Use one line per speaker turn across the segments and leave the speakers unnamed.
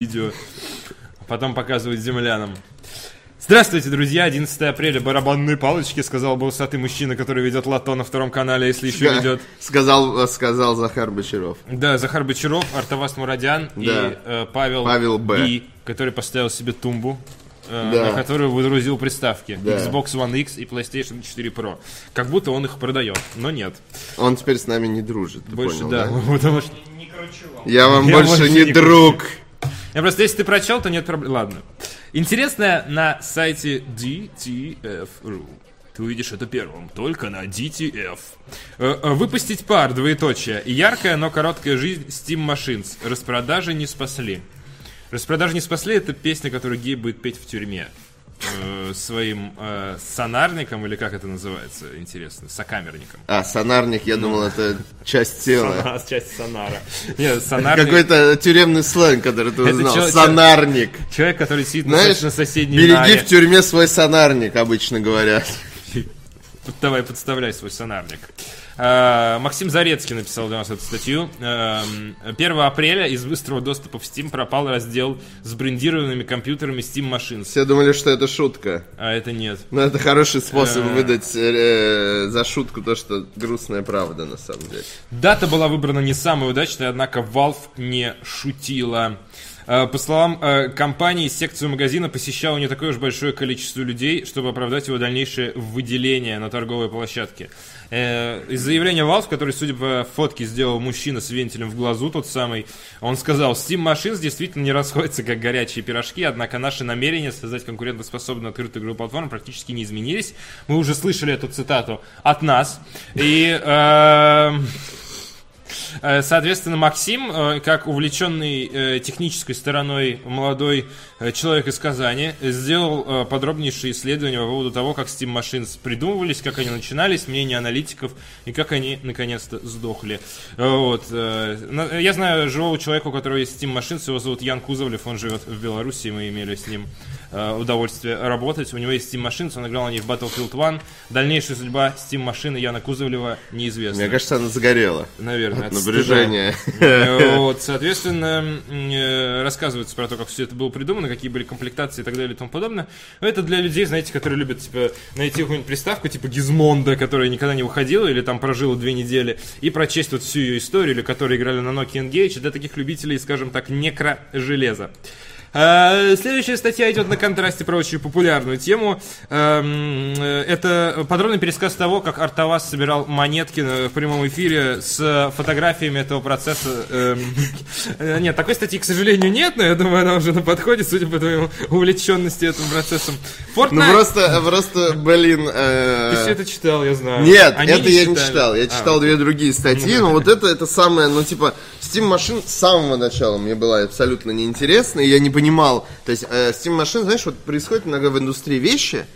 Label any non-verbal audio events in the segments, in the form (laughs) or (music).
видео, потом показывать землянам. Здравствуйте, друзья! 11 апреля, барабанные палочки, сказал бы усатый мужчина, который ведет лото на втором канале, если еще ведет.
Сказал, сказал Захар Бочаров.
Да, Захар Бочаров, Артавас Мурадян
Да.
и э, Павел,
Павел Б.
Би, который поставил себе тумбу, э,
Да.
на которую выдрузил приставки
Да.
Xbox One X и PlayStation 4 Pro. Как будто он их продает, но нет.
Он теперь с нами не дружит, ты
Больше,
понял,
да,
да? (laughs)
потому что...
Я вам
Я
больше
больше
не
не
друг.
Я просто, если ты прочел, то нет проблем. Ладно. Интересно, на сайте DTF.ru. Ты увидишь это первым, только на DTF. Э, э, Выпустить пар, двоеточие. Яркая, но короткая жизнь Steam Machines. Распродажи не спасли. Распродажи не спасли, это песня, которую гей будет петь в тюрьме. Э, Своим э, сонарником, или как это называется, интересно, сокамерником.
А, сонарник, я думал, это часть тела. (laughs)
Часть сонара. Нет, сонарник.
Какой-то тюремный сленг, который ты узнал. Сонарник.
Человек, который сидит на,
Знаешь,
на соседней
береги
наре.
в тюрьме свой сонарник, обычно говорят. (laughs)
Давай, подставляй свой сонарник. А, Максим Зарецкий написал для нас эту статью. Эм, 1 апреля из быстрого доступа в Steam пропал раздел с брендированными компьютерами Steam Machines.
Все думали, что это шутка.
А это нет.
Но это хороший способ
Э.
выдать э, за шутку то, что грустная правда, на самом деле.
Дата была выбрана не самая удачная, однако Valve не шутила. Э, По словам э, компании, секцию магазина посещало не такое уж большое количество людей, чтобы оправдать его дальнейшее выделение на торговой площадке. Э, Из заявления Valve, который, судя по фотке, сделал мужчина с вентилем в глазу, тот самый, он сказал, Steam Machines действительно не расходятся как горячие пирожки, однако наши намерения создать конкурентоспособную открытую игровую платформу практически не изменились. Мы уже слышали эту цитату от нас. И... Э, Соответственно, Максим, э, как увлеченный э, технической стороной молодой э, человек из Казани, э, сделал э, подробнейшие исследования по поводу того, как Steam Machines придумывались, как они начинались, мнение аналитиков и как они наконец-то сдохли. Э, Вот. э, Я знаю живого человека, у которого есть Steam Machines, его зовут Ян Кузовлев, он живет в Беларуси, мы имели с ним э, удовольствие работать. У него есть Steam Machines, он играл на них в Battlefield 1. Дальнейшая судьба Steam машины Яна Кузовлева неизвестна.
Мне кажется, она загорела.
Наверное,
От
от
напряжения.
стыда. Э, Вот, соответственно, э, рассказывается про то, как все это было придумано, какие были комплектации и так далее и тому подобное. Но это для людей, знаете, которые любят, типа, найти какую-нибудь приставку, типа Гизмонда, которая никогда не выходила или там прожила две недели, и прочесть вот всю ее историю, или которые играли на Nokia Engage, для таких любителей, скажем так, некро-железа. Э, Следующая статья идет на контрасте про очень популярную тему. Эм, э, Это подробный пересказ того, как Артавас собирал монетки э, в прямом эфире с фотографиями этого процесса. Эм, э, Нет, такой статьи, к сожалению, нет, но я думаю, она уже на подходе, судя по твоему увлеченности этим процессом.
Ну
Fortnite...
просто, просто, блин... э,
Ты все это читал, я знаю.
Нет,
Они
это я не читал. Я
А,
читал две другие статьи, но вот это, это самое, ну, типа, Steam Machine с самого начала мне была абсолютно неинтересна, и я не понимал. То есть, э, Steam Machine, знаешь, вот происходит иногда в индустрии вещи,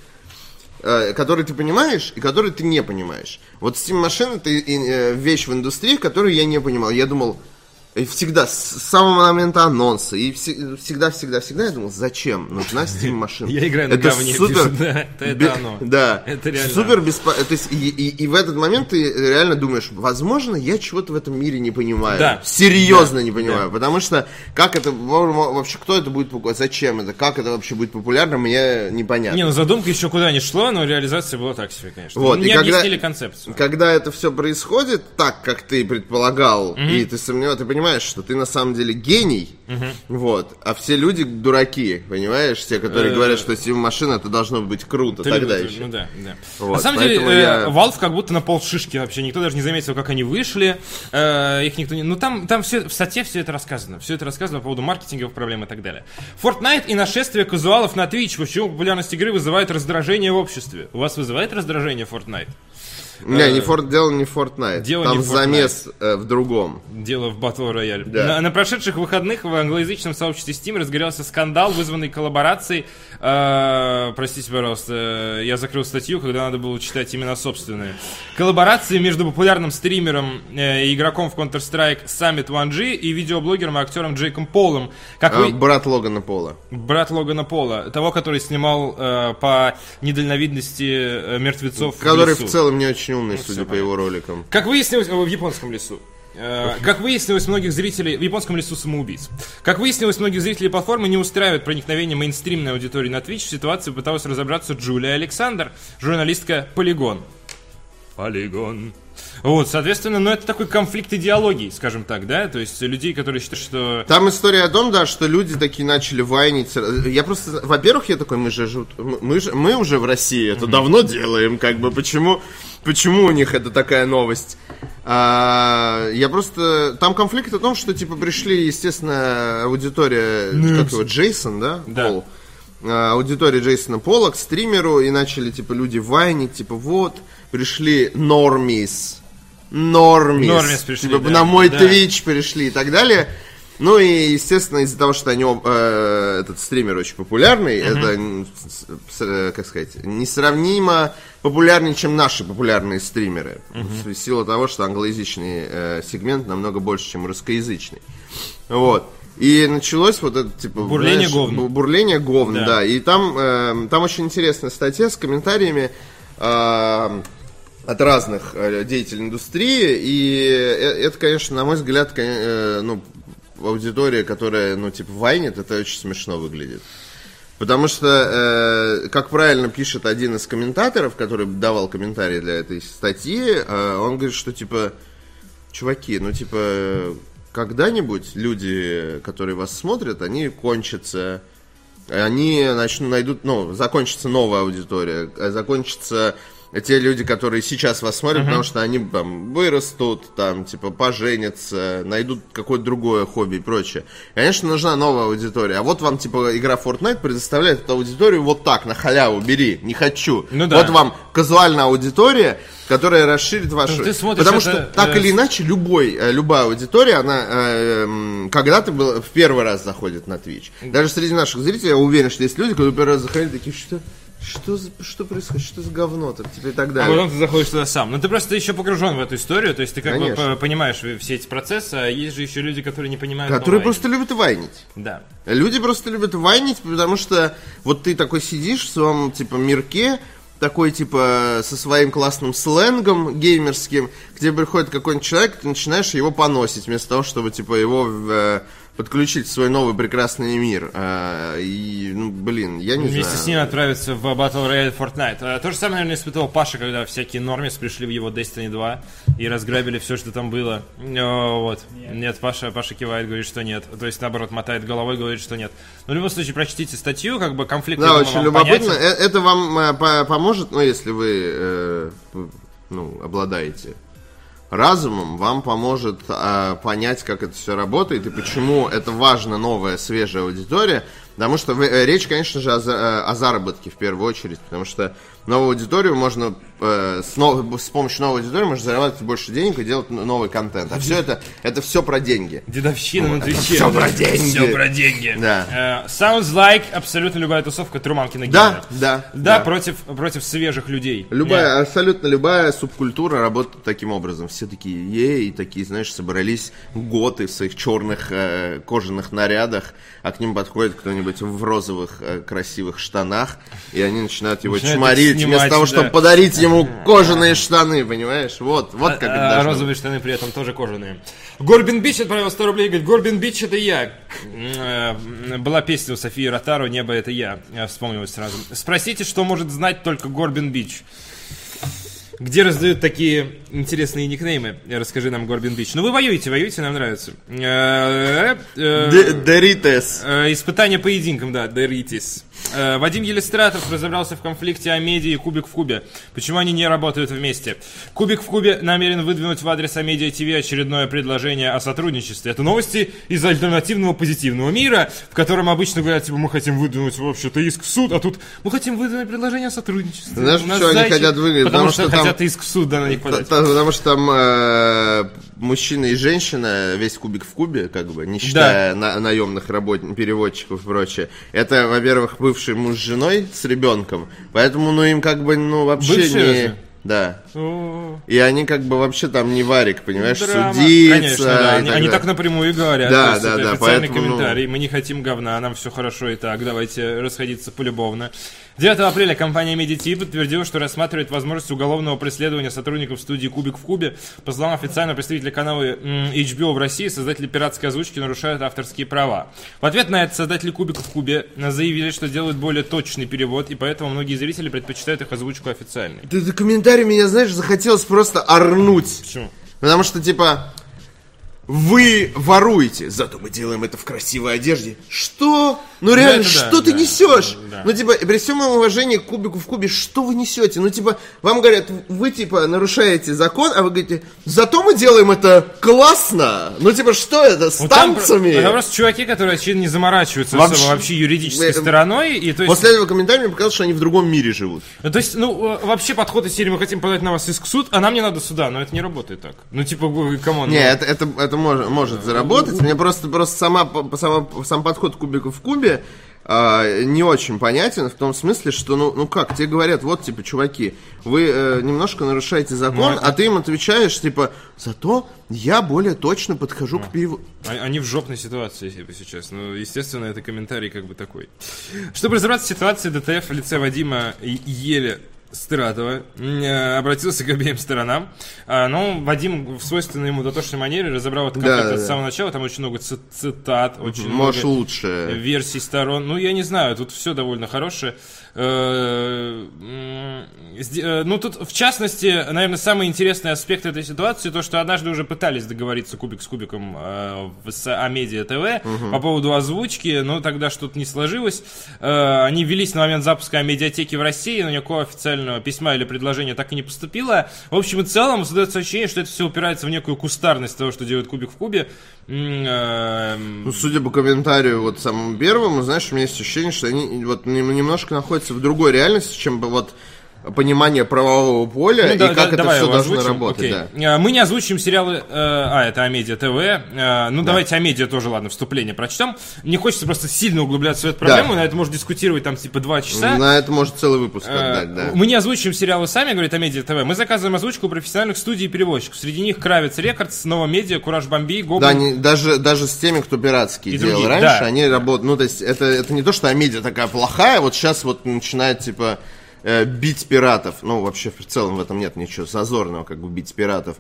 э, которые ты понимаешь и которые ты не понимаешь. Вот Steam Machine это э, вещь в индустрии, которую я не понимал. Я думал, и всегда, с самого момента анонса, и все- всегда, всегда, всегда я думал, зачем нужна Steam Machine? (laughs)
Я играю на
это
говне,
супер,
да, это- это оно.
Да,
Это реально
супер беспо... То есть, и, и- и в этот момент ты реально думаешь, возможно, я чего-то в этом мире не понимаю.
Да.
Серьезно
Да.
не понимаю. Потому что как это вообще кто это будет покупать, зачем это, как это вообще будет популярно, мне непонятно.
Не, ну задумка еще куда не шла, но реализация была так себе, конечно.
Вот,
не
и когда-
объяснили концепцию.
Когда это все происходит так, как ты предполагал, и ты сомневаешься, ты понимаешь, что ты на самом деле гений, вот, а все люди дураки, понимаешь, те, которые
Э,
говорят, что Steam машина это должно быть круто,
Ты
тогда
любишь,
еще.
Ну да, да.
Вот,
на самом деле, э,
я-
Valve как будто на полшишки вообще. Никто даже не заметил, как они вышли. Э, их никто не... Ну там, там все, в статье все это рассказано. Все это рассказано по поводу маркетинговых проблем и так далее. Fortnite и нашествие казуалов на Twitch. Почему популярность игры вызывает раздражение в обществе? У вас вызывает раздражение Fortnite?
Не, не Форт, дело не Fortnite.
Э, дело
Там
не
замес э, в другом.
Дело в Battle Royale.
Да.
На, на прошедших выходных в англоязычном сообществе Steam разгорелся скандал, вызванный коллаборацией. э, простите, пожалуйста, я закрыл статью, когда надо было читать именно собственные. Коллаборации между популярным стримером э, и игроком в Counter-Strike Summit 1G и видеоблогером и актером Джейком Полом. Как
А,
вы...
брат Логана Пола.
Брат Логана Пола, того, который снимал э, по недальновидности э, мертвецов в
Который
лесу.
в целом не очень умный,
Ну,
судя по его роликам.
Как выяснилось, э, в японском лесу. Э, Как выяснилось, многих зрителей в японском лесу самоубийц. Как выяснилось, многих зрителей платформы не устраивает проникновение мейнстримной аудитории на Twitch. В ситуации пыталась разобраться Джулия Александр, журналистка Полигон. Полигон. Вот, соответственно, ну это такой конфликт идеологий, скажем так, да? То есть людей, которые считают, что...
Там история о том, да, что люди такие начали вайнить. Я просто, во-первых, я такой, мы же, жу- мы же, мы уже в России это давно делаем, как бы, почему, почему у них это такая новость? А, я просто, там конфликт о том, что, типа, пришли, естественно, аудитория, как его, Джейсон, да?
Да.
Пол? А, аудитория Джейсона Пола к стримеру, и начали, типа, люди вайнить, типа, вот, пришли нормис, нормис,
Нормис пришли,
типа,
да,
на мой
да.
твич пришли и так далее. Ну и, естественно, из-за того, что они, э, этот стример очень популярный, это, с- с- э, как сказать, несравнимо популярнее, чем наши популярные стримеры. В силу того, что англоязычный э, сегмент намного больше, чем русскоязычный. Вот. И началось вот это, типа...
Бурление
знаешь,
говн.
бу- Бурление говн,
Да.
да. И там, э, там очень интересная статья с комментариями э, от разных э, деятелей индустрии. И э- это, конечно, на мой взгляд, э, ну, аудитория, которая, ну, типа, вайнит, это очень смешно выглядит. Потому что, э, как правильно пишет один из комментаторов, который давал комментарий для этой статьи, э, он говорит, что типа, чуваки, ну типа, когда-нибудь люди, которые вас смотрят, они кончатся, они начнут, найдут, ну, закончится новая аудитория, закончится те люди, которые сейчас вас смотрят, потому что они там вырастут, там, типа, поженятся, найдут какое-то другое хобби и прочее. Конечно, нужна новая аудитория. А вот вам, типа, игра Fortnite предоставляет эту аудиторию вот так, на халяву, бери, не хочу.
Ну да.
Вот вам казуальная аудитория, которая расширит вашу...
Ну, ты смотришь
Потому
это,
что так
э,
или иначе, любой, э, любая аудитория, она э, когда-то был, в первый раз заходит на Twitch. Даже среди наших зрителей, я уверен, что есть люди, которые первый раз заходили, такие, что... Что, за- что происходит? Что за говно там, типа, и так
А
далее.
потом ты заходишь туда сам. Но ты просто еще погружен в эту историю, то есть ты как бы
Конечно.
по- понимаешь все эти процессы, а есть же еще люди, которые не понимают.
Которые просто любят вайнить.
Да.
Люди просто любят вайнить, потому что вот ты такой сидишь в своем, типа, мирке, такой, типа, со своим классным сленгом геймерским, тебе приходит какой-нибудь человек, ты начинаешь его поносить, вместо того, чтобы, типа, его э, подключить в свой новый прекрасный мир. А, и, ну, блин, я не
Вместе
знаю.
с ним отправиться в Battle Royale Fortnite. А, То же самое, наверное, испытывал Паша, когда всякие нормис пришли в его Destiny 2 и разграбили все, что там было. О, вот. Нет, Паша, Паша кивает, говорит, что нет. То есть, наоборот, мотает головой, говорит, что нет. Но в любом случае, прочтите статью, как бы конфликт.
Да, очень
вам
любопытно.
понятен.
Э, Это вам э, по- поможет, ну, если вы э, ну, обладаете разумом, вам поможет э, понять, как это все работает и почему это важна новая, свежая аудитория. Потому что вы- э, речь, конечно же, о, за- э, о заработке в первую очередь. Потому что новую аудиторию можно э, с, нов- с помощью новой аудитории можно зарабатывать больше денег и делать новый контент. А все это, это все про деньги.
Дедовщина на Твиче.
всё про деньги.
Все про деньги.
Да.
Э, Sounds like абсолютно любая тусовка Труманки на
Да, да,
Да,
да.
против, против свежих людей.
Любая, абсолютно любая субкультура работает таким образом. Все такие, ей, такие, знаешь, собрались готы в своих черных э, кожаных нарядах, а к ним подходит кто-нибудь в розовых э, красивых штанах, и они начинают его
Начинают
чморить,
снимать,
вместо того,
да.
чтобы подарить ему кожаные штаны, понимаешь? Вот, вот как
А,
это
а
должно
розовые штаны при этом тоже кожаные. Горбин Бич отправил 100 рублей, говорит, Горбин Бич это я. Э, Была песня у Софии Ротару «Небо это я», Я вспомнилось сразу. Спросите, что может знать только Горбин Бич. Где раздают такие интересные никнеймы? Расскажи нам, Горбин Бич. Ну вы воюете, воюете, нам нравится. Э, э. Э, Испытание поединком, да, Доритис. Э, Вадим Елистратов разобрался в конфликте Амедиа и Кубик в Кубе. Почему они не работают вместе? Кубик в Кубе намерен выдвинуть в адрес Амедиа ТВ очередное предложение о сотрудничестве. Это новости из альтернативного позитивного мира, в котором обычно говорят, типа, мы хотим выдвинуть вообще-то иск в суд, а тут мы хотим выдвинуть предложение о сотрудничестве.
Знаешь, почему они
зайчик.
хотят выиграть?
Потому,
Потому
что,
что там-
хотят иск в суд, да, на них подать.
Потому что там э, мужчина и женщина, весь кубик в кубе, как бы, не считая на- наемных работ... переводчиков и прочее. Это, во-первых, бывший муж с женой с ребенком. Поэтому, ну, им как бы, ну, вообще
Бывшие
не...
разве?
Да.
О,
И они как бы вообще там не варик, понимаешь,
драма.
судиться.
Конечно, да. Они,
так
они так напрямую и говорят.
Да, да, да,
официальный
поэтому, ну-
комментарий. Мы не хотим говна, нам все хорошо и так. Давайте расходиться полюбовно. 9 апреля компания MediaTV подтвердила, что рассматривает возможность уголовного преследования сотрудников студии «Кубик в кубе». По словам официального представителя канала HBO в России, создатели пиратской озвучки нарушают авторские права. В ответ на это создатели «Кубика в кубе» заявили, что делают более точный перевод, и поэтому многие зрители предпочитают их озвучку официальной.
Ты, ты комментарий меня, знаешь, захотелось просто орнуть.
Почему?
Потому что, типа, вы воруете, зато мы делаем это в красивой одежде. Что? Ну реально,
да,
что ты
да,
несешь?
да.
Ну типа, при всем моем уважении к кубику в кубе, что вы несете? Ну типа, вам говорят, вы типа нарушаете закон, а вы говорите, зато мы делаем это классно. Ну типа, что это, с
там
танцами?
про- Это просто чуваки, которые, очевидно, не заморачиваются
Вообще-
вообще юридической
Э,
стороной. И, то есть,
После этого комментария мне показалось, что они в другом мире живут.
Ну, то есть, ну, вообще подход из серии мы хотим подать на вас иск в суд, а нам не надо суда, но это не работает так. Ну, типа, come on.
Не,
ну.
это, это, это может, может заработать. Мне просто, просто сама, сама, сам подход к кубику в кубе а, не очень понятен, в том смысле, что, ну, ну как, тебе говорят, вот, типа, чуваки, вы э, немножко нарушаете закон,
Ну,
а ты им отвечаешь, типа, зато я более точно подхожу к пиву.
А- Они в жопной ситуации типа, сейчас. Ну, естественно, это комментарий как бы такой. Чтобы разобраться в ситуации, ДТФ в лице Вадима Еле Стратова э, обратился к обеим сторонам. А, ну, Вадим в свойственной ему дотошной манере разобрал этот конфликт
Да,
от
да.
самого начала. Там очень много ци- цитат, очень
Можешь
много
лучше.
версий сторон. Ну, я не знаю, тут все довольно хорошее. Э, э, Ну, тут, в частности, наверное, самый интересный аспект этой ситуации, то, что однажды уже пытались договориться кубик с кубиком в с Амедиа ТВ по поводу озвучки, но тогда что-то не сложилось. Они велись на момент запуска Амедиатеки в России, но никакого официального письма или предложения так и не поступило. В общем и целом, создается ощущение, что это все упирается в некую кустарность того, что делает кубик в кубе. М, э,
Ну, судя по комментарию вот самому первому, знаешь, у меня есть ощущение, что они вот нем- немножко находятся в другой реальности, чем бы вот понимание правового поля
Ну
и
да,
как
да,
это
давай
все должно
озвучим.
работать.
Окей.
Да.
А, Мы не озвучим сериалы... э, а, это Амедиа ТВ. Э, ну, давайте Амедиа тоже, ладно, вступление прочтем. Не хочется просто сильно углубляться в эту проблему. На это можно дискутировать там типа два часа.
На это может целый выпуск
Э,
отдать, да.
Мы не озвучим сериалы сами, говорит Амедиа ТВ. Мы заказываем озвучку у профессиональных студий и переводчиков. Среди них Kravec Records, Нова Медиа, Кураж Бомби, Гоблин.
Да, не- даже, даже с теми, кто пиратские
И
делал
другие,
раньше,
да.
они работают. Ну, то есть, это, это не то, что Амедиа такая плохая, вот сейчас вот начинает, типа, э, бить пиратов. Ну, вообще, в целом в этом нет ничего зазорного, как бы бить пиратов.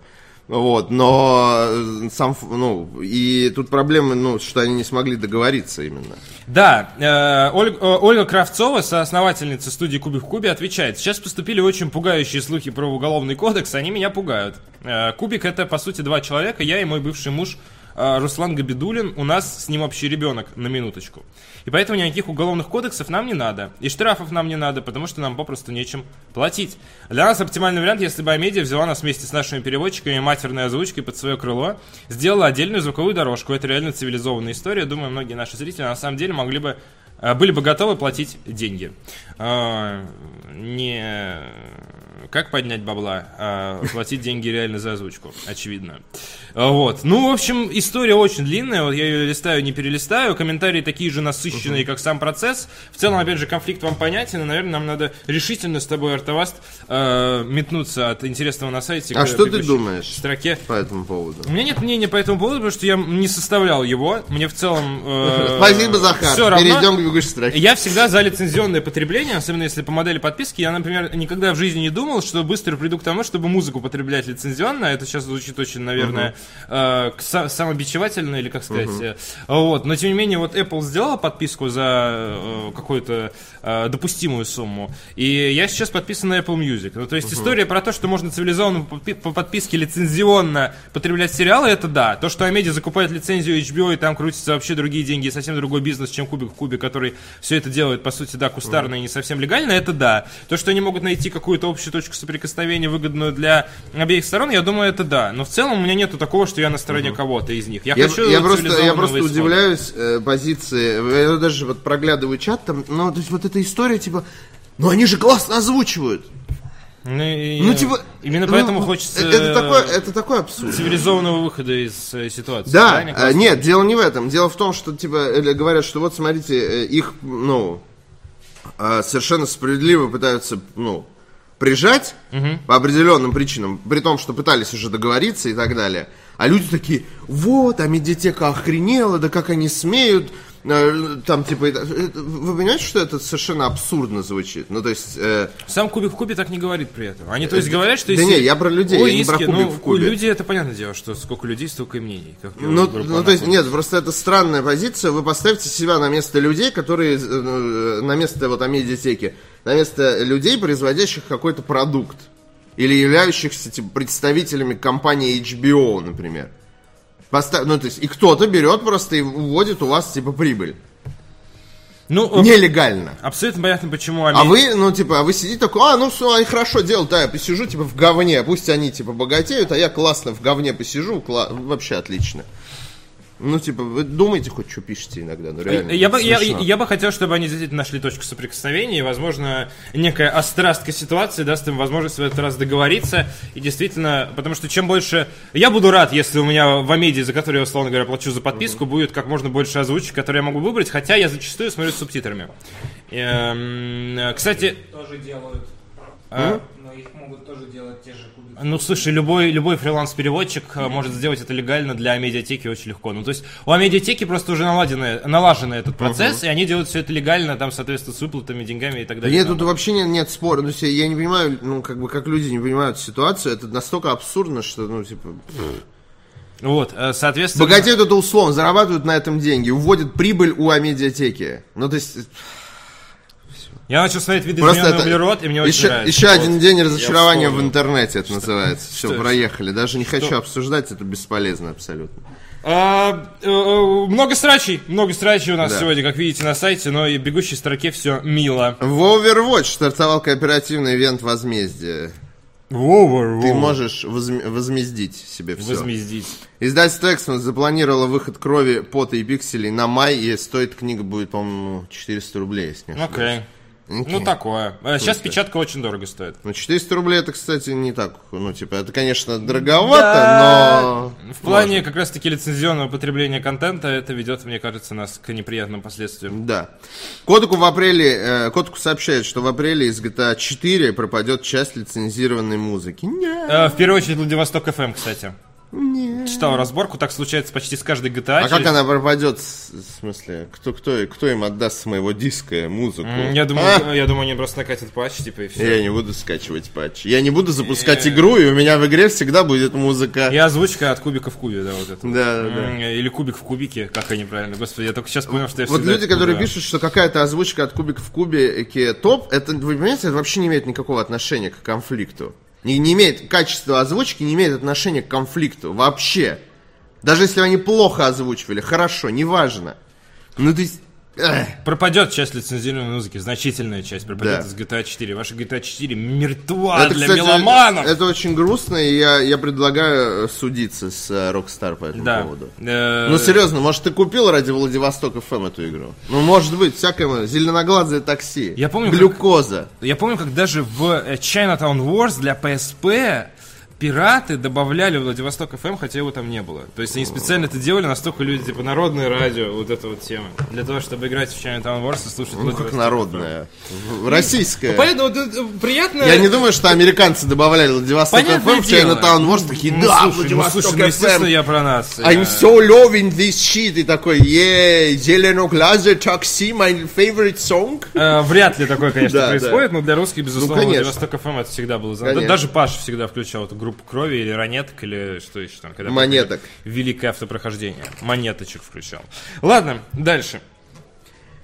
Вот, но э, сам, ну, и тут проблема, ну, что они не смогли договориться именно.
Да, э, Оль- э, Ольга Кравцова, соосновательница студии Кубик в Кубе, отвечает. Сейчас поступили очень пугающие слухи про уголовный кодекс, они меня пугают. Э, Кубик это, по сути, два человека, я и мой бывший муж Руслан Габидулин, у нас с ним общий ребенок, на минуточку. И поэтому никаких уголовных кодексов нам не надо. И штрафов нам не надо, потому что нам попросту нечем платить. Для нас оптимальный вариант, если бы Амедиа взяла нас вместе с нашими переводчиками и матерной озвучкой под свое крыло, сделала отдельную звуковую дорожку. Это реально цивилизованная история. Думаю, многие наши зрители на самом деле могли бы э, были бы готовы платить деньги. А, Не как поднять бабла, а платить деньги реально за озвучку, очевидно. А, Вот. Ну, в общем, история очень длинная. Вот я ее листаю, не перелистаю. Комментарии такие же насыщенные, как сам процесс. В целом, опять же, конфликт вам понятен. И, наверное, нам надо решительно с тобой, Артоваст, э, метнуться от интересного на сайте
А что ты думаешь?
строке.
По этому поводу.
У меня нет мнения по этому поводу, потому что я не составлял его. Мне в целом... э, (laughs)
Спасибо, Захар.
всё равно.
Перейдем к бегущей строке.
Я всегда за лицензионное потребление, особенно если по модели подписки. Я, например, никогда в жизни не думал, что быстро приду к тому, чтобы музыку потреблять лицензионно. Это сейчас звучит очень, наверное, э, к- са- самобичевательно или как сказать. э, Вот. Но тем не менее, вот Apple сделала подписку за э, какую-то э, допустимую сумму. И я сейчас подписан на Apple Music. Ну, то есть история про то, что можно цивилизованно по подпи- по подписке лицензионно потреблять сериалы, это да. То, что Амеди закупает лицензию HBO и там крутятся вообще другие деньги, совсем другой бизнес, чем Кубик в Кубе, который все это делает, по сути, да, кустарно и не совсем легально, это да. То, что они могут найти какую-то общую точку соприкосновения, выгодную для обеих сторон, я думаю, это да. Но в целом у меня нету такого, что я на стороне кого-то из них. Я,
Я,
хочу
я просто, я просто
исхода.
удивляюсь э, позиции. Я даже вот проглядываю чат там, ну, то есть вот эта история, типа, ну они же классно озвучивают.
Ну, и,
Ну,
э,
типа.
Именно
ну,
поэтому
ну,
хочется
Это такой, это такой абсурд.
цивилизованного выхода из э, ситуации.
Да,
правильно,
э,
Класс?
нет, дело не в этом. Дело в том, что типа э, говорят, что вот смотрите, э, их, ну, э, совершенно справедливо пытаются, ну, прижать по определенным причинам, при том, что пытались уже договориться и так далее. А люди такие, вот, а медиатека охренела, да как они смеют, э, там, типа, это- вы понимаете, что это совершенно абсурдно звучит? Ну, то есть, э,
Сам Кубик в Кубе так не говорит при этом. Они то есть говорят, что
да
если...
не, я про людей,
Ой,
я не про Кубик
ну,
в Кубе.
Люди, это понятное дело, что сколько людей, столько и мнений. как
Ну, ну, то есть, нет, просто это странная позиция. Вы поставьте себя на место людей, которые, э, на место вот медиатеки, на место людей, производящих какой-то продукт. Или являющихся типа, представителями компании HBO, например. Поста- ну, то есть, и кто-то берет просто и вводит у вас, типа, прибыль.
Ну, э,
Нелегально.
абсолютно понятно, почему
А
Америка...
вы, ну, типа, а вы сидите такой, а, ну, все, они хорошо делают, да, я посижу, типа, в говне, пусть они, типа, богатеют, а я классно в говне посижу, кла- вообще отлично. Ну, типа, вы думаете хоть, что пишете иногда, ну, реально.
Я бы, я, я бы хотел, чтобы они действительно нашли точку соприкосновения, и, возможно, некая острастка ситуации даст им возможность в этот раз договориться, и действительно, потому что чем больше... Я буду рад, если у меня в Амедии, за которую я, условно говоря, плачу за подписку, будет как можно больше озвучек, которые я могу выбрать, хотя я зачастую смотрю с субтитрами. Эм, э, Кстати,
тоже делают.
А?
Но их могут тоже делать те же кубики.
Ну, слушай, любой, любой фриланс-переводчик э, может сделать это легально для медиатеки очень легко. Ну, то есть у медиатеки просто уже наладено, налажен этот процесс, и они делают все это легально, там, соответственно, с выплатами, деньгами и так
Да
далее.
нет, тут вообще нет, нет спора. Ну, то есть, я не понимаю, ну, как бы, как люди не понимают ситуацию. Это настолько абсурдно, что, ну, типа...
Вот, э, соответственно...
Богатеют это условно, зарабатывают на этом деньги, уводят прибыль у Амедиатеки. Ну, то есть...
Я начал смотреть
Просто
видоизмененный
это
углерод, и мне очень
еще,
нравится.
еще один день разочарования в интернете это называется. Все,
что-
проехали. Даже не хочу обсуждать, это бесполезно абсолютно.
А, э, э, много страчей, много страчей у нас
Да.
сегодня, как видите на сайте, но и в бегущей строке все мило.
В Overwatch стартовал кооперативный ивент возмездия. Ты можешь возм- возмездить себе все.
возмездить.
Издательство Эксмон запланировало выход крови, пота и пикселей на май, и стоит книга будет, по-моему, 400 рублей, если не ошибаюсь.
Окей. Ну, такое. Э, Сейчас печатка очень дорого стоит.
Ну, 400 рублей это, кстати, не так, ну, типа, это, конечно, дороговато, но...
В плане как раз-таки лицензионного потребления контента это ведет, мне кажется, нас к неприятным последствиям.
Да. Кодеку в апреле, э, Кодеку сообщает, что в апреле из GTA 4 пропадет часть лицензированной музыки.
Э, В первую очередь Владивосток FM, кстати. Читал разборку, так случается почти с каждой GTA.
А как
через-
она пропадет, в смысле, кто, кто, кто им отдаст с моего диска музыку?
М, Я думаю,
А?
я думаю, они просто накатят патч, типа, и все.
Я не буду скачивать патчи. Я не буду запускать игру, и у меня в игре всегда будет музыка.
И озвучка от кубика в кубе, да, вот это.
Да, да, да.
Или кубик в кубике, как они правильно. Господи, я только сейчас понял, что я
Вот люди, которые
путаю.
пишут, что какая-то озвучка от кубик в кубе топ, это, вы понимаете, это вообще не имеет никакого отношения к конфликту. Не, не имеет, качество озвучки не имеет отношения к конфликту вообще. Даже если они плохо озвучивали, хорошо, неважно. Ну, то есть...
Пропадет часть лицензированной музыки, значительная часть пропадет
Да.
из GTA 4. Ваша GTA 4 мертва
Это,
для
кстати,
меломанов.
это очень грустно, и я, я предлагаю э, судиться с э, Rockstar по этому
Да.
поводу.
Э,
Ну, серьезно, может, ты купил ради Владивостока ФМ эту игру? Ну, может быть, всякое, зеленоглазое такси.
Я помню, как-
Глюкоза.
Я помню, как даже в э, Chinatown Wars для PSP пираты добавляли Владивосток FM, хотя его там не было. То есть они специально это делали, настолько люди, типа, народное радио, вот эта вот тема. Для того, чтобы играть в Chinatown Wars и слушать
Ну, как народная. В- Российская.
Понятно, вот это приятно...
Я не думаю, что американцы добавляли Владивосток
Понятное
FM в
дело.
Chinatown Wars, такие,
Ну,
да,
слушай, ну,
Владивосток
слушай, ну, естественно,
FM.
я про нас.
I'm
Э,
so loving this shit. И такой, ей, зеленоглазое такси, my favorite song.
э, Вряд ли такое, конечно,
Да,
происходит, но для русских, безусловно,
конечно.
Владивосток FM это всегда было.
Конечно.
Даже Паша всегда включал эту группу крови или ранеток, или что еще там. Когда
Монеток.
Великое автопрохождение. Монеточек включал. Ладно, дальше.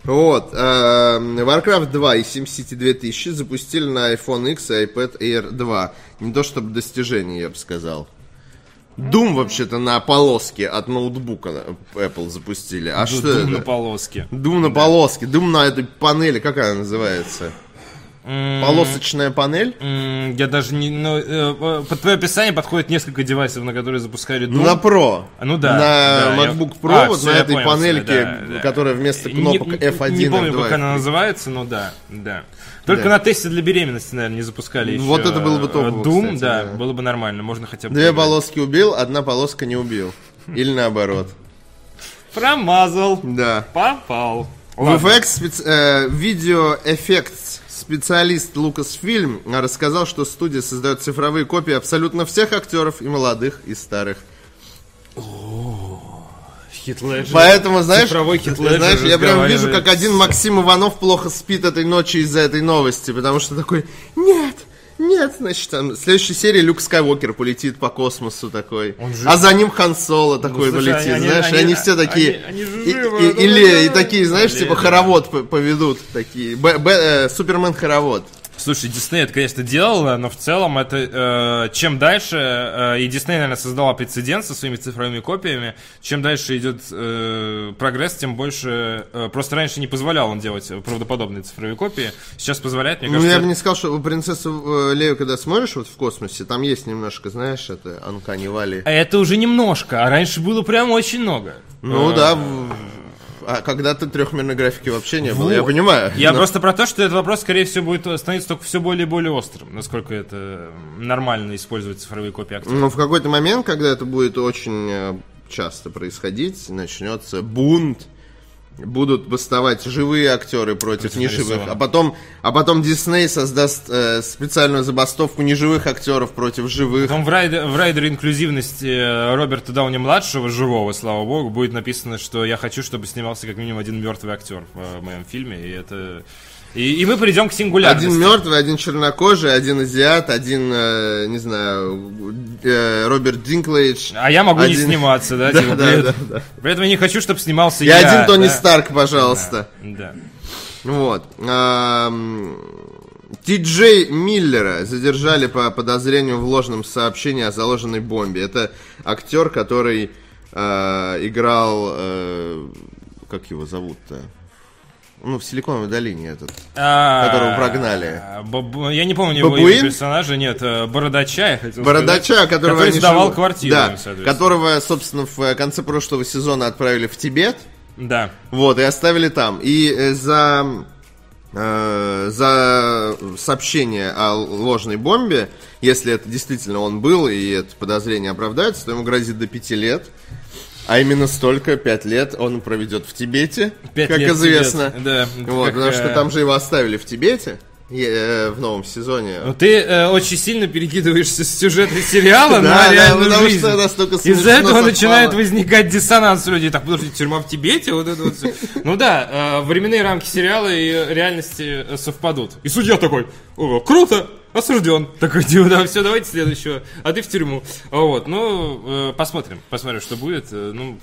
Вот, эм, Warcraft 2 и SimCity 2000 запустили на iPhone X и iPad Air 2. Не то чтобы достижение, я бы сказал. Doom вообще-то на полоске от ноутбука Apple запустили. А что
Дум на
это?
полоске.
Doom на полоске. Doom на этой панели, как она называется? Полосочная панель?
Я даже не... Ну, э, э, под твое описание подходит несколько девайсов, на которые запускали Doom.
Ну, на Pro.
А, ну да,
На
да,
MacBook
я-
Pro,
А,
вот на этой
понял
панельке,
да, да.
которая вместо кнопок
не,
F1
Не помню,
F2,
как она
F3.
называется, но да, да. Только
Да.
на тесте для беременности, наверное, не запускали еще.
Вот это было бы
э,
топово,
Doom,
кстати,
да,
да.
было бы нормально, можно хотя бы...
Две
поиграть.
полоски убил, одна полоска не убил. (laughs) Или наоборот.
Промазал.
Да.
Попал.
VFX спец- э, видеоэффект специалист Lucasfilm рассказал, что студия создает цифровые копии абсолютно всех актеров, и молодых, и старых.
Хит Леджер.
Поэтому, знаешь,
Цифровой
знаешь, я прям вижу, как один Максим Иванов плохо спит этой ночью из-за этой новости, потому что такой, нет, нет, значит, там, в следующей серии Люк Скайуокер полетит по космосу такой, а за ним Хан Соло такой
слушай,
полетит,
они-
знаешь, и
они-
они все такие,
они- они
и,
живы,
и-
да,
и
да,
ле- и такие, знаешь,
Блин.
типа хоровод поведут, такие, Б- Б- э, Супермен-хоровод.
Слушай, Дисней это, конечно, делала, но в целом это э, чем дальше, э, и Дисней, наверное, создала прецедент со своими цифровыми копиями, чем дальше идет э, прогресс, тем больше... э, просто раньше не позволял он делать правдоподобные цифровые копии, сейчас позволяет, мне
Ну,
кажется...
я бы не сказал, что у принцессу э, Лею, когда смотришь вот в космосе, там есть немножко, знаешь, это Анкани Вали.
А это уже немножко, а раньше было прям очень много.
Ну
Э,
да, в- а когда-то трехмерной графики вообще не было,
Вот.
я понимаю.
Я
Но-
просто про то, что этот вопрос, скорее всего, будет становиться только все более и более острым, насколько это нормально использовать цифровые копии актеров.
Но в какой-то момент, когда это будет очень э, часто происходить, начнется бунт, будут бастовать живые актеры против,
Против
неживых, а потом, а потом Дисней создаст э, специальную забастовку неживых актеров против живых.
Потом в, райдер, в райдере инклюзивности э, Роберта Дауни-младшего, живого, слава богу, будет написано, что я хочу, чтобы снимался как минимум один мертвый актер в э, моем фильме, и это... И, и мы придем к сингулярности.
Один мертвый, один чернокожий, один азиат, один, э, не знаю, э, Роберт Динклейдж.
А я могу не
Один-
сниматься, да? (laughs)
Да,
типа,
да,
при,
да, да.
при этом я не хочу, чтобы снимался
И
я.
один Тони
да?
Старк, пожалуйста.
Да.
Вот. Ам, Ти-Джей Миллера задержали по подозрению в ложном сообщении о заложенной бомбе. Это актер, который э, играл... э, как его зовут-то? Ну, в Силиконовой долине этот.
А,
Которого прогнали.
Бабу- Я не помню его персонажа, нет, э, Бородача, я хотел
Бородача, которого
который сдавал квартиру,
Да, которого, собственно, в э, конце прошлого сезона отправили в Тибет.
Да.
Вот, и оставили там. И э, за, за сообщение о ложной бомбе, если это действительно он был, и это подозрение оправдается, то ему грозит до пяти лет. А именно столько, пять лет, он проведет в Тибете,
Пять
как
лет
известно.
Тибет, да.
Вот,
Как,
потому что
э,
там же его оставили в Тибете э, в новом сезоне.
Ну, ты э, очень сильно перекидываешься с сюжета сериала на реальную жизнь. Из-за этого начинает возникать диссонанс у людей. Так, подожди, тюрьма в Тибете? Вот это вот. Ну да, э, временные рамки сериала и реальности э, совпадут. И судья такой, «О, круто, осужден. Такой, типа, да, все, давайте следующего. А ты в тюрьму. Вот, ну, э, посмотрим, посмотрим, что будет. Э, Ну,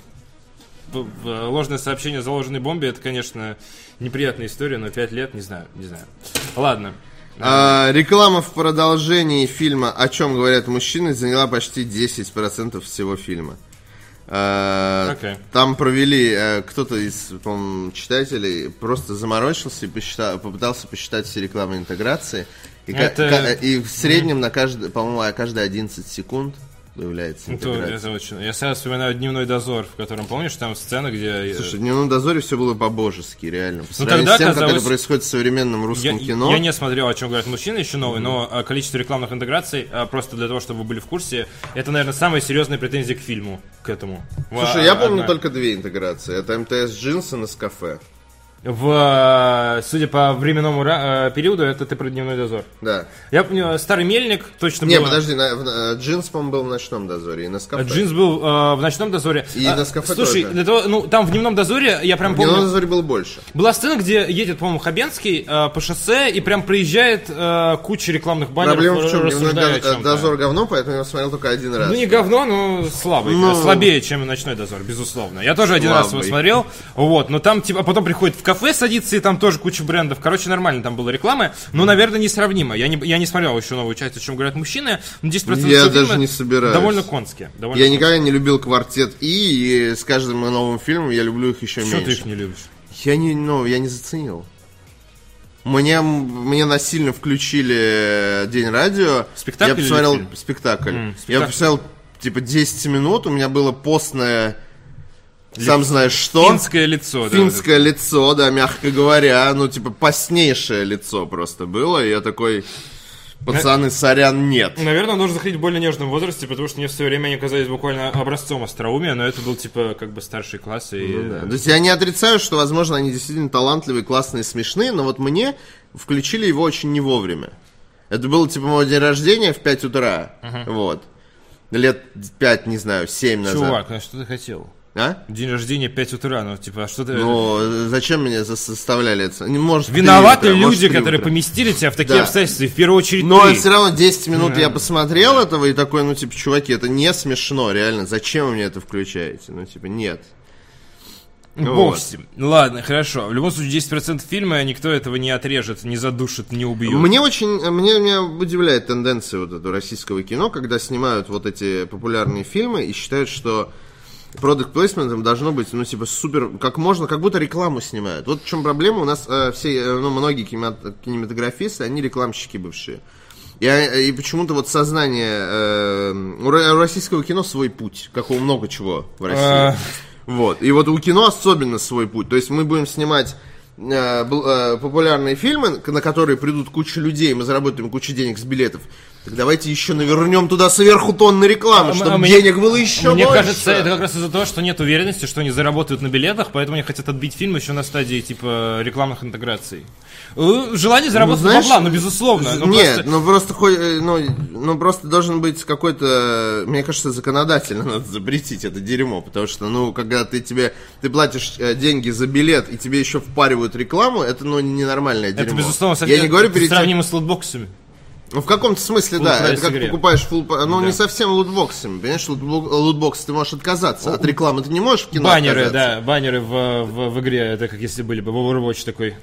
ложное сообщение о заложенной бомбе, это, конечно, неприятная история, но пять лет, не знаю, не знаю. Ладно.
А, реклама в продолжении фильма «О чем говорят мужчины» заняла почти 10% всего фильма. А,
Окей.
Там провели э, кто-то из, по читателей просто заморочился и посчитал- попытался посчитать все рекламные интеграции. И,
Это-
и в среднем на каждый, по-моему, каждые 11 секунд появляется
Ну,
интеграция.
это очень... Я сразу вспоминаю «Дневной дозор», в котором, помнишь, там сцена, где... э,
Слушай, в «Дневном дозоре» все было по-божески, реально. По
Ну, тогда
с тем,
казалось-
которое происходит в современном
Я,
русском кино.
я не смотрел, о чем говорят мужчины, еще новый, но а, количество рекламных интеграций, а, просто для того, чтобы вы были в курсе, это, наверное, самая серьезная претензия к фильму, к этому.
Слушай,
Ва-
я помню
одна.
только две интеграции. Это МТС Джинсон и с кафе.
В, судя по временному а, периоду, это ты про дневной дозор.
Да.
Я помню, старый мельник точно
Не,
было.
подожди, на- в- на- Джинс, по-моему, был в ночном дозоре и на
А,
кафе.
Джинс был а, в ночном дозоре.
И
А,
на Скафе
Слушай,
тоже.
для того, ну там в дневном дозоре я прям
В дневном
помню.
дозоре было больше.
Была сцена, где едет, по-моему, Хабенский э, по шоссе и прям проезжает э, куча рекламных баннеров,
Проблема в чем? Дневной
рассуждая о
до-
чём-то.
дозор говно, поэтому я смотрел только один раз.
Ну не говно, но слабый,
Ну.
слабее, чем ночной дозор, безусловно. Я тоже один раз его смотрел, вот, но там типа, а потом приходит в кафе садится и там тоже куча брендов. Короче, нормально там была реклама, но, наверное, несравнимо. Я не, я не смотрел еще новую часть, о чем говорят мужчины, но 10%
Я даже не собираюсь.
Довольно конские. Довольно
Я никогда не любил квартет И, и с каждым новым фильмом я люблю их еще
Что
меньше.
ты их не любишь?
Я не, ну, я не заценил. Мне, мне насильно включили День радио.
Спектакль
Я посмотрел
фильм?
спектакль. Я
спектакль.
посмотрел, типа, 10 минут. У меня было постное... Сам знаешь что.
Финское лицо, да.
Финское лицо, да, мягко говоря. Ну, типа, постнейшее лицо просто было. И я такой... Пацаны, сорян, нет.
Наверное, нужно заходить в более нежном возрасте, потому что мне в свое время они казались буквально образцом остроумия, но это был типа как бы старший класс и
Ну Да. То есть я не отрицаю, что, возможно, они действительно талантливые, классные, смешные, но вот мне включили его очень не вовремя. Это было типа мой день рождения в 5 утра. Вот. Лет 5, не знаю, 7 назад.
Чувак, а что ты хотел?
А?
День рождения 5 утра, ну, типа, а что ты...
Ну, зачем меня за- заставляли это? Может,
Виноваты
утра, может,
люди,
три
которые
утра.
поместили тебя в такие
Да.
обстоятельства, и в первую очередь
Но
ты.
все равно 10 минут я посмотрел этого и такой, ну, типа, чуваки, это не смешно, реально. Зачем вы мне это включаете? Ну, типа, нет.
Бог
Вот.
с ним. Ладно, хорошо. В любом случае, 10% фильма никто этого не отрежет, не задушит, не убьет.
Мне очень, мне, меня удивляет тенденция вот этого российского кино, когда снимают вот эти популярные фильмы и считают, что продукт плейсментом должно быть, ну, типа, супер, как можно, как будто рекламу снимают. Вот в чем проблема, у нас э, все, э, ну, многие кинемат- кинематографисты, они рекламщики бывшие. И, а- и почему-то вот сознание э, у ро- у российского кино свой путь, как у много чего в России.
А.
Вот. И вот у кино особенно свой путь. То есть мы будем снимать э, э, популярные фильмы, на которые придут куча людей, мы заработаем кучу денег с билетов. Так давайте еще навернем туда сверху тонны рекламы,
А,
чтобы
а мне-
денег было еще
Мне
больше.
кажется, это как раз из-за того, что нет уверенности, что они заработают на билетах, поэтому они хотят отбить фильм еще на стадии типа рекламных интеграций. Э, Желание заработать
Ну, знаешь,
бабла, ну безусловно. но
Нет,
просто-
ну просто э, ну, ну просто должен быть какой-то, мне кажется, законодательно (laughs) надо запретить это дерьмо, потому что, ну, когда ты тебе, ты платишь э, деньги за билет и тебе еще впаривают рекламу, это, ну, ненормальное дерьмо.
это безусловно
Я не говорю тем,
сравнимо с лутбоксами.
Ну, в каком-то смысле, да. Это как
игре.
покупаешь full... Ну,
Да.
не совсем лутбоксами. Понимаешь, лутбок- лутбокс ты можешь отказаться. От рекламы ты не можешь в кино
Баннеры,
отказаться.
да, баннеры в, в, в игре, это как если были бы в Overwatch такой,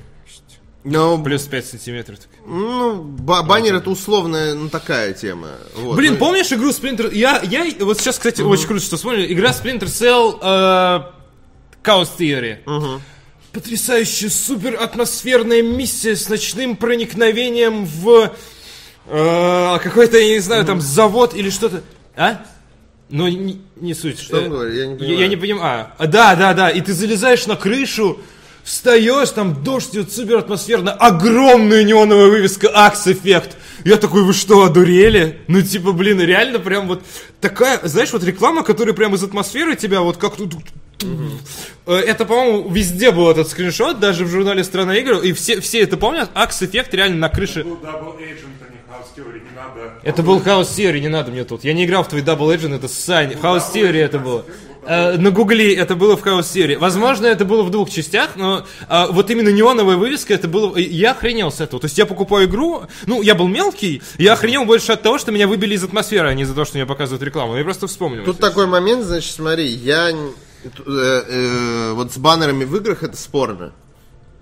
Но,
плюс 5 сантиметров.
ну, ба- баннер это условная, ну, такая тема. Вот.
Блин,
Ну,
помнишь игру Splinter... Я, я вот сейчас, кстати, очень круто, что вспомнил. Игра Splinter Cell э, Chaos Theory. Потрясающая, супер атмосферная миссия с ночным проникновением в какой-то, я не знаю, там завод или что-то. А? Ну, не, не суть.
Что он
Э,
говорит? Я не
Я,
понимаю.
я не понимаю. А, да, да, да. И ты залезаешь на крышу, встаешь, там дождь идет супер атмосферно, огромная неоновая вывеска Axe Effect. Я такой, вы что, одурели? Ну, типа, блин, реально прям вот такая, знаешь, вот реклама, которая прям из атмосферы тебя вот как тут... Э, Это, по-моему, везде был этот скриншот, даже в журнале «Страна игр», и все, все это помнят. Axe Effect реально на крыше...
был Double Agent, а Theory, не надо.
Это был House Theory, не надо мне тут. Я не играл в твой Double Agent, это Сань. House Theory это было. Э, на гугле это было в House Theory. Возможно, это было в двух частях, но э, вот именно неоновая вывеска, это было... и Я охренел с этого. То есть я покупаю игру, ну, я был мелкий, я охренел больше от того, что меня выбили из атмосферы, а не из-за того, что мне показывают рекламу. Я просто вспомнил.
Тут такой момент, значит, смотри, я э, э, вот с баннерами в играх это спорно.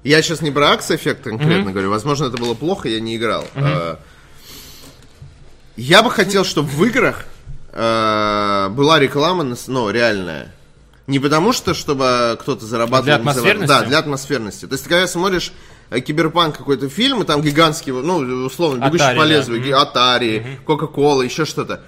Я сейчас не про Axe эффект конкретно говорю, возможно, это было плохо, я не играл. А, Я бы хотел, чтобы в играх э, была реклама, с- ну, реальная. Не потому что, чтобы кто-то зарабатывал...
Для
зарабатывал.
атмосферности?
Да, для атмосферности. То есть, когда смотришь э, киберпанк какой-то фильм, и там гигантский, ну, условно, бегущий
Atari,
по
да.
лезвию, ги- Atari, Кока-Кола, еще что-то.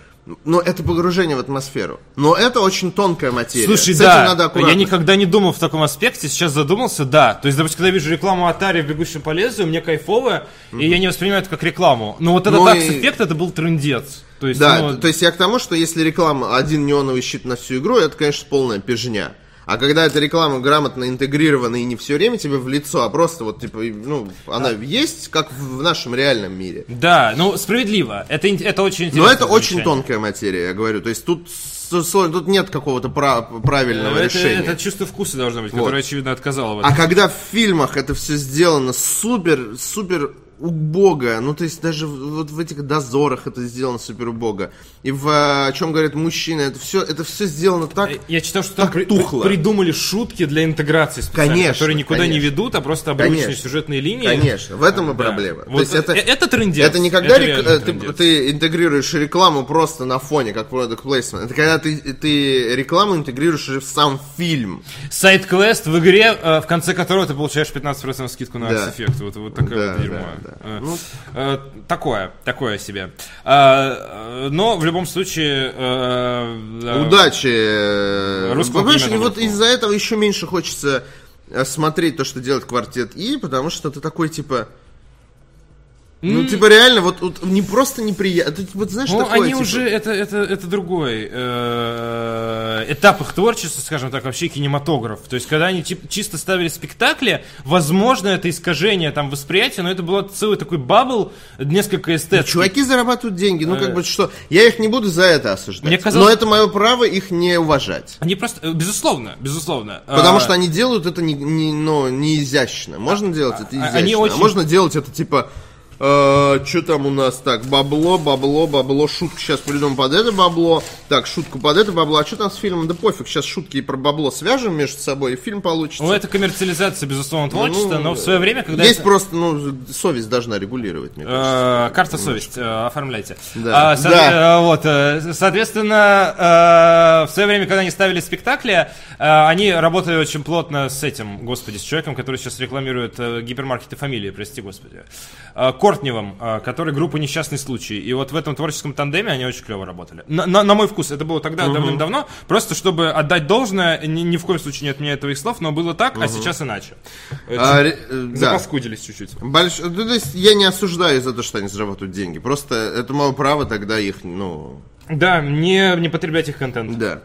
Но это погружение в атмосферу. Но это очень тонкая материя.
Слушай,
С
да,
надо аккуратно.
я никогда не думал в таком аспекте, сейчас задумался, да. То есть, допустим, когда я вижу рекламу Atari в «Бегущем по лезвию», мне кайфово, и я не воспринимаю это как рекламу. Но вот этот
Ну
Axe
и-
это был трендец. То есть,
Да,
ну,
то есть я к тому, что если реклама один неоновый щит на всю игру, это, конечно, полная пижня. А когда эта реклама грамотно интегрирована и не все время тебе в лицо, а просто вот, типа, ну, она есть, как в нашем реальном мире.
Да, ну справедливо. Это, это очень интересно.
Но это очень тонкая материя, я говорю. То есть тут, тут нет какого-то пра- правильного
Это,
решения.
это чувство вкуса должно быть,
Вот.
которое, очевидно, отказало.
А когда в фильмах это все сделано супер, супер убого, ну то есть даже вот в этих дозорах это сделано супер убого. И в э, о чем говорят мужчины, это все, это все сделано так.
Я читал, что там
так
при-
тухло.
при- придумали шутки для интеграции специально,
Конечно,
которые никуда не
конечно.
ведут, а просто обрывочные
Конечно.
сюжетные линии.
Конечно, в этом и
Да.
проблема.
Вот
То есть это,
э- это трендец.
это не когда
Это
рек- э, ты, ты интегрируешь рекламу просто на фоне, как product placement. Это когда ты, ты рекламу интегрируешь в сам фильм.
Сайт-квест в игре, в конце которого ты получаешь 15% скидку на
Да.
Axe Effect. Вот, вот такое
Да,
вот дерьмо.
да, да.
Э,
Ну.
э, такое, такое себе. А, э, но в любом случае... э, э,
Удачи. э,
Русского
Понимаешь, и вот из-за этого еще меньше хочется э, смотреть то, что делает квартет И, потому что ты такой, типа... Ну, типа, реально, вот, вот не просто неприятно. Это, вот, знаешь,
Ну,
такое,
они
типа,
уже, это, это, это другой э, этап их творчества, скажем так, вообще кинематограф. То есть, когда они тип- чисто ставили спектакли, возможно, это искажение там восприятия, но это был целый такой бабл, несколько эстетов.
Чуваки зарабатывают деньги, ну,
Э.
как бы, что, я их не буду за это осуждать.
Мне казалось-
Но это мое право их не уважать.
Они просто, э, безусловно, безусловно.
Потому
А,
что они делают это не, не, ну, не изящно. Можно делать это
а-
изящно,
они
а
очень-
можно делать это типа... что там у нас так? Бабло, бабло, бабло, шутку сейчас придумаем под это бабло. Так, шутку под это бабло. А что там с фильмом? Да пофиг, сейчас шутки и про бабло свяжем между собой, и фильм получится.
Ну, это коммерциализация, безусловно, творчества,
Ну,
но в свое время, когда
Есть
это-
просто, ну, совесть должна регулировать, мне кажется.
Э, Карта совесть, э, оформляйте.
Да.
А, со-
Да.
э, вот, э, соответственно, э, в свое время, когда они ставили спектакли, э, они работали очень плотно с этим, господи, с человеком, который сейчас рекламирует э, гипермаркеты фамилии, прости господи, э, Кортневым, э, который группа «Несчастный случай». И вот в этом творческом тандеме они очень клево работали. На, на- на мой вкус, это было тогда давным-давно, просто чтобы отдать должное, ни, ни в коем случае не отменяю твоих слов, но было так, а сейчас иначе. Э,
А, э, да.
Запаскудились чуть-чуть.
Больш... ну, то есть я не осуждаю за то, что они зарабатывают деньги. Просто это мое право тогда их, ну,
Да, не, не потреблять их контент.
да.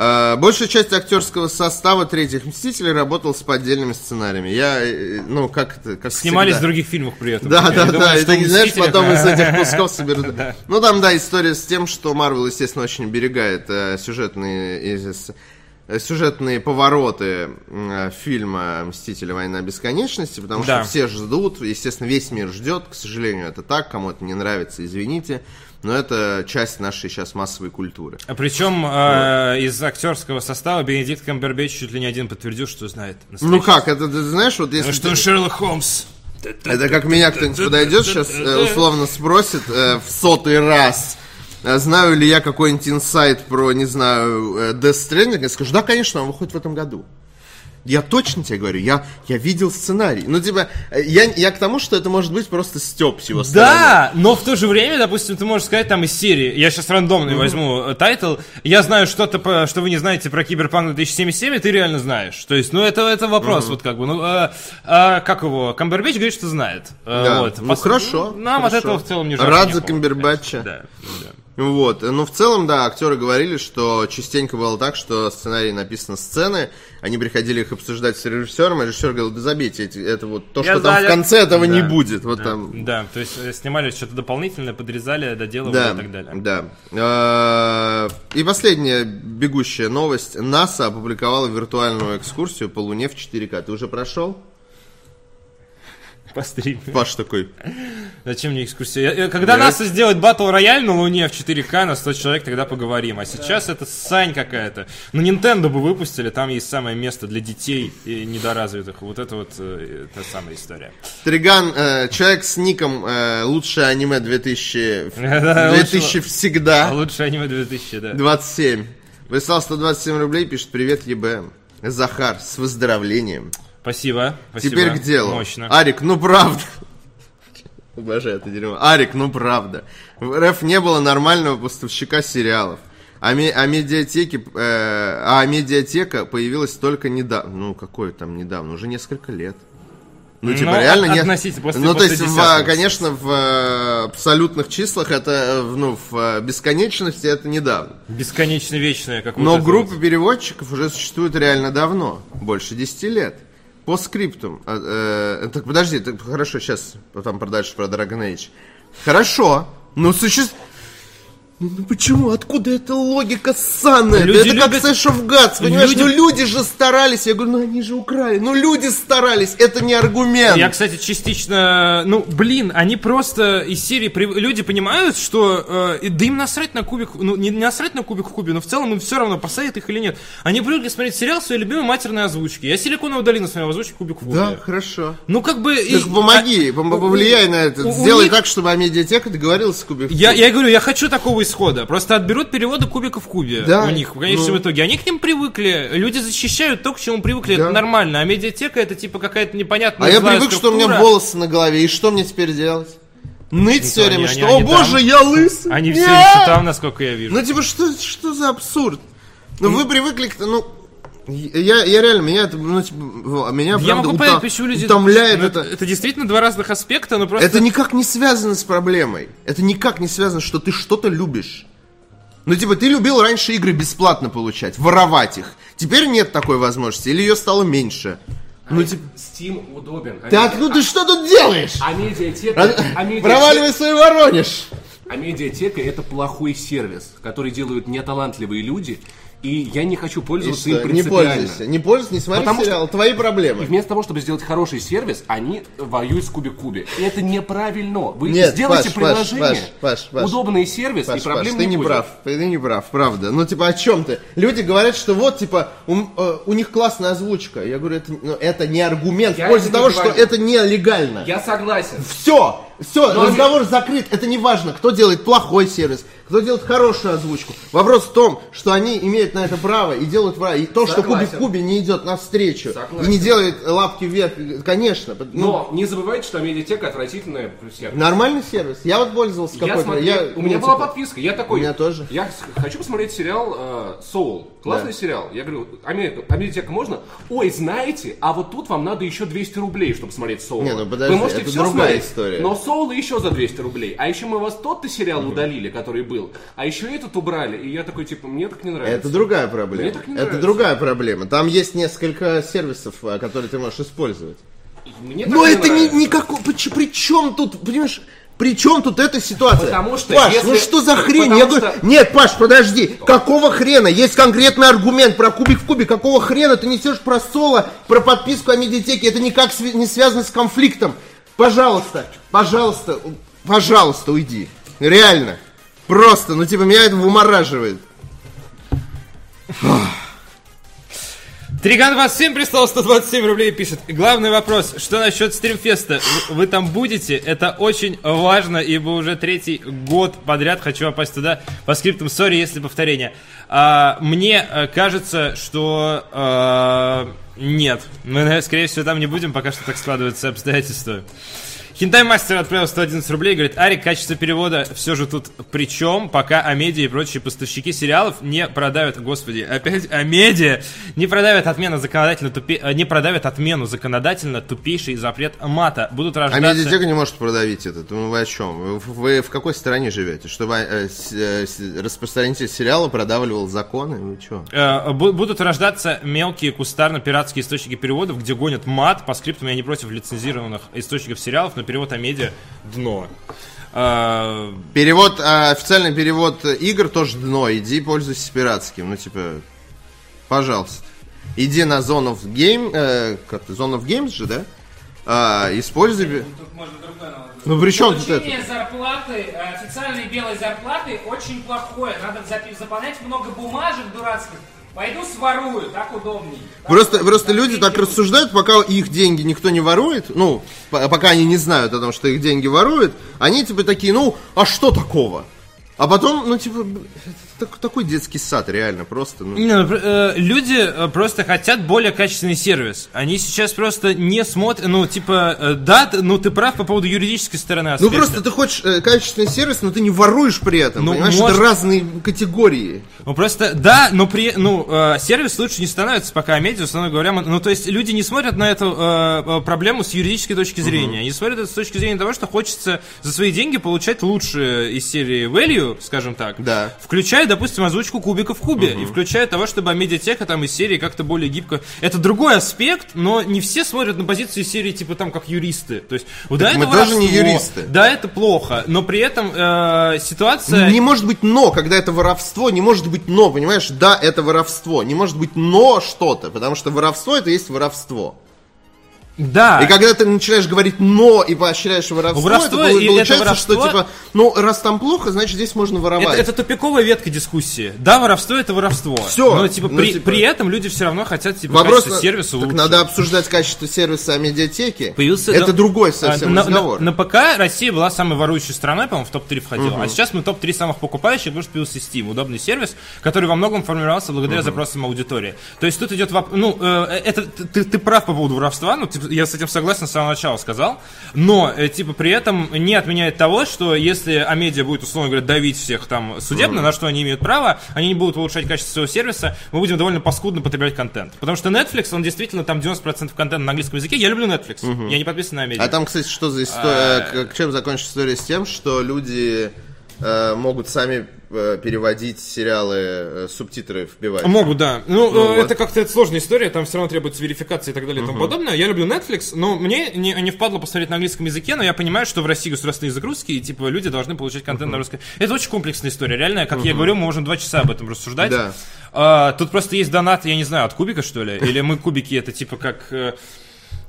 А, большая часть актерского состава третьих Мстителей работал с поддельными сценариями. Я, э, ну, как это, как
Снимались в
всегда.
других фильмах при этом.
Да, да, да, и ты, знаешь, потом (laughs) из этих кусков соберут. (laughs) Ну, там, да, история с тем, что Марвел, естественно, очень берегает э, сюжетные, э, сюжетные повороты фильма «Мстители. Война бесконечности», потому
Да.
что все ждут, естественно, весь мир ждет, к сожалению, это так, кому это не нравится, извините, но это часть нашей сейчас массовой культуры.
А Причем э, из актерского состава Бенедикт Камбербэтч чуть ли не один подтвердил, что знает.
Ну как, это ты знаешь, вот если...
Ну что
ты-
Шерлок Холмс.
Это как меня кто-нибудь подойдет сейчас, э, условно спросит э, в сотый раз, э, знаю ли я какой-нибудь инсайт про, не знаю, э, Death Stranding, я скажу, да, конечно, он выходит в этом году. Я точно тебе говорю, я, я видел сценарий. Ну, типа, э, я, я к тому, что это может быть просто стёб с его стороны.
Да, но в то же время, допустим, ты можешь сказать там из серии, я сейчас рандомный возьму э, title, я знаю что-то, что вы не знаете про Киберпанк 2077, и ты реально знаешь. То есть, ну это, это вопрос, вот как бы, ну, а, а, как его, Камбербэтч говорит, что знает.
Да.
вот.
Ну,
Пос-
хорошо,
Нам от
хорошо.
этого в целом не жалко.
Рад за Камбербэтча.
Да, да.
Вот, ну в целом, да, актеры говорили, что частенько было так, что сценарий написаны сцены, они приходили их обсуждать с режиссером, а режиссер говорил, да забейте, это вот то,
Я
что там в
занят».
конце этого не
Да.
будет, вот там.
Да, то есть э, снимали что-то дополнительное, подрезали, доделывали
Да,
и так далее.
да. Э, И последняя бегущая новость. НАСА опубликовала виртуальную экскурсию по Луне в 4К. Ты уже прошел?
По стриме.
Паш такой.
Зачем мне экскурсия? Когда
Я-
НАСА сделает батл рояль на Луне в 4К на 100 человек, тогда поговорим. А сейчас это сань какая-то. Ну, Nintendo бы выпустили, там есть самое место для детей и недоразвитых. Вот это вот э, та самая история.
Триган, э, человек с ником э, лучшее аниме 2000, (laughs)
Да,
2000
А
всегда.
лучше аниме 2000, да.
27. Прислал 127 рублей, пишет привет ЕБМ. Захар, с выздоровлением.
Спасибо, спасибо.
Теперь к делу.
Мощно.
Арик, ну правда. Обожаю это дерьмо. Арик, ну правда. В РФ не было нормального поставщика сериалов. А, ме- а медиатеки, э, а медиатека появилась только недавно. Ну, какое там недавно? Уже несколько лет. Ну, типа,
Ну,
реально
от-
не...
относительно, после-
ну, то
после
есть, в,
10-го.
конечно, в э, абсолютных числах это, э, в, ну, в э, бесконечности это недавно.
Бесконечно вечное, как вот
Но группа переводчиков уже существует реально давно, больше 10 лет. По скриптум. а, э, так, подожди, так, хорошо, сейчас потом продальше про Dragon Age. Хорошо, но существует... Ну, ну почему? Откуда эта логика ссаная?
Люди
это как
любят-
Sash of Gods, понимаешь?
Люди-
Ну люди же старались. Я говорю, ну они же украли. Ну люди старались, это не аргумент.
Я, кстати, частично, ну, блин, они просто из серии, люди понимают, что, э, и- да им насрать на кубик, ну, не насрать на кубик в кубе, но в целом им все равно, посадят их или нет. Они привыкли смотреть сериал своей любимой матерной озвучки. Я Силиконовую долину смотрел озвучки кубик в кубе.
Да, хорошо.
Ну, как бы... и-
Так помоги,
а-
повлияй на это.
у- у
Сделай
них-
так, чтобы Амедиатека договорилась с Кубик.
Я, я говорю, я хочу такого исхода. Просто отберут переводы кубика в кубе
Да,
у них в конечном
ну.
итоге. Они к ним привыкли. Люди защищают то, к чему привыкли.
Да.
Это нормально. А медиатека это типа какая-то непонятная
А я привык, что у меня
структура.
волосы на голове, и что мне теперь делать? Ныть все
они-
время,
они-
что,
они
о боже,
там.
я лысый.
Они все
Нет!»
еще там, насколько я вижу.
Ну, типа, что, что за абсурд? Ну, вы привыкли к... Ну, Я, я реально, меня это, ну, типа, меня
Я
правда
могу
ута-
понять, почему люди...
утомляет
Ну,
это.
это действительно два разных аспекта, но просто...
Это никак не связано с проблемой. Это никак не связано, что ты что-то любишь. Ну, типа, ты любил раньше игры бесплатно получать, воровать их. Теперь нет такой возможности, или ее стало меньше. Ну, типа,
Steam удобен.
так, ну ты что тут делаешь?
А медиатека, а медиатека-
Проваливай свой Воронеж.
а медиатека это плохой сервис, который делают неталантливые люди, и я не хочу
И
пользоваться
что,
им
не
принципиально.
пользуйся, не пользуйся, не смотри
Потому что-
сериал, твои
И
проблемы.
вместо того, чтобы сделать хороший сервис, они воюют с Куби-Куби. И это неправильно. Вы
Нет,
сделайте
Паш,
приложение.
Паш, Паш, Паш.
Удобный сервис,
Паш,
и проблем
Паш, ты не
будет.
прав, ты не прав, правда. Ну, типа, о чем ты? Люди говорят, что вот, типа, у, э, у них классная озвучка. Я говорю, это, ну, это не аргумент
Я
в пользу
не
того, что это нелегально.
Я согласен.
Все, все,
Но
разговор закрыт. Это не важно, кто делает плохой сервис, кто делает хорошую озвучку. Вопрос в том, что они имеют на это право и делают право. И то, что Куби
Согласен.
Куби не идет навстречу
Согласен.
и не делает лапки вверх, конечно. ну,
Но не забывайте, что медиатека отвратительная сервис.
Нормальный сервис. Я вот пользовался
Я
какой-то.
смотрел,
я,
у меня
ну,
была подписка, я такой...
У меня тоже.
Я хочу посмотреть сериал э, Soul. Классный
Да.
сериал. Я говорю, а медиатека, а медиатека можно? Ой, знаете, а вот тут вам надо еще 200 рублей, чтобы смотреть Soul.
Не, ну подожди,
Вы можете
это
все
другая
смотреть,
история.
но Soul еще за 200 рублей. А еще мы вас тот-то сериал удалили, который был, а еще этот убрали. И я такой, типа, мне так не нравится.
Это другая проблема.
Мне так не
Это
нравится.
другая проблема. Там есть несколько сервисов, а, которые ты можешь использовать.
Мне
Но это не,
нравится.
никакой. При, чем тут, понимаешь? При чем тут эта ситуация?
Потому что
Паш,
если-
ну что за хрень?
Потому
Я говорю,
что-
нет, Паш, подожди. Какого хрена? Есть конкретный аргумент про кубик в кубе. Какого хрена ты несешь про соло, про подписку о медиатеке? Это никак не связано с конфликтом. Пожалуйста, пожалуйста, пожалуйста, уйди. Реально. Просто, ну типа меня это вымораживает.
Триган 27 прислал 127 рублей и пишет. Главный вопрос, что насчет стримфеста? Вы, там будете? Это очень важно, ибо уже третий год подряд хочу попасть туда. По скриптам, сори, если повторение. А, мне э, кажется, что э, нет. Мы, скорее всего, там не будем, пока что так складываются обстоятельства. Хинтай Мастер отправил 111 рублей, говорит, Арик, качество перевода все же тут причем, пока Амедиа и прочие поставщики сериалов не продавят, господи, опять Амедиа, не продавят отмену законодательно тупе, э, не продавят отмену законодательно тупейший запрет мата. Будут
А
рождаться...
медиатека не может продавить это. Ну, Вы о чем? Вы, вы в какой стране живете? Чтобы э, с- э, с- распространитель сериала продавливал законы? Вы что?
Э, бу- будут рождаться мелкие кустарно-пиратские источники переводов, где гонят мат. По скриптам я не против лицензированных источников сериалов, но перевод Амедиа дно. Э,
Перевод, а, официальный перевод игр тоже дно. Иди пользуйся пиратским. Ну, типа, пожалуйста. Иди на Zone of Game, э, как Zone of Games же, да? А, используй...
Тут можно другое.
Ну, при чем тут это?
Зарплаты, э, официальной белой зарплаты очень плохое. Надо заполнять много бумажек дурацких. Пойду сворую, так удобней. Так
Просто, просто люди так рассуждают, пока их деньги никто не ворует, ну, пока они не знают о том, что их деньги воруют, они типа такие, ну, а что такого? А потом, ну, типа, так- такой детский сад, реально, просто, ну.
Не, ну, э, люди э, просто хотят более качественный сервис. Они сейчас просто не смотрят, ну, типа, э, да, ну, ты прав по поводу юридической стороны
Ну
аспекта.
просто ты хочешь э, качественный сервис, но ты не воруешь при этом,
Ну,
понимаешь?
может-
Это разные категории.
Ну, просто, да, но при, ну, э, сервис лучше не становится, пока медиа, условно говоря, ну, то есть люди не смотрят на эту э, э, проблему с юридической точки зрения. Они смотрят это с точки зрения того, что хочется за свои деньги получать лучше из серии value, скажем так.
Да.
Включая, допустим, озвучку кубика в кубе. И включая того, чтобы медиатека там из серии как-то более гибко. Это другой аспект, но не все смотрят на позиции серии, типа, там, как юристы. То есть, да,
мы
это
тоже не
воровство,
юристы.
Да, это плохо. Но при этом э, ситуация...
Не может быть но, когда это воровство, не может быть но, понимаешь? Да, это воровство. Не может быть но что-то, потому что воровство это есть воровство.
Да.
И когда ты начинаешь говорить но и поощряешь воровство,
Воровство
это
и это
получается,
воровство-
что типа, ну раз там плохо, значит здесь можно воровать.
Это, это тупиковая ветка дискуссии. Да, воровство это воровство.
Всё.
Но типа,
Ну,
при,
типа-
при этом люди все равно хотят типа,
Вопрос
качество
на-
сервиса
так
лучше.
надо обсуждать качество сервиса о медиатеке.
Появился,
это
да,
другой
а,
совсем
на,
разговор.
На, на ПК Россия была самой ворующей страной, по-моему, в топ-3 входила. А сейчас мы топ-3 самых покупающих, потому что появился Steam, удобный сервис, который во многом формировался благодаря запросам аудитории. То есть тут идет воп- ну, э, это ты, ты прав по поводу воровства, ну, типа, я с этим согласен с самого начала сказал, но, э, типа, при этом не отменяет того, что если Амедиа будет, условно говоря, давить всех там судебно, на что они имеют право, они не будут улучшать качество своего сервиса, мы будем довольно паскудно потреблять контент. Потому что Netflix, он действительно там 90% контента на английском языке. Я люблю Netflix. Я не подписан на Амедиа.
А там, кстати, что за история? К чем закончится история с тем, что люди э, могут сами переводить сериалы, э, субтитры вбивать?
Могут, да. Ну,
Ну
э,
вот.
это как-то это сложная история, там все равно требуется верификация и так далее и тому подобное. Я люблю Netflix, но мне не, не впадло посмотреть на английском языке, но я понимаю, что в России государственный язык русский, и типа люди должны получать контент на русском. Это очень комплексная история, реально, как я говорю, мы можем два часа об этом рассуждать.
Да.
А, тут просто есть донат, я не знаю, от Кубика, что ли? Или мы кубики, это типа как...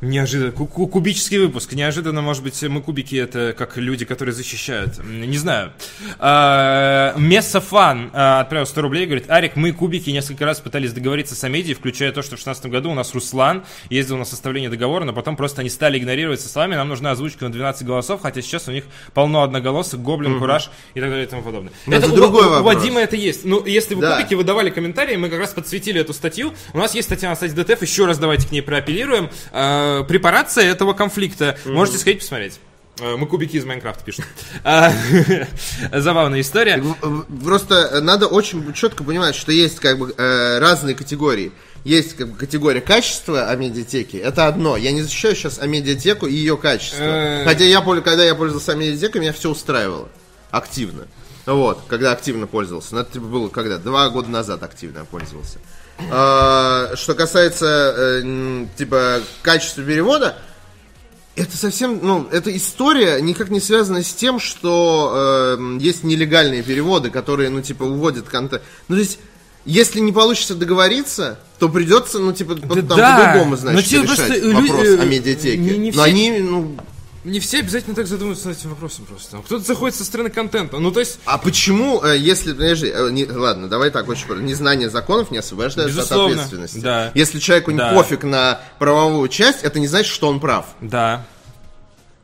Неожиданно. Ку- ку- Кубический выпуск. Неожиданно, может быть, мы кубики это как люди, которые защищают. Не знаю. А, Месса Фан а, отправил 100 рублей, говорит, Арик, мы кубики несколько раз пытались договориться с Амедией, включая то, что в 16 году у нас Руслан ездил на составление договора, но потом просто они стали игнорировать со словами, нам нужна озвучка на 12 голосов, хотя сейчас у них полно одноголосых, Гоблин, Кураж и так далее и тому подобное.
Но это
у-
другой
у, у
вопрос.
Вадима это есть. Ну, если вы
Да.
кубики выдавали комментарии, мы как раз подсветили эту статью. У нас есть статья на сайте ДТФ, еще раз давайте к ней проапеллируем. Э, препарация этого конфликта. Можете сходить посмотреть. Э, Мы кубики из Майнкрафта пишем. (laughs) А, (laughs) Забавная история.
Просто надо очень четко понимать, что есть как бы э, разные категории. Есть как бы, категория качества о медиатеке. Это одно. Я не защищаю сейчас о медиатеку и ее качество.
Э.
Хотя я, когда я пользовался медиатекой, меня все устраивало. Активно. Вот, когда активно пользовался. Ну, это типа, было когда? Два года назад активно я пользовался. А, что касается, э, типа, качества перевода, это совсем, ну, эта история никак не связана с тем, что э, есть нелегальные переводы, которые, ну, типа, уводят контент. Ну, то есть, если не получится договориться, то придется, ну, типа, там
да.
по-другому, значит,
типа,
решать вопрос
э,
о медиатеке.
не- не
Но
все-
они, ну,
Не все обязательно так задумываются над этим вопросом просто. Кто-то заходит со стороны контента. Ну, то есть,
а почему, э, если, подожди, э, не- ладно, давай так, очень просто, незнание законов не освобождает от
Безусловно,
ответственности.
да.
Если человеку
Да.
не пофиг на правовую часть, это не значит, что он прав.
да.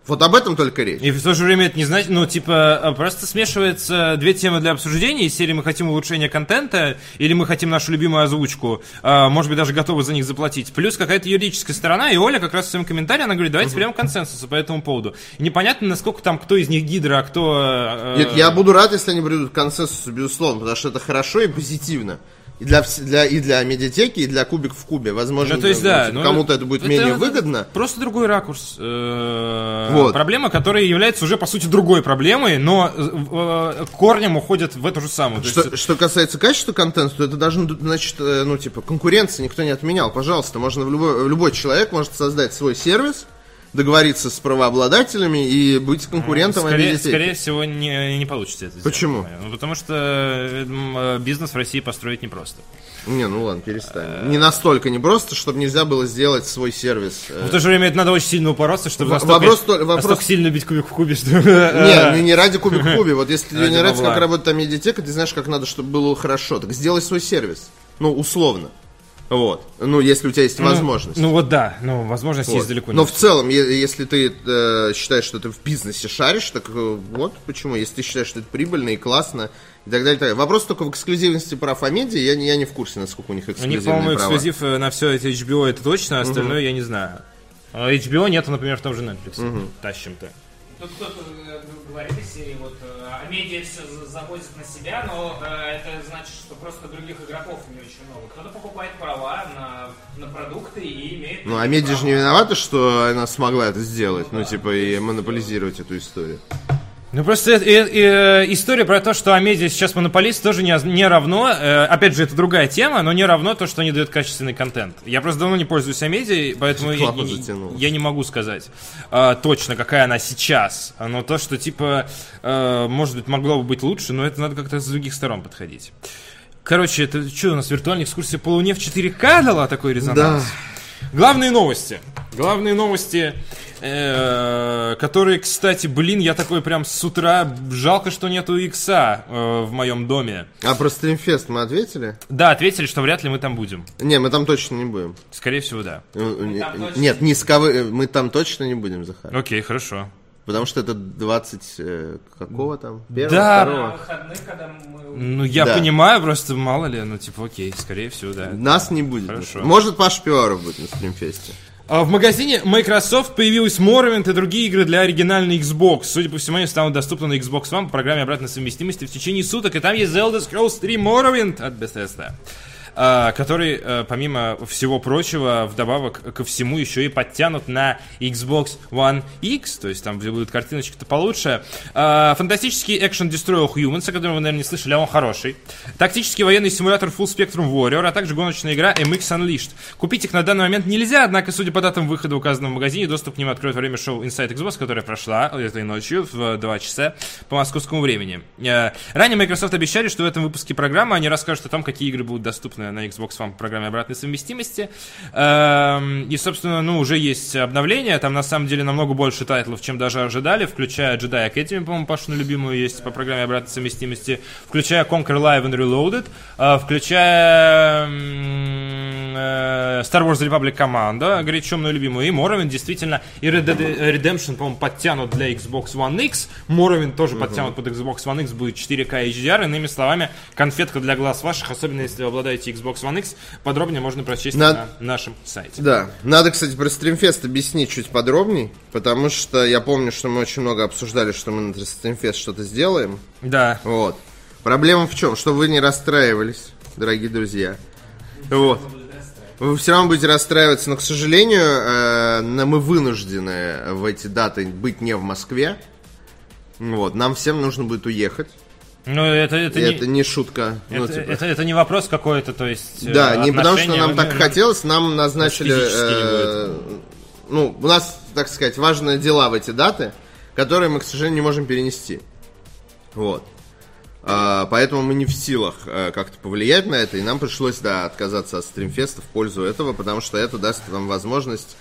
Вот об этом только речь.
И в то же время это не значит, ну, типа, а, просто смешивается две темы для обсуждения. Из серии мы хотим улучшения контента, или мы хотим нашу любимую озвучку, а, может быть, даже готовы за них заплатить. Плюс какая-то юридическая сторона, и Оля как раз в своем комментарии, она говорит, давайте прям консенсуса по этому поводу. И непонятно, насколько там, кто из них гидра, а кто... э,
Нет, я буду рад, если они придут к консенсусу, безусловно, потому что это хорошо и позитивно. И для, для, и для медиатеки, и для кубик в кубе. Возможно,
Ну, то есть, да.
типа,
ну,
кому-то это будет менее
это
выгодно.
Просто другой ракурс. э,
Вот.
Проблема, которая является уже, по сути, другой проблемой, но э, э, корнем уходит в эту же самую. То
Что,
есть,
что касается качества контента, то это должно, значит, ну, типа, конкуренции никто не отменял. Пожалуйста, можно в любой, любой человек может создать свой сервис, договориться с правообладателями и быть конкурентом
Скорее,
медиатеки.
скорее всего, не, не получится это сделать.
Почему?
Ну, потому что э, э, бизнес в России построить непросто.
Не, ну ладно, перестань. Не настолько непросто, чтобы нельзя было сделать свой сервис. э,
В то же время это надо очень сильно упороться, чтобы
Во-
настолько,
вопрос то- вопрос-
настолько сильно бить кубик в кубе, (laughs) что...
Не, ну не ради кубик в кубе. Вот если тебе не нравится, как работает там медиатека, ты знаешь, как надо, чтобы было хорошо. Так сделай свой сервис. Ну, условно. Вот. Ну, если у тебя есть возможность.
Ну вот да, ну возможность
Вот.
есть далеко не
Но в целом, если ты э, считаешь, что ты в бизнесе шаришь, так э, вот почему. Если ты считаешь, что это прибыльно и классно, и так далее, и так далее. Вопрос только в эксклюзивности прав о медиа. Я, не- я не в курсе, насколько у них
У них,
эксклюзивные
по-моему,
права.
эксклюзив э, на все это HBO, это точно, а остальное я не знаю. А HBO нет, например, в том же Netflix. Тащим-то.
Тут кто-то э, говорит из серии, вот, э, а медиа все завозит на себя, но э, это значит, что просто других игроков не очень много. Кто-то покупает права на, на продукты и имеет...
Ну, а медиа же не виновата, что она смогла это сделать. Ну, типа, и монополизировать эту историю.
Ну просто э, э, история про то, что Амедиа сейчас монополист, тоже не, не равно, э, опять же, это другая тема, но не равно то, что они дают качественный контент. Я просто давно не пользуюсь Амедией, поэтому я, не- я не могу сказать э, точно, какая она сейчас. Но то, что типа, э, может быть, могло бы быть лучше, но это надо как-то с других сторон подходить. Короче, это что у нас виртуальная экскурсия по Луне в 4К дала такой резонанс? Главные новости. Главные новости, э, которые, кстати, блин, я такой прям с утра, жалко, что нету икса э, в моем доме.
А про стримфест мы ответили?
Да, ответили, что вряд ли мы там будем.
Не, мы там точно не будем.
Скорее всего, да.
Точно
Нет, не сковы... мы там точно не будем, Захар.
Окей, хорошо.
Потому что это 20... э, какого там? Первого,
Да.
На
второго?
выходных, когда мы...
Ну, я
Да.
понимаю, просто мало ли, ну, типа, окей, скорее всего, да.
Нас не будет.
Хорошо.
Может, Паш Пиваров будет на стримфесте.
А В магазине Microsoft появилась Morrowind и другие игры для оригинальной Xbox. Судя по всему, они станут доступны на Xbox One по программе обратной совместимости в течение суток. И там есть Zelda Scrolls 3 Morrowind от Bethesda. А, который, э, помимо всего прочего, вдобавок ко всему еще и подтянут на Xbox One X, то есть там где будут картиночки-то получше. А, Фантастический экшен Destroy All Humans, о котором вы, наверное, не слышали, а он хороший. Тактический военный симулятор Full Spectrum Warrior, а также гоночная игра MX Unleashed. Купить их на данный момент нельзя, однако, судя по датам выхода указанного в магазине, доступ к ним откроет время шоу Inside Xbox, которое прошла этой ночью в 2 часа по московскому времени. Э, Ранее Microsoft обещали, что в этом выпуске программы они расскажут о том, какие игры будут доступны на Xbox One по программе обратной совместимости. Эм, И, собственно, ну, уже есть обновление. Там, на самом деле, намного больше тайтлов, чем даже ожидали, включая Jedi Academy, по-моему, Пашину любимую есть по программе обратной совместимости, включая Conquer Live and Reloaded, э, включая э, Star Wars Republic Commando, горячо мою любимую, и Morrowind, действительно, и Red Dead Redemption, по-моему, подтянут для Xbox One X, Morrowind тоже подтянут под Xbox One X, будет 4K HDR, иными словами, конфетка для глаз ваших, особенно если вы обладаете Xbox One X, подробнее можно прочесть
На-
на нашем сайте.
Да. Надо, кстати, про стримфест объяснить чуть подробней, потому что я помню, что мы очень много обсуждали, что мы на стримфест что-то сделаем.
Да.
Вот. Проблема в чем? Чтобы вы не расстраивались, дорогие друзья. Вот. Вы все равно будете расстраиваться, но, к сожалению, э, мы вынуждены в эти даты быть не в Москве. Вот. Нам всем нужно будет уехать.
Ну, это, это,
И
не,
это не шутка. ну,
это,
типа.
это, это не вопрос какой-то, то есть... э,
Да, не потому что нам
ну,
так
ну,
хотелось, нам назначили, э, ну, у нас, так сказать, важные дела в эти даты, которые мы, к сожалению, не можем перенести. Вот. А, поэтому мы не в силах э, как-то повлиять на это, и нам пришлось, да, отказаться от стримфеста в пользу этого, потому что это даст нам возможность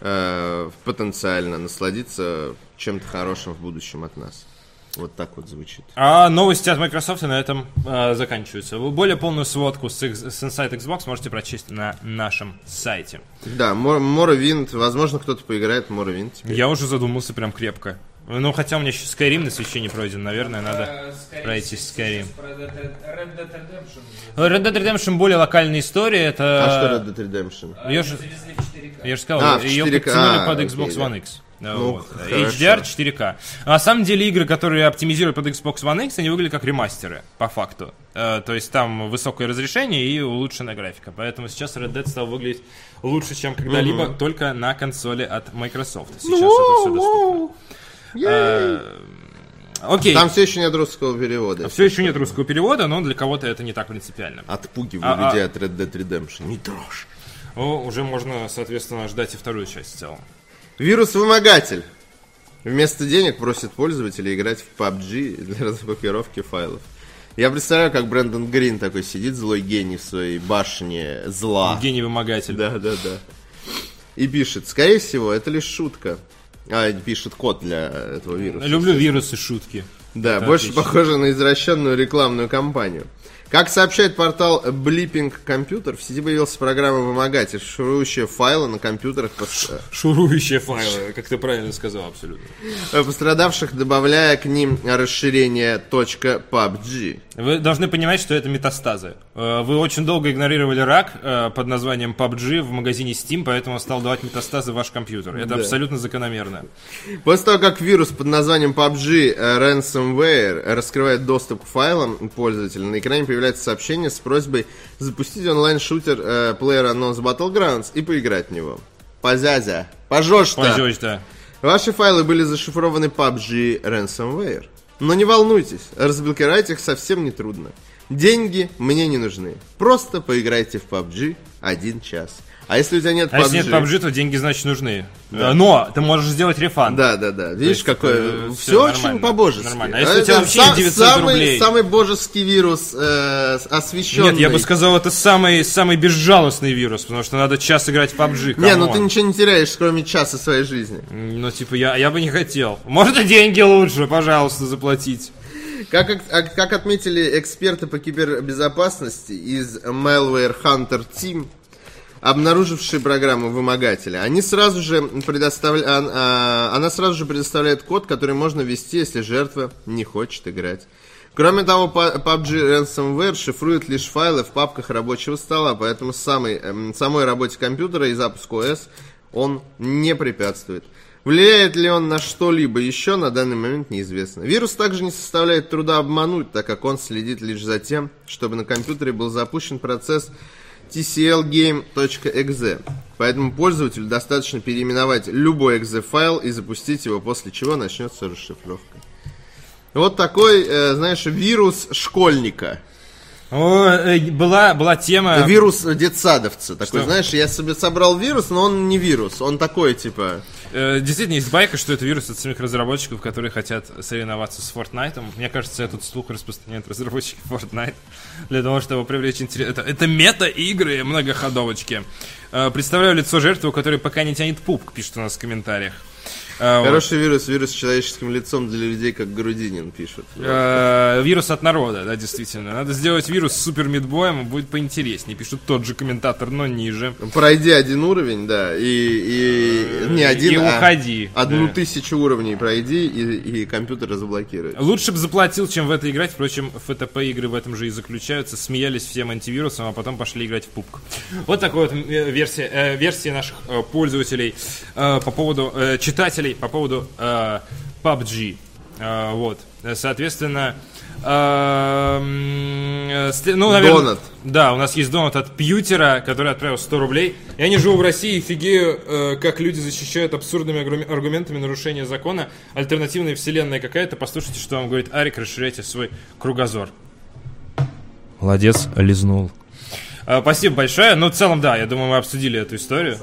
э, потенциально насладиться чем-то хорошим в будущем от нас. Вот так вот звучит.
А новости от Microsoft на этом э, заканчиваются. Вы более полную сводку с, с Inside Xbox можете прочесть на нашем сайте.
Да, Моровинт, возможно, кто-то поиграет в Моровинт теперь.
Я уже задумался прям крепко. Ну, хотя у меня еще Skyrim на свече не пройден, наверное, надо
Э, скорее
пройти Skyrim.
Red Dead Red Dead Redemption.
Red Dead Redemption более локальная история, это...
А что Red Dead Redemption?
Я же,
Завезли в 4К.
я же сказал,
А,
ее
4К,
подтянули под
окей,
Xbox
да.
One X. Да,
Ну,
вот.
хорошо.
HDR 4К. А на самом деле игры, которые оптимизируют под Xbox One X, они выглядят как ремастеры, по факту. Э, то есть там высокое разрешение и улучшенная графика. Поэтому сейчас Red Dead стал выглядеть лучше, чем когда-либо, только на консоли от Microsoft. Сейчас это все доступно. Э, Окей.
Там все еще нет русского перевода.
Все еще нет русского перевода, но для кого-то это не так принципиально.
Отпугиваю
А, а.
людей от Red Dead Redemption. Не трожь.
Ну, уже можно, соответственно, ждать и вторую часть в целом.
Вирус-вымогатель. Вместо денег просит пользователей играть в PUBG для разблокировки файлов. Я представляю, как Брэндон Грин такой сидит, злой гений в своей башне зла.
Гений-вымогатель.
Да, да, да. И пишет, скорее всего, это лишь шутка. А, пишет код для этого вируса.
Люблю вирусы, шутки.
Да,
Это
больше
отлично.
похоже на извращенную рекламную кампанию. Как сообщает портал Blipping Computer, в сети появилась программа вымогатель, шурующая файлы на компьютерах
Шурующие файлы, как ты правильно сказал, абсолютно.
пострадавших, добавляя к ним расширение .pubg.
Вы должны понимать, что это метастазы. Э, Вы очень долго игнорировали рак э, под названием PUBG в магазине Steam, поэтому он стал давать метастазы в ваш компьютер. Это
Да.
абсолютно закономерно.
После того, как вирус под названием PUBG э, Ransomware раскрывает доступ к файлам пользователя, на экране появляется сообщение с просьбой запустить онлайн-шутер э, PlayerUnknown's Battlegrounds и поиграть в него. Позязя. Пожёшь-то.
Пойдёшь, да.
Ваши файлы были зашифрованы PUBG Ransomware. Но не волнуйтесь, разблокировать их совсем не трудно. Деньги мне не нужны. Просто поиграйте в PUBG один час. А если у тебя нет
А
PUBG...
если нет PUBG, то деньги, значит, нужны. Э, Но ты можешь сделать refund.
Да, да, да. Видишь, какой...
э,
все
всё
очень по-божески.
нормально. А если у тебя вообще
са-
900
самый,
рублей?
Самый божеский вирус, э, освещенный.
Нет, я бы сказал, это самый, самый безжалостный вирус, потому что надо час играть в PUBG.
Не, ну
come on.
ты ничего не теряешь, кроме часа своей жизни.
Ну, типа, я, я бы не хотел. Можно деньги лучше, пожалуйста, заплатить.
Как, а- как отметили эксперты по кибербезопасности из Malware Hunter Team, обнаружившие программу вымогателя, они сразу же предоставля... а- а- она сразу же предоставляет код, который можно ввести, если жертва не хочет играть. Кроме того, Pu- PUBG Ransomware шифрует лишь файлы в папках рабочего стола, поэтому самой, эм, самой работе компьютера и запуску ОС он не препятствует. Влияет ли он на что-либо еще, на данный момент неизвестно. Вирус также не составляет труда обмануть, так как он следит лишь за тем, чтобы на компьютере был запущен процесс tclgame.exe. Поэтому пользователю достаточно переименовать любой exe файл и запустить его, после чего начнется расшифровка. Вот такой, э, знаешь, вирус школьника.
О, э, была, была тема...
Вирус детсадовца. Такой,
Что?
знаешь, я себе собрал вирус, но он не вирус. Он такой, типа...
Э, Действительно, есть байка, что это вирус от самих разработчиков, которые хотят соревноваться с Fortnite. Мне кажется, этот слух распространяет разработчики Fortnite для того, чтобы привлечь интерес. Это, это мета-игры, многоходовочки. Э, Представляю лицо жертвы, у которой пока не тянет пупк, пишет у нас в комментариях. Э, вот.
Хороший вирус, вирус с человеческим лицом для людей, как Грудинин пишет.
Э, Вирус от народа, да, действительно. Надо сделать вирус с супер мидбоем, будет поинтереснее. Пишет тот же комментатор, но ниже.
Пройди один уровень, да, и, и не один,
и
а
уходи,
одну
да.
тысячу уровней пройди, и, и компьютер разблокирует.
Лучше бы заплатил, чем в это играть. Впрочем, ФТП игры в этом же и заключаются. Смеялись всем антивирусом, а потом пошли играть в пупк. Вот такая вот э, версия, э, версия наших э, пользователей э, по поводу э, читателей по поводу э, PUBG. Э, вот, Соответственно, э, э, ну, наверное,
Донат.
да, у нас есть донат от Пьютера, который отправил 100 рублей. Я не живу в России и фигею, э, как люди защищают абсурдными аргу- аргументами нарушения закона. Альтернативная вселенная какая-то. Послушайте, что вам говорит Арик, расширяйте свой кругозор. Молодец, лизнул. А, Спасибо большое. Ну, в целом, да, я думаю, мы обсудили эту историю.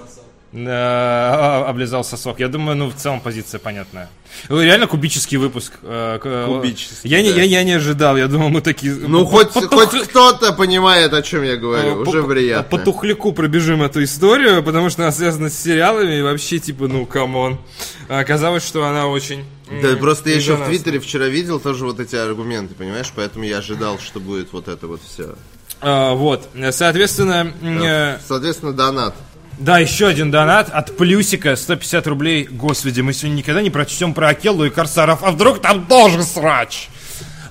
Да, облизал сосок. Я думаю, ну, в целом позиция понятная. Реально кубический выпуск. э, э,
Кубический,
Я, не,
да.
я, я не ожидал. Я думал, мы такие...
Ну, хоть,
по-
хоть кто-то понимает, о чем я говорю,
э,
уже приятно.
По тухляку пробежим эту историю, потому что она связана с сериалами, и вообще, типа, ну, come on. А Оказалось, что она очень...
Да, просто я еще в. Твиттере вчера видел тоже вот эти аргументы, понимаешь? Поэтому я ожидал, что будет вот это вот все.
А, вот, соответственно... э,
Соответственно, донат.
Да, еще один донат от Плюсика, 150 рублей. Господи, мы сегодня никогда не прочтем про Акеллу и Корсаров, а вдруг там тоже срач?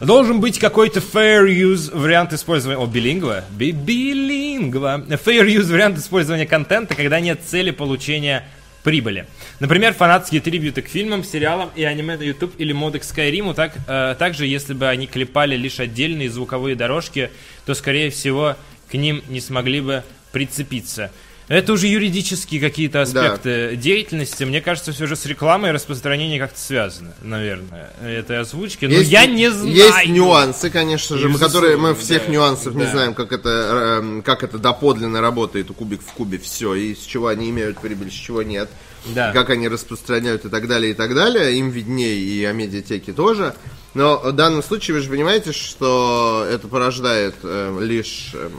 Должен быть какой-то fair use вариант использования... О, билингва? Би- Билингва. Fair use вариант использования контента, когда нет цели получения прибыли. Например, фанатские трибьюты к фильмам, сериалам и аниме на YouTube или моды к Скайриму. Так, э, также, если бы они клепали лишь отдельные звуковые дорожки, то, скорее всего, к ним не смогли бы прицепиться. Это уже юридические какие-то аспекты деятельности. Мне кажется, все же с рекламой и распространением как-то связано, наверное, этой озвучки. Но
Есть-
я не знаю.
Есть нюансы, конечно же, мы, которые мы всех
да,
нюансов не
да.
знаем, как это, эм, как это доподлинно работает у кубик в кубе, все, и с чего они имеют прибыль, с чего нет,
Да.
как они распространяют и так далее, и так далее, им виднее, и о медиатеке тоже. Но в данном случае вы же понимаете, что это порождает эм, лишь... эм,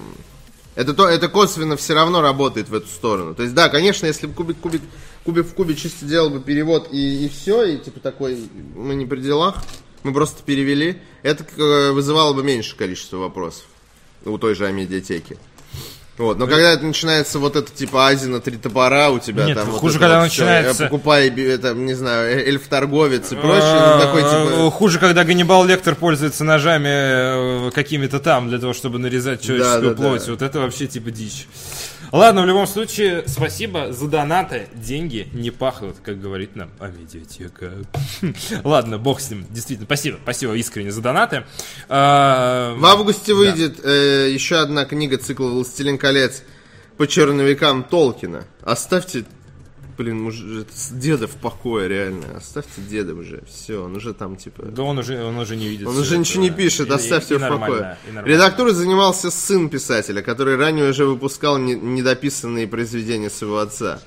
это, то, это косвенно все равно работает в эту сторону. То есть, да, конечно, если бы кубик, кубик, кубик в кубе чисто делал бы перевод и, и все, и типа такой, мы не при делах, мы просто перевели, это э, вызывало бы меньше количество вопросов у той же медиатеки. Вот, но когда это начинается вот это типа Азина три топора у тебя
Нет,
там вот
хуже,
это
когда
вот
начинается-
э, покупай это не знаю э, эльф-торговец и прочее, ну, такой
А,
типа
Хуже, когда Ганнибал Лектор пользуется ножами э, какими-то там, для того, чтобы нарезать человеческую
Да, да,
плоть.
да.
Вот это вообще типа дичь. Ладно, в любом случае, спасибо за донаты. Деньги не пахнут, как говорит нам Амедиатека. (laughs) Ладно, бог с ним. Действительно, спасибо, спасибо искренне за донаты. А,
В августе выйдет э, еще одна книга цикла «Властелин колец» по черновикам Толкина. Оставьте, блин, муж, деда в покое, реально. Оставьте деда уже. Все, он уже там типа...
Да он уже, он уже не видит.
Он уже ничего не пишет,
И-
оставьте
и
его в покое. Редактурой занимался сын писателя, который ранее уже выпускал не- недописанные произведения своего отца.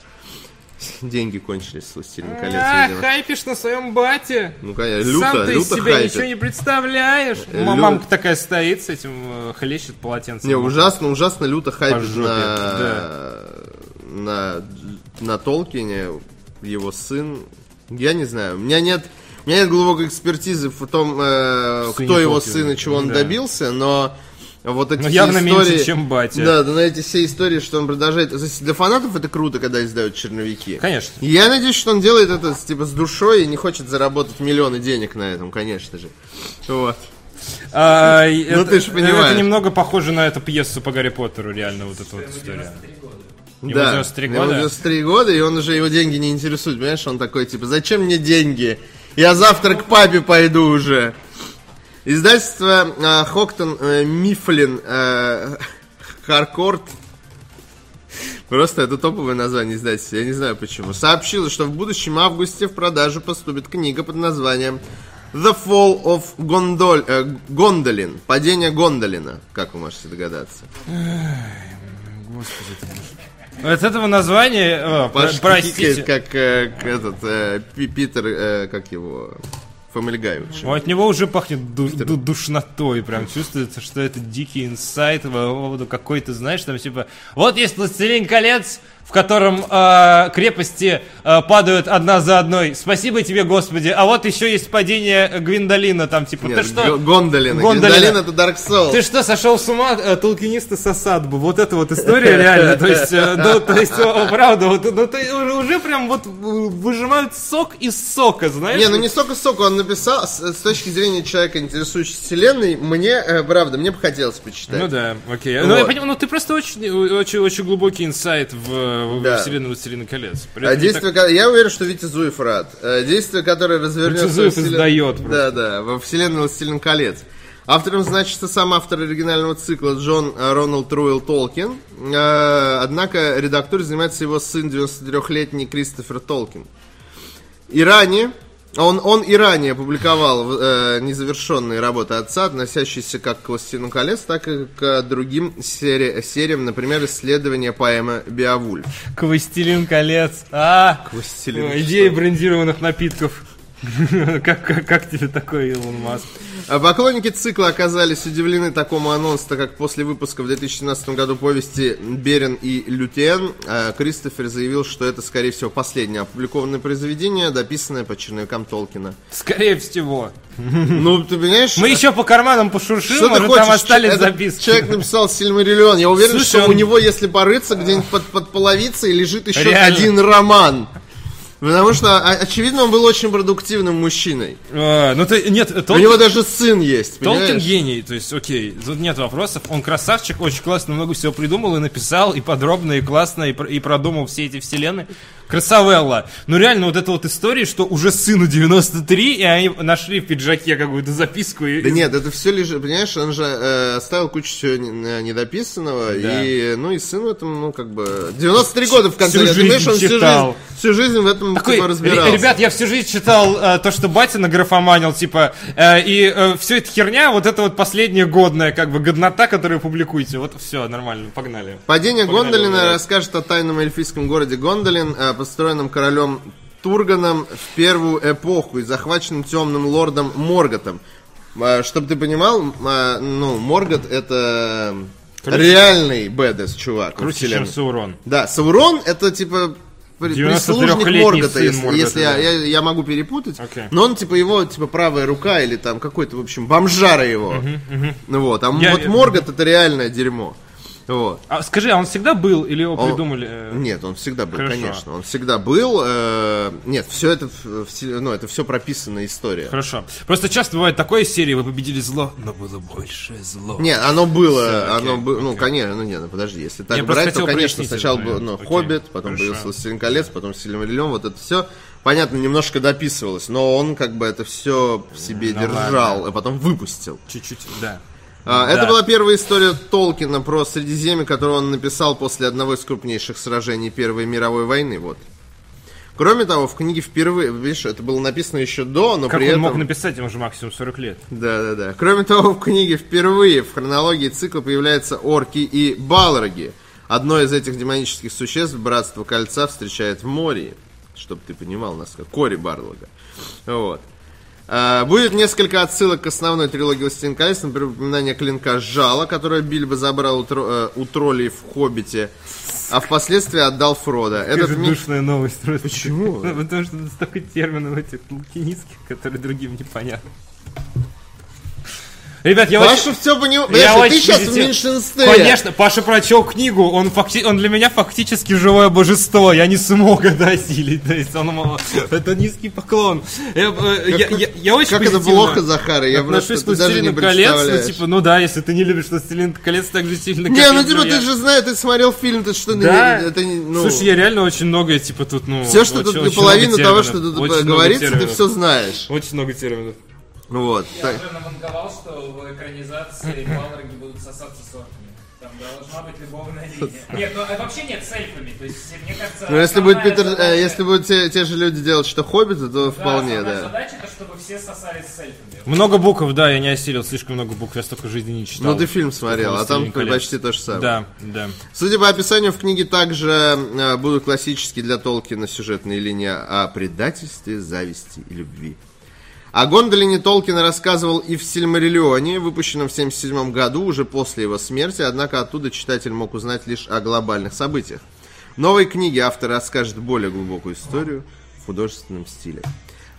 Деньги кончились с «Властелин колец»,
А,
видимо.
хайпишь на своем бате.
Ну, конечно, люто,
Сам ты из
люто
себя
хайпит.
ничего не представляешь.
Лю-
Мамка такая стоит с этим, э, хлещет полотенцем.
Не, ужасно, ужасно люто хайпит на, на, на Толкине, его сын. Я не знаю, у меня нет, у меня нет глубокой экспертизы в том, э, кто его
Толкина.
сын и чего он
Да.
добился, но вот эти
Но
все
явно
истории...
меньше, чем батя.
Да, да, на эти все истории, что он продолжает... То есть Для фанатов это круто, когда издают черновики.
Конечно.
Я надеюсь, что он делает это с- типа с душой и не хочет заработать миллионы денег на этом, конечно же. Вот.
А,
Ну,
это-
ты ж понимаешь.
Это немного похоже на эту пьесу по Гарри Поттеру, реально, вот эта вот история. Ему
да,
93
ему
года.
93 года, и он уже его деньги не интересуют, понимаешь? Он такой, типа, зачем мне деньги? Я завтра к папе пойду уже. Издательство э, Хоктон э, Мифлин э, Харкорт Просто это топовое название издательства, я не знаю почему. Сообщило, что в будущем августе в продажу поступит книга под названием The Fall of Gondol, э, Gondolin. Падение Гондолина, как вы можете догадаться.
От этого названия... о, про-
Пашка
простите.
как э, этот э, Пи- Питер, э, как его, очень.
От него уже пахнет ду- ду- душнотой, прям чувствуется, что это дикий инсайт по поводу какой-то, знаешь, там типа, вот есть «Властелин колец», в котором э, крепости э, падают одна за одной. Спасибо тебе, Господи. А вот еще есть падение Гвиндолина, там типа,
Нет,
ты что?
Гондолина.
Гондолина.
Гондолин это Dark Souls.
Ты что, сошел с ума, э, толкинисты с осадбу? Вот это вот история реально. То есть, э, ну, то есть, правда, вот, ну, ты уже, прям вот э, выжимают сок из сока, знаешь?
Не, ну не столько сока, он написал, с, точки зрения человека, интересующегося вселенной, мне, правда, мне бы хотелось почитать.
Ну да, окей. Ну, я понимаю, ну ты просто очень, очень, очень глубокий инсайт в, в
Да.
вселенную «Властелина колец. При
А действие, ко- я уверен, что Витя Зуев рад. Э, Действие, которое развернется...
Витя Зуев
во вселен-
издает просто.
Да, да, во вселенной «Властелин колец». Автором значится сам автор оригинального цикла Джон Роналд Руэлл Толкин. Э, Однако редактором занимается его сын, 93-летний Кристофер Толкин. И ранее, он, он и ранее публиковал э, незавершенные работы отца, относящиеся как к «Властелину колец», так и к другим сери- сериям, например, исследования поэмы «Беовульф».
К «Властелин колец». А, О, идея брендированных напитков. (laughs) Как, как, как тебе такой Илон Маск?
А Поклонники цикла оказались удивлены такому анонсу, так как после выпуска в 2017 году повести «Берен и Лютен» э, Кристофер заявил, что это, скорее всего, последнее опубликованное произведение, дописанное по черновикам Толкина.
Скорее всего.
Ну, ты понимаешь?
Мы еще по карманам пошуршим,
что
может,
хочешь?
там остались
Этот
записки.
Человек написал Сильмариллион. Я уверен,
Слушай,
что
он-
у него, если порыться, где-нибудь под, под половицей лежит еще
Реально.
один роман. Потому что, а, очевидно, он был очень продуктивным мужчиной.
А, ну ты, нет,
У
Толкин,
него даже сын есть,
Толкин
понимаешь?
гений, то есть, окей, тут нет вопросов. Он красавчик, очень классно много всего придумал и написал, и подробно, и классно, и, и продумал все эти вселенные. Красавелла. Ну реально, вот эта вот история, что уже сыну 93, и они нашли в пиджаке какую-то записку. И,
Да нет, это все лежит, понимаешь, он же э, оставил кучу всего не- э, недописанного,
Да.
и, ну, и сын в этом, ну, как бы, 93 года в конце,
Всю жизнь
понимаешь, он всю жизнь, всю жизнь в этом,
Такой,
типа, разбирался.
«Ре- ребят, я всю жизнь читал э, то, что батя награфоманил, типа, э, и все это херня, вот это вот последняя годная, как бы, годнота, которую публикуете. Вот все, нормально, погнали.
Падение
Погнали,
Гондолина
погнали.
расскажет о тайном эльфийском городе Гондолин, э, построенном королем Турганом в первую эпоху и захваченном темным лордом Морготом. Чтобы ты понимал, э, ну, Моргот это реальный бэдэс чувак.
Круче, чем. Саурон.
Да, Саурон это типа при-
93-летний
прислужник Моргота, если,
Моргота,
если я,
да.
я, я могу перепутать.
Окей.
Но он типа его типа правая рука или там какой-то, в общем, бомжара его. Ну вот, а
Я-
вот Моргот это реальное дерьмо. Вот.
А скажи, а он всегда был или его
Он-
придумали? э,
Нет, он всегда был,
Хорошо.
конечно. Он всегда был. э, нет, все это, в- ну, это все прописанная история.
Хорошо. Просто часто бывает такой серии, вы победили зло, но было большее зло.
Нет, оно было,
окей,
оно было, ну, конечно, ну, нет, ну, подожди, если так
Я
брать, то, конечно, сначала был, ну,
Окей,
Хоббит, потом
хорошо.
появился Властелин колец, потом Сильмариллион, вот это все, понятно, немножко дописывалось, но он, как бы, это все в себе
Ну,
держал,
ладно.
а потом выпустил.
Чуть-чуть, да.
А,
Да.
Это была первая история Толкина про Средиземье, которую он написал после одного из крупнейших сражений Первой мировой войны, вот. Кроме того, в книге впервые, видишь, это было написано еще до, но
Как
при
он
этом...
мог написать, ему же максимум 40 лет.
Да, да, да. Кроме того, в книге впервые в хронологии цикла появляются орки и балроги. Одно из этих демонических существ Братство Кольца встречает в море. Чтобы ты понимал, насколько Кори Барлога. Вот. А, Будет несколько отсылок к основной трилогии «Властелин колец», например, упоминание клинка Жала, которое Бильбо забрал у, тро- э, у троллей в «Хоббите», а впоследствии отдал Фрода. Этот
Это
миф...
душная новость. просто.
Почему? (laughs)
Потому что столько терминов этих лукинистских, которые другим непонятны. Ребят, я
Паша
очень...
все понимал.
Я
Понимаешь, ты
очень
сейчас в меньшинстве.
Конечно, Паша прочел книгу, он, факти... он для меня фактически живое божество, я не смог это осилить, то есть он, (laughs) это низкий поклон. Я, э, я, я, я очень
Как это плохо, Захар, я
отношусь
просто
к
ты даже не
«Властелину колец», ну, типа, ну да, если ты не любишь «Властелин колец» так же сильно, как
Не, ну типа ты же знаешь, ты смотрел фильм, ты что,
Да.
не, это ну...
Слушай, я реально очень многое, типа, тут, ну...
Все, что
очень-
тут,
очень
половину
много
того, что тут
очень
говорится, ты все знаешь.
Очень много терминов.
Вот.
Я
так.
уже наванговал, что в экранизации Балроги будут сосаться с орками. Там должна быть любовная линия. (laughs) Нет, ну а вообще нет с эльфами. То есть, мне кажется...
Ну, если будет Питер, э,
задача-
если будут те, те же люди делать, что Хоббиты, то
Да,
вполне, да.
задача, это чтобы все сосались с эльфами.
Много букв, да, я не осилил, слишком много букв, я столько жизни не читал.
Ну, ты фильм смотрел, а там
«Властелин колец».
почти то же самое.
Да, да.
Судя по описанию, в книге также э, будут классические для Толкина сюжетные линии о предательстве, зависти и любви. О Гондолине Толкин рассказывал и в Сильмариллионе, выпущенном в 1977 году, уже после его смерти, однако оттуда читатель мог узнать лишь о глобальных событиях. В новой книге автор расскажет более глубокую историю в художественном стиле.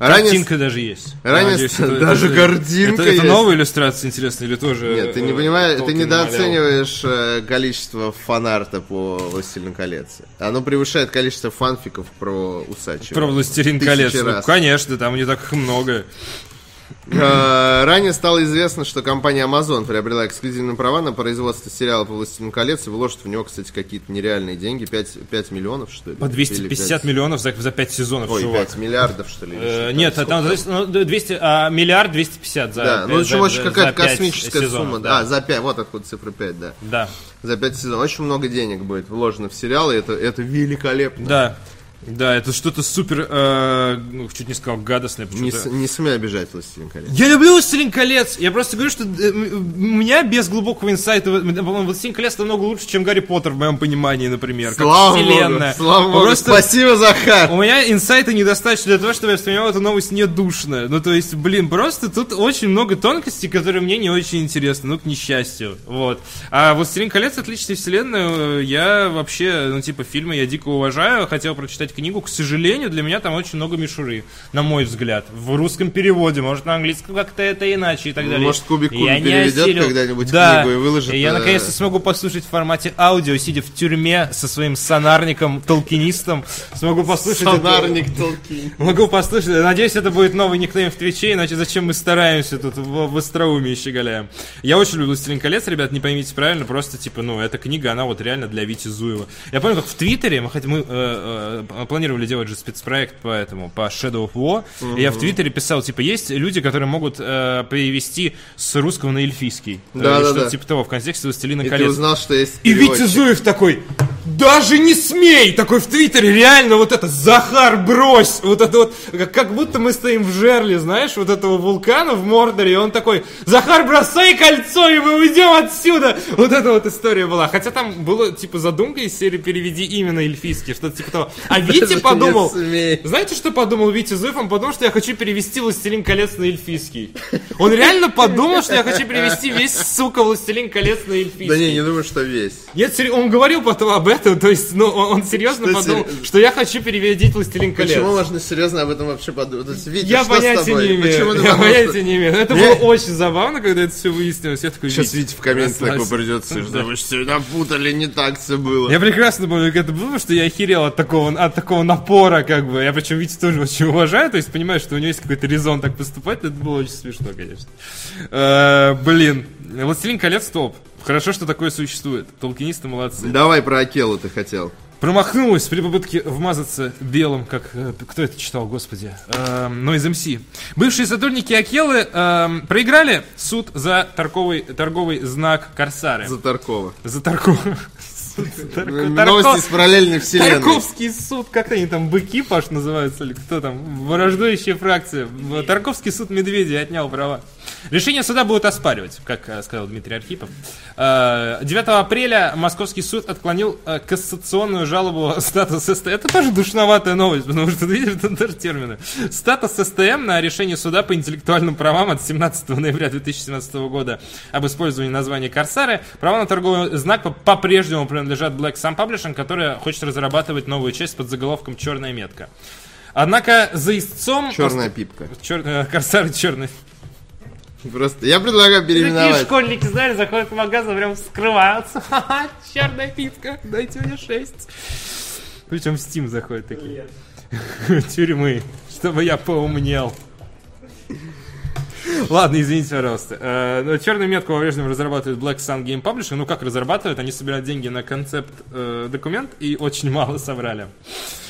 Ранее-
Картинка даже есть.
Ранее
надеюсь, это-
даже
это-
картинка
Это, это
есть.
новая иллюстрация, интересно, или тоже...
Нет, ты не
э,
понимаешь, ты недооцениваешь э, количество фанарта по «Властелину колец». Оно превышает количество фанфиков про усачева.
Про «Властелин колец». Ну, конечно, там не так много.
Э, Ранее стало известно, что компания Amazon приобрела эксклюзивные права на производство сериала по «Властелину колец» и вложит в него, кстати, какие-то нереальные деньги. 5, 5 миллионов, что ли?
По 250
Или пять-
миллионов за, за 5 сезонов,
Ой,
чувак.
5 миллиардов, что ли?
Э, нет,
там.
там
Сколько?
ну, 200, а, миллиард 250 за
Да, ну, в общем,
за-
очень какая-то космическая
сезонов,
сумма.
да.
А, за 5, вот откуда цифра 5, да.
Да,
За 5 сезонов. Очень много денег будет вложено в сериал, и это, это великолепно.
да. Да, это что-то супер, э, ну, чуть не сказал гадостное.
Не, с- не смей обижать «Властелин колец».
Я люблю «Властелин колец». Я просто говорю, что э, у меня без глубокого инсайта, по-моему, «Властелин колец» намного лучше, чем «Гарри Поттер» в моем понимании, например.
Слава
как
богу,
вселенная.
слава богу.
Просто
Спасибо, Захар.
у меня инсайта недостаточно для того, чтобы я воспринимал эту новость недушно. Ну, то есть, блин, просто тут очень много тонкостей, которые мне не очень интересны, ну, к несчастью. Вот. А «Властелин колец» отличная вселенная. Я вообще, ну, типа, фильмы я дико уважаю. Хотел прочитать книгу. К сожалению, для меня там очень много мишуры, на мой взгляд. В русском переводе, может, на английском как-то это иначе и так далее.
Может, Кубик Кубик
Я
переведет
осилил.
когда-нибудь
да.
книгу и выложит,
И я
э,
наконец-то смогу послушать в формате аудио, сидя в тюрьме со своим сонарником, толкинистом. Смогу послушать
Сонарник Толкин.
Могу послушать. Надеюсь, это будет новый никнейм в Твиче, иначе зачем мы стараемся тут в, в остроумии щеголяем. Я очень люблю «Властелин колец», ребят, не поймите правильно, просто, типа, ну, эта книга, она вот реально для Вити Зуева. Я помню, как в Твиттере, мы, мы э, э, планировали делать же спецпроект по этому, по Shadow of War, и я в Твиттере писал, типа, есть люди, которые могут э, перевести с русского на эльфийский. Э,
Да, да,
что-то
да.
типа того, в контексте «Властелина
И ты
колец».
узнал, что есть
И Витя. Зуев такой, даже не смей! Такой в Твиттере, реально, вот это, Захар, брось! Вот это вот, как, как будто мы стоим в жерле, знаешь, вот этого вулкана в Мордоре, и он такой, Захар, бросай кольцо, и мы уйдем отсюда! Вот эта вот история была. Хотя там было, типа, задумка из серии «Переведи именно эльфийский», что-то типа того. А (laughs) Витя подумал, знаете, что подумал Витя Зуев? Он подумал, что я хочу перевести «Властелин колец» на эльфийский. Он реально подумал, что я хочу перевести весь, сука, «Властелин колец» на эльфийский.
Да не, не думаю, что весь.
Нет, он говорил потом об этом, то есть, ну, он, серьезно
Что
подумал,
серьезно?
что я хочу перевести «Властелин колец».
Почему можно серьезно об этом вообще подумать? То есть, Витя,
Я понятия не имею. Я понятия не имею. Это было очень забавно, когда это все выяснилось. Я такой,
Сейчас
«Вить,
Витя в комменте такой
расслабься».
придется, что вы все напутали, не так все было.
Я прекрасно помню, как это было, что я охерел от такого, от такого напора, как бы. Я причем Витя тоже очень уважаю, то есть понимаю, что у него есть какой-то резон так поступать, это было очень смешно, конечно. Э, блин, «Властелин колец» топ. Хорошо, что такое существует. Толкинисты молодцы.
Давай про Акелу ты хотел.
Промахнулась при попытке вмазаться белым, как... э, кто это читал, господи? Эм, Noise MC. Бывшие сотрудники Акелы эм, проиграли суд за торговый, торговый знак Корсары.
За Таркова.
За торговый...
Новости из параллельной вселенной.
Тарковский суд, как они там, быки, Паш, называются, или кто там, враждующая фракция. Тарковский суд Медведя отнял права. Решение суда будут оспаривать, как э, сказал Дмитрий Архипов. Э, 9 апреля Московский суд отклонил э, кассационную жалобу (laughs) статус СТМ. Это тоже душноватая новость, потому что, (laughs) видишь, это тоже термины. Статус СТМ на решение суда по интеллектуальным правам от 17 ноября 2017 года об использовании названия Корсары. Права на торговый знак по- по-прежнему принадлежат Black Sun Publishing, которая хочет разрабатывать новую часть под заголовком «Черная метка». Однако за истцом...
Черная пипка.
Чер... э, Корсары черный.
Просто я предлагаю
Такие
переименовать.
школьники, знаешь, заходят в магазин, прям скрываются. (laughs) Ха-ха, черная пицца, дайте мне шесть. Причем в Steam заходят такие. (laughs) Тюрьмы, чтобы я поумнел. Ладно, извините, пожалуйста. Э, но черную метку по-прежнему разрабатывает Black Sun Game Publishing. Ну, как разрабатывают? Они собирают деньги на концепт-документ и очень мало собрали.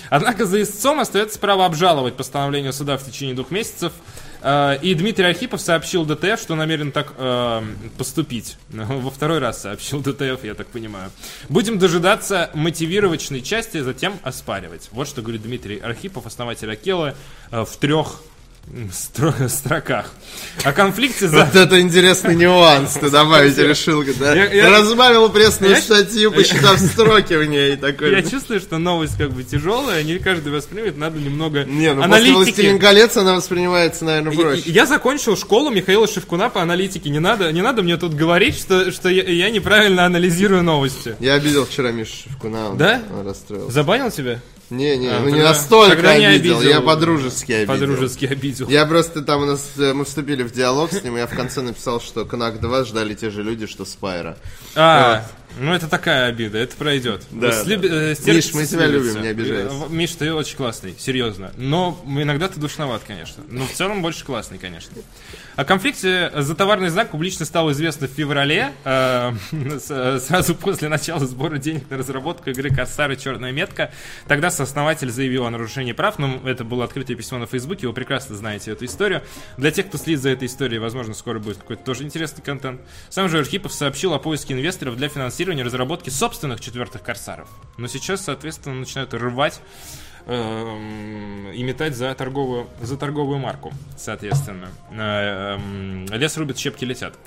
Однако за истцом остается право обжаловать постановление суда в течение двух месяцев. Э, И Дмитрий Архипов сообщил DTF, что намерен так э, поступить. (laughs) Во второй раз сообщил DTF, я так понимаю. Будем дожидаться мотивировочной части, затем оспаривать. Вот что говорит Дмитрий Архипов, основатель Akella, э, в трех (laughs) строках. О конфликте за...
Вот это интересный нюанс ты добавить решил. да?
Я- я-
Разбавил пресную
Я-
статью, посчитав строки в ней. Такой.
Я чувствую, что новость как бы тяжелая, не каждый воспримет, надо немного
Не, ну после
аналитики.
«Властелин колец» она воспринимается, наверное, проще.
и- Я закончил школу Михаила Шевкуна по аналитике. Не надо, не надо мне тут говорить, что, что я, я неправильно анализирую новости.
Я обидел вчера Мишу Шевкуна, он,
Да?
он расстроился.
Забанил тебя?
Не, не,
А,
ну не настолько обидел,
обидел.
я по-дружески обидел.
По-дружески обидел.
Я просто там у нас, э, мы вступили в диалог с ним, и я в конце написал, что Кнак 2 ждали те же люди, что Спайра.
А, ну это такая обида, это пройдет.
Да,
слиби-
да.
э, стерпится,
Миш, мы тебя любим, не обижайся.
Э, Миш, ты очень классный, серьезно. Но иногда ты душноват, конечно. Но в целом больше классный, конечно. О конфликте за товарный знак публично стало известно в феврале, э, (laughs) с- сразу после начала сбора денег на разработку игры Корсар и Черная метка. Тогда сооснователь заявил о нарушении прав, но это было открытое письмо на Фейсбуке, вы прекрасно знаете эту историю. Для тех, кто следит за этой историей, возможно, скоро будет какой-то тоже интересный контент. Сам же Архипов сообщил о поиске инвесторов для финансирования разработки собственных четвертых Корсаров. Но сейчас, соответственно, начинают рвать эм, и метать за торговую, за торговую марку, соответственно. Э, эм, Лес рубит, щепки летят.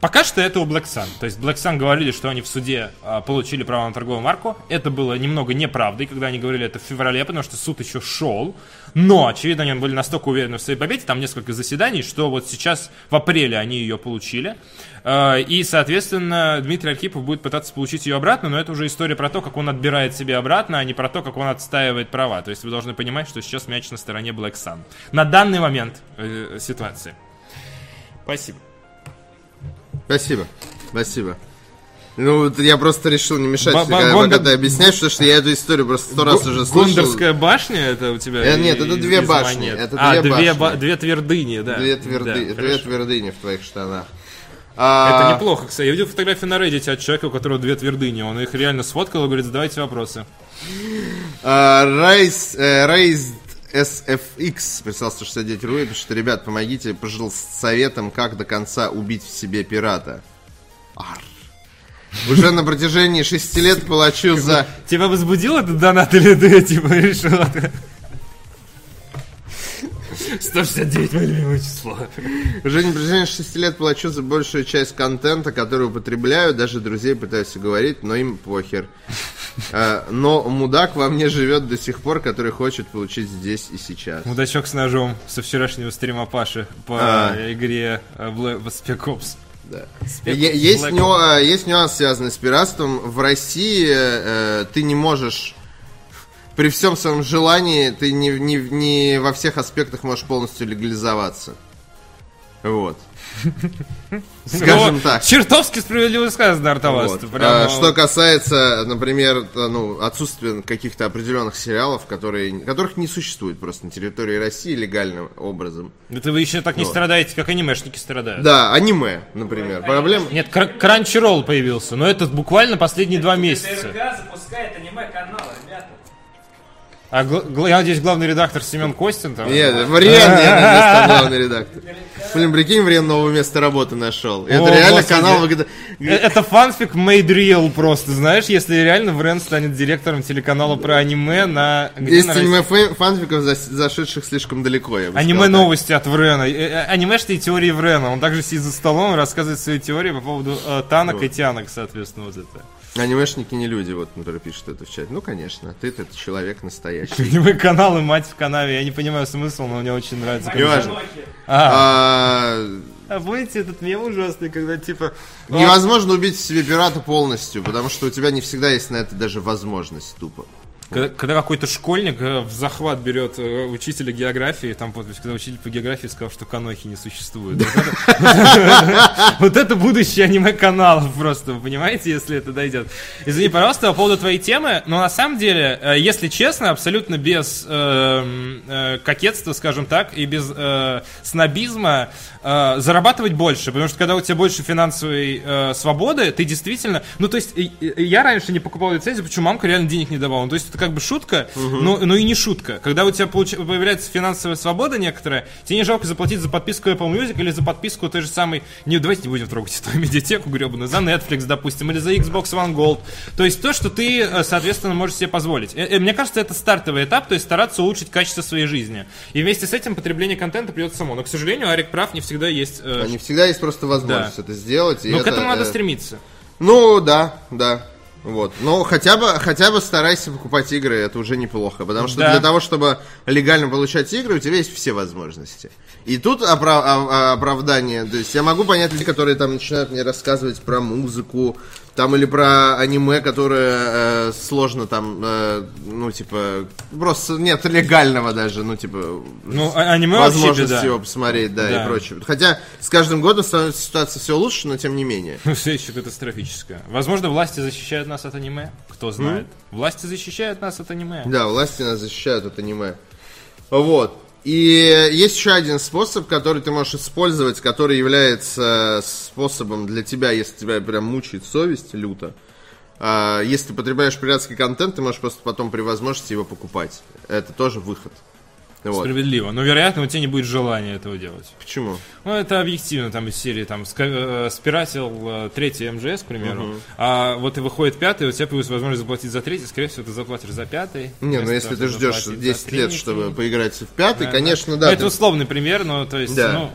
Пока что это у Black Sun. То есть Black Sun говорили, что они в суде а, получили право на торговую марку. Это было немного неправдой, когда они говорили это в феврале, потому что суд еще шел. Но, очевидно, они были настолько уверены в своей победе, там несколько заседаний, что вот сейчас в апреле они ее получили. А, и, соответственно, Дмитрий Архипов будет пытаться получить ее обратно, но это уже история про то, как он отбирает себе обратно, а не про то, как он отстаивает права. То есть вы должны понимать, что сейчас мяч на стороне Black Sun. На данный момент э, ситуации. Спасибо.
Спасибо, спасибо. Ну, вот я просто решил не мешать,
Ба-
тебе, когда,
Гондор-
пока ты объясняешь, потому что я эту историю просто сто раз уже слышал.
Гондорская башня это у тебя?
Э, нет, это две башни,
монет?
это
а,
две
две,
башни.
ба- две твердыни, да.
Две,
Да,
тверды, две
хорошо.
твердыни в твоих штанах.
Это
А,
неплохо, кстати. Я видел фотографию на Reddit от человека, у которого две твердыни. Он их реально сфоткал и говорит, задавайте вопросы.
а, Raised, э, Raised SFX прислал 169 рублей, пишет, ребят, помогите, пожил с советом, как до конца убить в себе пирата. Ар. Уже на протяжении шести лет плачу за...
Тебя возбудил этот донат или ты типа решил? 169 мое любимое число.
Уже на протяжении шести лет плачу за большую часть контента, который употребляю, даже друзей пытаюсь уговорить, но им похер. А, Но мудак во мне живет до сих пор, который хочет получить здесь и сейчас.
Мудачок с ножом со вчерашнего стрима Паши по
А.
игре э, Bla- в Spec Ops.
Да. Есть,
Black
нюа- есть нюанс, связанный с пиратством. В России э, ты не можешь, при всем своем желании, ты не, не, не во всех аспектах можешь полностью легализоваться. Вот. (laughs) Скажем
Ну,
так.
Чертовски справедливо сказано, Артавас.
Вот.
Ты прямо-
А, Что касается, например, э, ну, отсутствия каких-то определенных сериалов, которые, которых не существует просто на территории России легальным образом.
Это вы еще так не страдаете, как анимешники страдают.
Да, аниме, например. Проблема...
Нет, кр- Crunchyroll появился, но это буквально последние два месяца.
Запускает.
А я надеюсь, главный редактор Семен Костин там.
Нет, Врен, я главный (laughs) редактор. Блин, прикинь, Врен новое место работы нашел. Это реально канал...
Э, Это фанфик made real просто, знаешь, если реально Врен станет директором телеканала про аниме на... где
Есть
на
аниме
России?
фэ- фанфиков, зашедших слишком далеко,
Аниме новости от Врена. Э, э, Анимешные теории Врена. Он также сидит за столом и рассказывает свои теории по поводу танок и тянок, соответственно, вот это.
Анимешники не люди, вот, которые пишут это в чате. Ну, конечно, ты-то человек настоящий. (laughs)
Аниме-канал и мать в канаве. Я не понимаю смысл, но мне очень нравится. как
Неважно.
А,
А,
а помните этот мем ужасный, когда типа...
Невозможно убить себе пирата полностью, потому что у тебя не всегда есть на это даже возможность тупо.
Когда, когда какой-то школьник э, в захват берет э, учителя географии, там подпись, когда учитель по географии сказал, что канохи не существует. Вот это- (laughs) будущее аниме-каналов просто, вы понимаете, если это дойдет. Извини, пожалуйста, по поводу твоей темы, но на самом деле, э, если честно, абсолютно без эм, кокетства, скажем так, и без снобизма, зарабатывать больше, потому что когда у тебя больше финансовой свободы, ты действительно, ну то есть я раньше не покупал лицензию, почему мамка реально денег не давала, ну, то есть как бы шутка, но, но и не шутка. Когда у тебя получ- появляется финансовая свобода некоторая, тебе не жалко заплатить за подписку Apple Music или за подписку той же самой, не, давайте не будем трогать эту медиатеку гребаную, за Netflix, допустим, или за Xbox One Gold. То есть то, что ты, э, соответственно, можешь себе позволить. Э, э, Мне кажется, это стартовый этап, то есть стараться улучшить качество своей жизни. И вместе с этим потребление контента придет само. Но, к сожалению, Арик прав, не всегда есть... э,
Не всегда есть просто возможность
Да.
это сделать.
Но к
это,
этому надо
э,
стремиться.
Ну, да, да. Вот. Но хотя бы, хотя бы старайся покупать игры, это уже неплохо. Потому что
Да.
для того, чтобы легально получать игры, у тебя есть все возможности. И тут опра- а- а- оправдание. То есть я могу понять людей, которые там начинают мне рассказывать про музыку, там или про аниме, которое э, сложно там, э, ну, типа, просто нет легального даже, ну, типа,
Ну, а- аниме вообще
возможности
беда.
его посмотреть, да,
Да.
и прочее. Хотя с каждым годом становится ситуация все лучше, но тем не менее.
Ну, все еще катастрофическое. Возможно, власти защищают нас от аниме. Кто знает. Власти защищают нас от аниме.
Да, власти нас защищают от аниме. Вот. И есть еще один способ, который ты можешь использовать, который является способом для тебя, если тебя прям мучает совесть люто. А, Если ты потребляешь пиратский контент, ты можешь просто потом при возможности его покупать. Это тоже выход. Вот.
Справедливо. Но, вероятно, у тебя не будет желания этого делать.
Почему?
Ну, это объективно, там из серии, там, э, спиратил э, третий МЖС, к примеру, а вот и выходит пятый, у тебя появится возможность заплатить за третий, скорее всего, ты заплатишь за пятый.
Не, ну если ты ждешь
заплатить
10
за
лет, чтобы поиграть в пятый,
Да,
конечно,
Ну,
да.
это
ты-
условный пример, но то есть,
Да.
ну,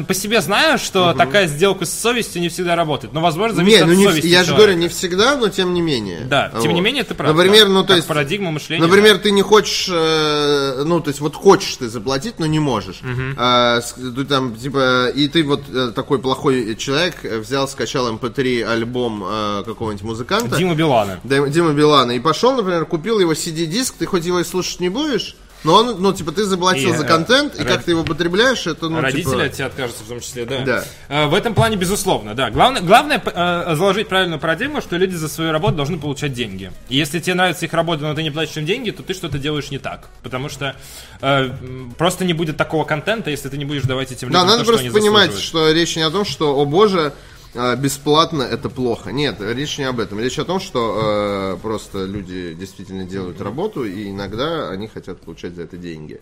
э, по себе знаю, что такая сделка с совестью не всегда работает. Но, возможно, зависит
Не, ну
от
не,
совести
я же говорю, не всегда, но тем не менее.
Да, тем
Вот.
не менее, ты прав.
Например,
да.
ну то есть...
парадигма мышления.
Например, ты не хочешь, э, ну, то есть, вот хочешь ты заплатить, но не можешь. А, с- ты там, типа, и ты вот э, такой плохой человек э, взял, скачал mp3 альбом э, какого-нибудь музыканта.
Дима Билана.
Дима Билана. И пошел, например, купил его CD-диск, ты хоть его и слушать не будешь, но он, ну, типа, ты заплатил
И,
за
э,
контент, и
род-
как ты его потребляешь, это, ну,
Родители
типа...
от тебя откажутся в том числе, да.
Да.
Э, В этом плане, безусловно, да. Главное, главное э, заложить правильную парадигму, что люди за свою работу должны получать деньги. И если тебе нравится их работа, но ты не платишь им деньги, то ты что-то делаешь не так. Потому что э, просто не будет такого контента, если ты не будешь давать этим
Да,
людям
надо
то, что
просто
они
понимать, что речь не о том, что, о боже, э, бесплатно это плохо. Нет, речь не об этом. Речь о том, что э, просто люди действительно делают работу, и иногда они хотят получать за это деньги.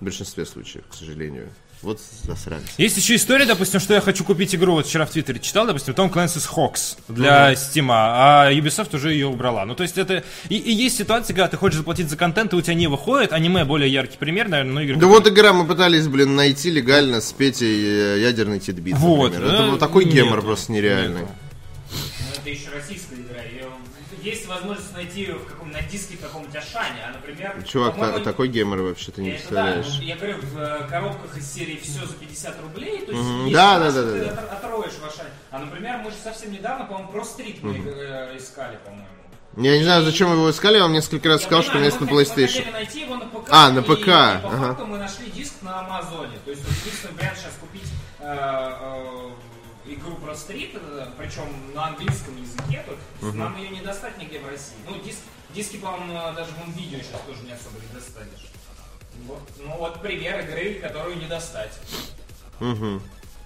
В большинстве случаев, к сожалению. Вот засранцы.
Есть еще история, допустим, что я хочу купить игру, вот вчера в Твиттере читал, допустим, Tom Clancy's Hawks для Steam, а Ubisoft уже ее убрала. Ну, то есть это... И, и есть ситуации, когда ты хочешь заплатить за контент, и у тебя не выходит, аниме более яркий пример, наверное, но игры...
Да вот игра мы пытались, блин, найти легально с Петей э, ядерный титбит,
Вот,
например.
да,
Это вот такой
нету,
гемор просто нереальный.
нету.
Ну, это еще российская игра. Есть возможность найти ее в каком на диске каком-нибудь Ашане, а, например...
Чувак, та- такой гемор вообще ты не
это да,
представляешь.
ну, я говорю, в э, коробках из серии все за 50 рублей, то есть есть
Да, да, да,
ты
да,
отр- отроешь в Ашане. А, например, мы же совсем недавно, по-моему, про стрит мы э, искали, по-моему.
Я не знаю, зачем его искали, вам несколько раз
Я
сказал, что у меня есть на
мы Мы
PlayStation.
хотели найти его на ПК.
А, на ПК,
И, по
ага.
факту мы нашли диск на Амазоне. То есть вот единственный вариант сейчас купить э, э, игру про стрит, э, причем на английском языке, тут нам ее не достать нигде в России. Ну, диск, диски, по-моему, даже в видео сейчас тоже не особо не достанешь. Вот. Ну вот пример игры, которую не достать.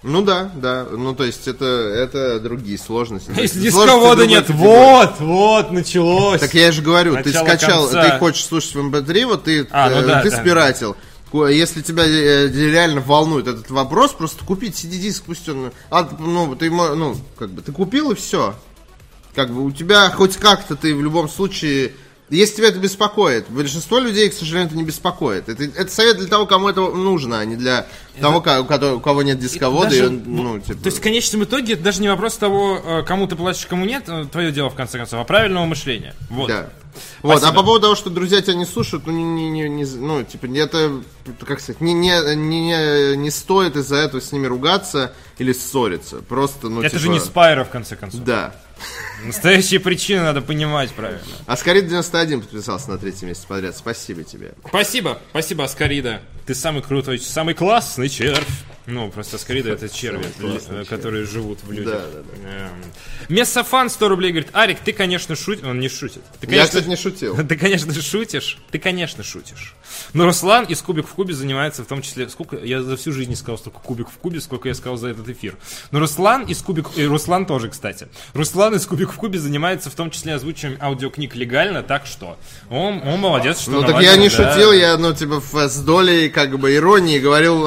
Ну да, да. Ну то есть это, это другие сложности. (laughs)
Если дисковода нет, вот, вот, началось.
Так я же говорю, ты скачал,
конца.
ты хочешь слушать в MP3, вот ты,
А, ну
э,
да,
ты
да.
спиратил. Если тебя э, реально волнует этот вопрос, просто купить CD-диск, пусть он... а, ну, ты, ну, как бы, ты купил и все. Как бы у тебя хоть как-то ты в любом случае... Если тебя это беспокоит, большинство людей, к сожалению, это не беспокоит. Это, это совет для того, кому это нужно, а не для Того, ка- у кого, нет дисковода, и
Даже,
он, ну, типа...
То есть в конечном итоге это даже не вопрос того, э, кому ты платишь, кому нет, э, твое дело в конце концов, а правильного мышления. Вот.
Да. Вот, а по поводу того, что друзья тебя не слушают, ну, не, не, не, ну типа, это, как сказать, не, не, не, не стоит из-за этого с ними ругаться или ссориться. Просто, ну,
Это
типа,
же не Спайро, в конце концов.
Да.
Настоящие причины надо понимать правильно.
Аскарит 91 подписался на третий месяц подряд. Спасибо тебе.
Спасибо, спасибо, Аскарида. Ты самый крутой, самый классный червь. Ну, просто Аскарида это черви, э, которые живут в людях.
Да, да, да.
Эм. Мессофан 100 рублей говорит, Арик, ты, конечно, шутишь. Он не шутит. Ты,
Я,
конечно,
кстати, не шутил. (laughs)
Ты, конечно, шутишь. Ты, конечно, шутишь. Но Руслан из Кубик в Кубе занимается в том числе... Сколько... Я за всю жизнь не сказал столько Кубик в Кубе, сколько я сказал за этот эфир. Но Руслан из Кубик... И Руслан тоже, кстати. Руслан из Кубик в Кубе занимается в том числе озвучиванием аудиокниг легально, так что... Он, он молодец, что
Ну так я не
да.
шутил, я, ну, типа, с долей, как бы, иронии говорил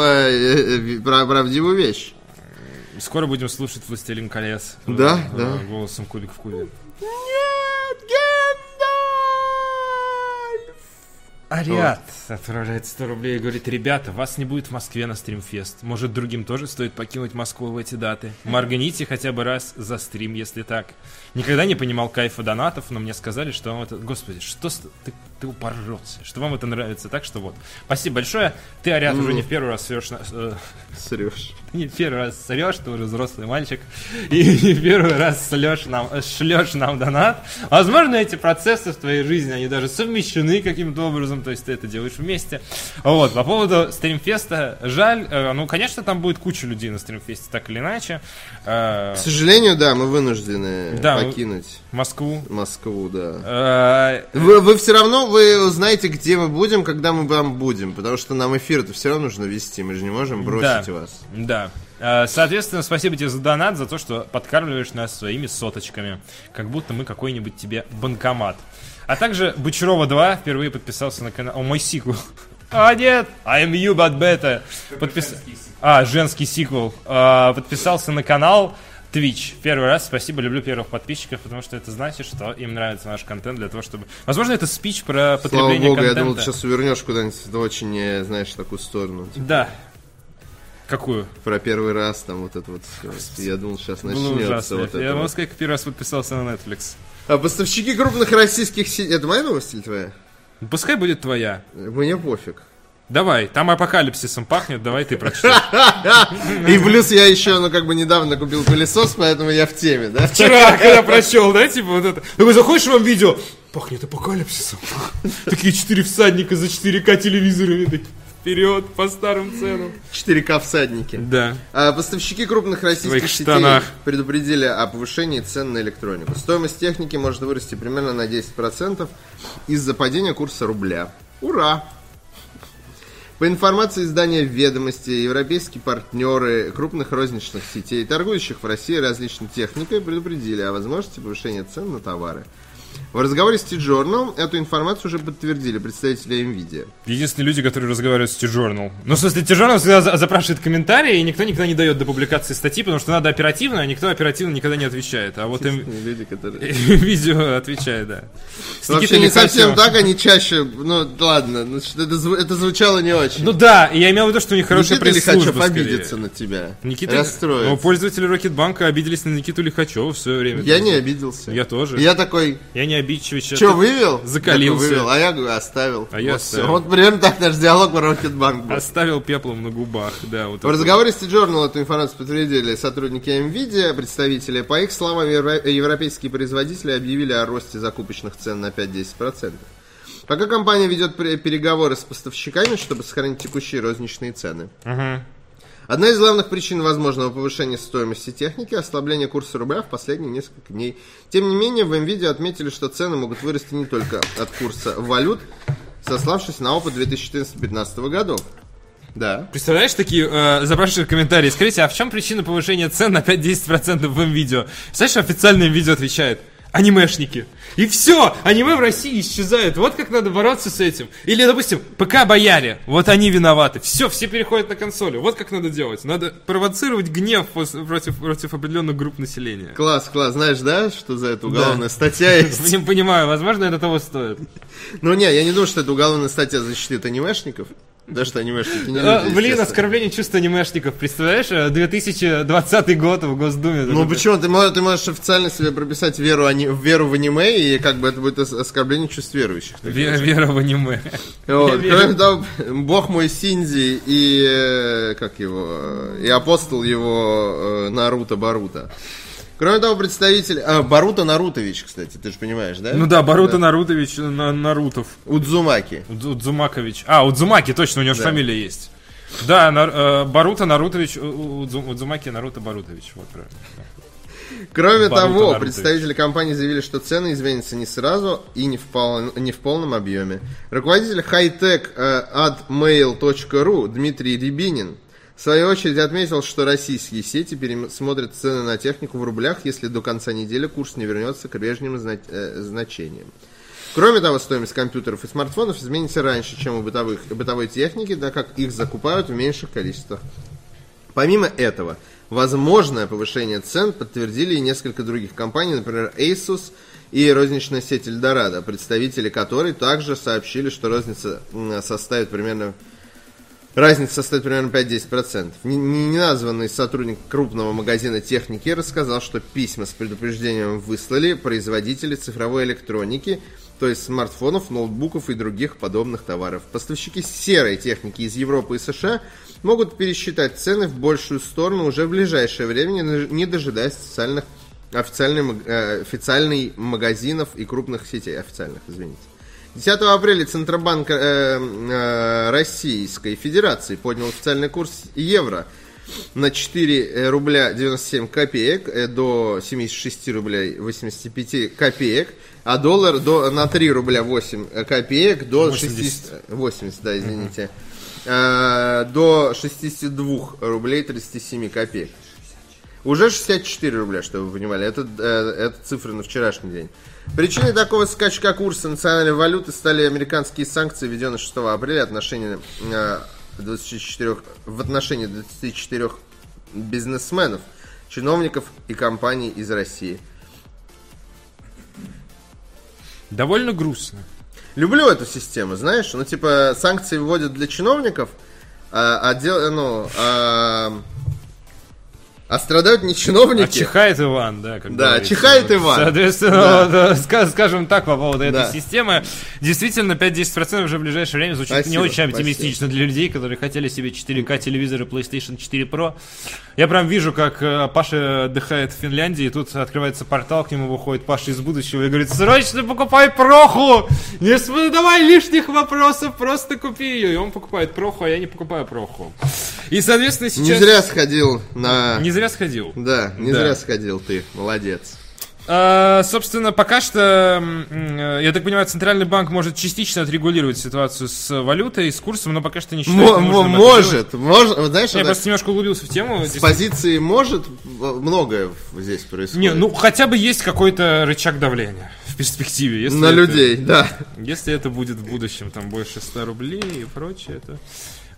про правдивую вещь.
Скоро будем слушать «Властелин колец».
Да,
э,
да.
Голосом Кубик в Кубе. Ариат отправляет 100 рублей и говорит, ребята, вас не будет в Москве на стримфест. Может, другим тоже стоит покинуть Москву в эти даты? Морганите хотя бы раз за стрим, если так. Никогда не понимал кайфа донатов, но мне сказали, что. Господи, что ты, ты упоролся, что вам это нравится. Так что вот. Спасибо большое. Ты, Ариат, уже не в первый раз срешь на- э,
Сереж. (laughs)
не в первый раз срешь, ты уже взрослый мальчик, и (laughs) не в первый раз шлешь нам, шлешь нам донат. Возможно, эти процессы в твоей жизни, они даже совмещены каким-то образом, то есть ты это делаешь вместе. Вот, по поводу стримфеста, жаль, э, ну, конечно, там будет куча людей на стримфесте, так или иначе. Э,
К сожалению, да, мы вынуждены
Да,
покинуть
Москву.
Москву, да.
Э,
Вы, вы все равно, вы знаете, где мы будем, когда мы там будем, потому что нам эфир это все равно нужно вести, мы же не можем бросить
да,
вас.
Да. Э, Соответственно, спасибо тебе за донат, за то, что подкармливаешь нас своими соточками. Как будто мы какой-нибудь тебе банкомат. А также Бочарова 2 впервые подписался на канал... О, мой сиквел. А, нет! I'm you, but better. Подпис... А, женский сиквел. А, подписался на канал Twitch. Первый раз. Спасибо, люблю первых подписчиков, потому что это значит, что им нравится наш контент для того, чтобы... Возможно, это спич про
Слава
потребление
богу, я
контента.
думал, ты сейчас увернешь куда-нибудь в очень, э, знаешь, такую сторону. Типа,
Да. Какую?
Про первый раз, там вот это вот все. Я думал, сейчас
Было
начнется
ужасно.
вот
Я
это.
могу
вот.
сказать, как первый раз подписался на Netflix.
А поставщики крупных российских сетей... Это моя новость или твоя?
Пускай будет твоя.
Мне пофиг.
Давай, там апокалипсисом пахнет, давай ты прочитай. (laughs)
И плюс я еще, ну, как бы недавно купил пылесос, поэтому я в теме, да?
Вчера, когда прочел, да, типа вот это. Такой, заходишь вам видео, пахнет апокалипсисом. (laughs) Такие четыре всадника за 4К телевизорами. такие, Вперед, по старым ценам.
4К всадники.
Да.
А Поставщики крупных российских сетей
штанах.
предупредили о повышении цен на электронику. Стоимость техники может вырасти примерно на 10% из-за падения курса рубля. Ура! По информации издания «Ведомости», европейские партнеры крупных розничных сетей, торгующих в России различной техникой, предупредили о возможности повышения цен на товары. В разговоре с T-Journal эту информацию уже подтвердили представители NVIDIA.
Единственные люди, которые разговаривают с T-Journal. Ну, в смысле, T-Journal всегда за- запрашивает комментарии, и никто никогда не дает до публикации статьи, потому что надо оперативно, а никто оперативно никогда не отвечает. А вот им
Люди, которые... (laughs)
видео отвечает, да.
Вообще не совсем так, они чаще, ну ладно, ну, это, зву- это звучало не очень.
Ну да, и я имел в виду, что у них хорошая пресс-служба.
Обидится на тебя.
Никита...
Расстроится.
Ну, пользователи Рокетбанка обиделись на Никиту Лихачева в свое время.
Я не обиделся.
Я тоже.
Я такой,
Я не обидчивый человек.
что, вывел?
закалился.
Я такой, вывел, а я говорю, оставил.
А я
вот
оставил.
всё. Вот примерно так наш диалог про Рокетбанк был.
Оставил пеплом на губах, да. Вот
В разговоре с T-Journal эту информацию подтвердили сотрудники NVIDIA, представители. По их словам, евро- европейские производители объявили о росте закупочных цен на 5-10%. Пока компания ведет переговоры с поставщиками, чтобы сохранить текущие розничные цены. Одна из главных причин возможного повышения стоимости техники – ослабление курса рубля в последние несколько дней. Тем не менее, в NVIDIA отметили, что цены могут вырасти не только от курса валют, сославшись на опыт 2014-2015 годов. Да.
Представляешь, такие э, запрашивают комментарии. Скажите, а в чем причина повышения цен на 5-10% в видео? Знаешь, официальное видео отвечает. Анимешники. И все, аниме в России исчезает. Вот как надо бороться с этим. Или, допустим, ПК-бояре. Вот они виноваты. Все, все переходят на консоли. Вот как надо делать. Надо провоцировать гнев против, против определенных групп населения.
Класс, класс. Знаешь, да, что за это уголовная статья (laughs) есть?
Не понимаю, возможно, это того стоит.
Ну не, я не думаю, что это уголовная статья защитит анимешников. Да что, анимешники не
А,
люди,
Блин, оскорбление чувства анимешников, представляешь? Э, 2020 год в Госдуме.
Ну почему? Ты можешь, ты можешь официально себе прописать веру, ани- веру в аниме, и как бы это будет ос- оскорбление чувств верующих.
Вера, вера в аниме.
Вот. Кроме того, бог мой Синди и э, как его э, и апостол его э, Наруто Баруто. Кроме того, представитель а, Баруто Нарутович, кстати, ты же понимаешь, да?
Ну да, Баруто Нарутович, на, Нарутов.
Удзумаки.
Удзу- Удзумакович. А, Удзумаки, точно, у него же
Да.
фамилия есть. Да, Нар- э, Баруто Нарутович, Удзумаки Наруто Барутович. Вот правильно.
Кроме
Баруто
того,
Нарутович.
представители компании заявили, что цены изменятся не сразу и не в, пол- не в полном объеме. Руководитель hightech э, admail.ru Дмитрий Рябинин в свою очередь отметил, что российские сети пересмотрят цены на технику в рублях, если до конца недели курс не вернется к прежним э, значениям. Кроме того, стоимость компьютеров и смартфонов изменится раньше, чем у бытовых, бытовой техники, так как их закупают в меньших количествах. Помимо этого, возможное повышение цен подтвердили и несколько других компаний, например, Asus и розничная сеть Eldorado, представители которой также сообщили, что розница составит примерно Разница составит примерно 5-10%. Не- не- Неназванный сотрудник крупного магазина техники рассказал, что письма с предупреждением выслали производители цифровой электроники, то есть смартфонов, ноутбуков и других подобных товаров. Поставщики серой техники из Европы и США могут пересчитать цены в большую сторону уже в ближайшее время, не- дожидаясь официальных, маг- э, официальных магазинов и крупных сетей. Официальных, извините. 10 апреля Центробанк э, э, Российской Федерации поднял официальный курс евро на 4 рубля 97 копеек э, до 76 рублей 85 копеек, а доллар до, на 3 рубля 8 копеек до 60, 80, да, извините, э, до 62 рублей 37 копеек. Уже 64 рубля, чтобы вы понимали. Это, э, это цифры на вчерашний день. Причиной такого скачка курса национальной валюты стали американские санкции, введенные 6 апреля отношении, э, 24, в отношении 24 бизнесменов, чиновников и компаний из России.
Довольно грустно.
Люблю эту систему, знаешь, ну типа санкции вводят для чиновников, а, а дел- ну, а, а страдают не
А
чиновники.
чихает Иван, да, как
Да,
говорится.
чихает Иван.
Соответственно,
Да.
ска- скажем так по поводу этой
Да.
системы. Действительно, 5-10% уже в ближайшее время звучит
Спасибо,
не очень
спасибо.
оптимистично для людей, которые хотели себе 4К телевизоры PlayStation 4 Pro. Я прям вижу, как э, Паша отдыхает в Финляндии, и тут открывается портал, к нему выходит Паша из будущего и говорит, срочно покупай Проху! Не задавай лишних вопросов, просто купи ее. И он покупает Проху, а я не покупаю Проху. И, соответственно, сейчас...
Не зря сходил на...
Не зря сходил.
Да, не
Да.
зря сходил ты, молодец.
А, собственно, пока что, м, м, я так понимаю, Центральный банк может частично отрегулировать ситуацию с валютой, с курсом, но пока что не считает
Мо-
нужным
может, может, знаешь,
Я
это
просто немножко углубился в тему.
с позиции может многое здесь происходит.
Не, ну хотя бы есть какой-то рычаг давления в перспективе. Если
на
это-
людей, да.
Если это будет в будущем там больше 100 рублей и прочее, это...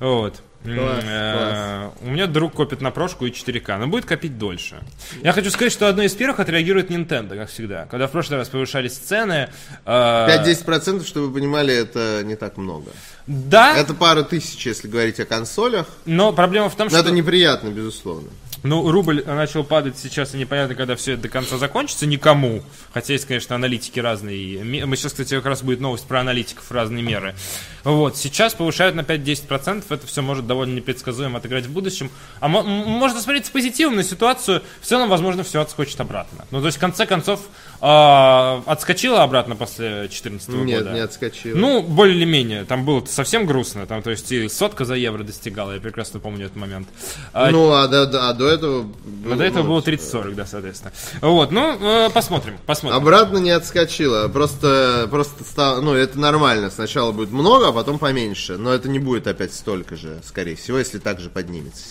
Вот.
Класс,
э, У меня друг копит на прошку и 4К, но будет копить дольше. Я хочу сказать, что одно из первых отреагирует Nintendo, как всегда. Когда в прошлый раз повышались цены... э,
5-10%, чтобы вы понимали, это не так много.
Да,
Это пара тысяч, если говорить о консолях.
но проблема в том,
Но
что...
это неприятно, безусловно.
Ну, рубль начал падать сейчас, и непонятно, когда все это до конца закончится, никому. Хотя есть, конечно, аналитики разные. Мы сейчас, кстати, как раз будет новость про аналитиков разные меры. Вот, сейчас повышают на 5-10%, это все может довольно непредсказуемо отыграть в будущем. А можно смотреть с позитивом на ситуацию, в целом, возможно, все отскочит обратно. Ну, то есть, в конце концов, а, отскочила обратно после 2014
Нет,
года.
не отскочил.
Ну, более-менее. Там было совсем грустно. Там, то есть, и сотка за евро достигала. Я прекрасно помню этот момент. А
Ну, а до- а до этого... было,
ну, до этого
ну,
было 30-40, да, соответственно. Вот, ну, э, посмотрим, посмотрим.
Обратно не отскочило, просто, просто стало, ну, это нормально, сначала будет много, а потом поменьше, но это не будет опять столько же, скорее всего, если так же поднимется.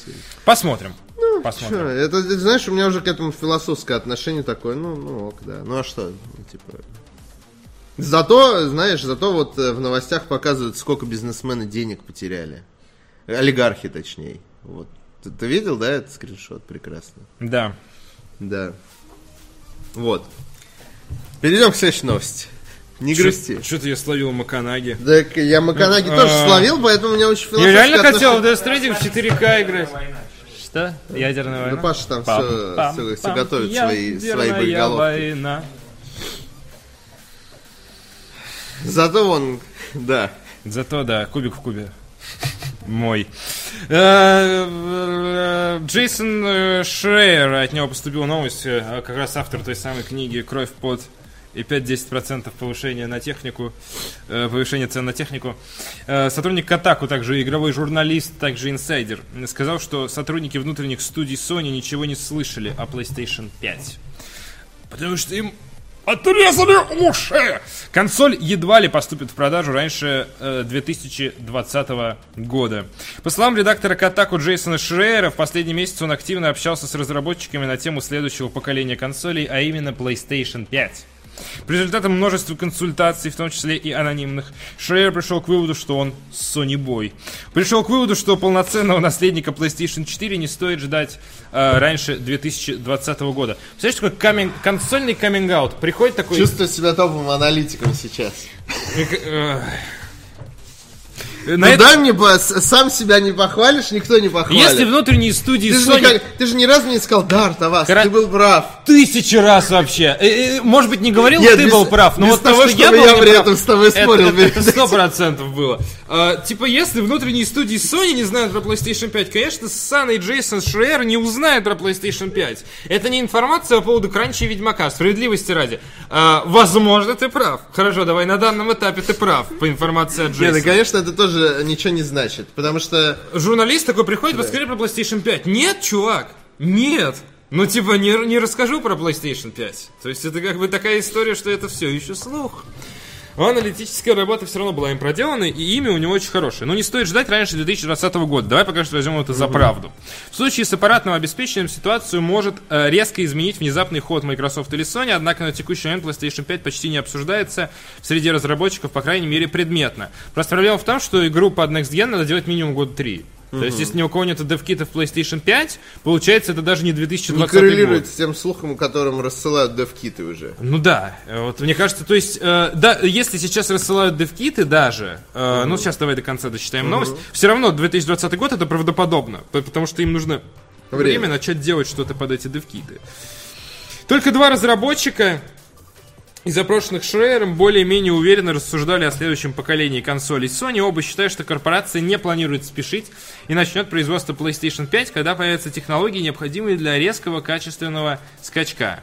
Посмотрим.
Чё,
посмотрим.
это, это, знаешь, у меня уже к этому философское отношение такое, ну, ну, ок, да, ну, а что, ну, типа... Зато, знаешь, зато вот э, в новостях показывают, сколько бизнесмены денег потеряли. Олигархи, точнее. Вот. Ты, ты видел, да, этот скриншот? Прекрасно.
Да.
Да. Вот. Перейдем к следующей новости. Не грусти.
Что-то я словил Маканаги.
Да, я Маканаги тоже
а.
словил, поэтому у меня очень
Я
философское
реально хотел в. Death Stranding в 4К играть. Что? Ядерная война?
Да Паша там
Пам,
все,
пам,
все, все
пам.
готовит свои, свои боеголовки.
война.
Зато он, (laughs) да.
Зато, да, кубик в кубе. Мой. Э, э, Джейсон э, Шрейер, от него поступила новость, э, как раз автор той самой книги «Кровь, пот и 5-10% повышения на технику, повышение цен на технику. Сотрудник Катаку, также игровой журналист, также инсайдер, сказал, что сотрудники внутренних студий Sony ничего не слышали о PlayStation 5. Потому что им отрезали уши! Консоль едва ли поступит в продажу раньше э, 2020 года. По словам редактора Катаку Джейсона Шрейера, в последний месяц он активно общался с разработчиками на тему следующего поколения консолей, а именно PlayStation 5. По результатам множества консультаций, в том числе и анонимных, Шрейер пришел к выводу, что он Sony Boy. Пришел к выводу, что полноценного наследника PlayStation 4 не стоит ждать э, раньше 2020 года. Представляешь, такой камень, консольный каминг-аут. Приходит такой...
Чувствую себя топовым аналитиком сейчас. Ну
это-
дай мне, сам себя не похвалишь, никто не похвалит.
Если внутренние студии
ты, же
Sony...
никак- ты же ни разу не сказал, да, Артавас,
Кра-
ты был прав.
Тысячи раз вообще. Э, э, Может быть, не говорил,
Нет,
ты
без-
был прав, но
без
вот
того,
то, что я был
я при этом с тобой спорил
это- сто процентов было. А, Типа, если внутренние студии Sony не знают про PlayStation 5, конечно, Сан и Джейсон Шрейер не узнают про PlayStation 5. Это не информация по поводу Кранчи и Ведьмака, справедливости ради. А, Возможно, ты прав. Хорошо, давай, на данном этапе ты прав, по информации от
Нет, ну,
Джейсона.
конечно, это тоже ничего не значит, потому что...
Журналист такой приходит, расскажи про PlayStation 5. Нет, чувак, нет. Ну, типа, не, не расскажу про PlayStation 5. То есть, это как бы такая история, что это все еще слух. Но аналитическая работа все равно была им проделана, и имя у него очень хорошее. Но не стоит ждать раньше 2020 года. Давай пока что возьмем это за правду. В случае с аппаратным обеспечением ситуацию может э, резко изменить внезапный ход Microsoft или Sony, однако на текущий момент PlayStation 5 почти не обсуждается среди разработчиков, по крайней мере, предметно. Просто проблема в том, что игру под Next Gen надо делать минимум год 3. То есть, если ни у кого нет девкитов PlayStation 5, получается, это даже не
Не
2020
коррелирует
год.
с тем слухом, которым рассылают девкиты уже.
Ну да, э, вот мне кажется, то есть, э, да, если сейчас рассылают девкиты даже, э, ну сейчас давай до конца дочитаем новость, все равно 2020 год это правдоподобно, потому что им нужно время,
Время.
начать делать что-то под эти девкиты. Только два разработчика из запрошенных Шрейером более-менее уверенно рассуждали о следующем поколении консолей Sony. Оба считают, что корпорация не планирует спешить и начнет производство PlayStation 5, когда появятся технологии, необходимые для резкого качественного скачка.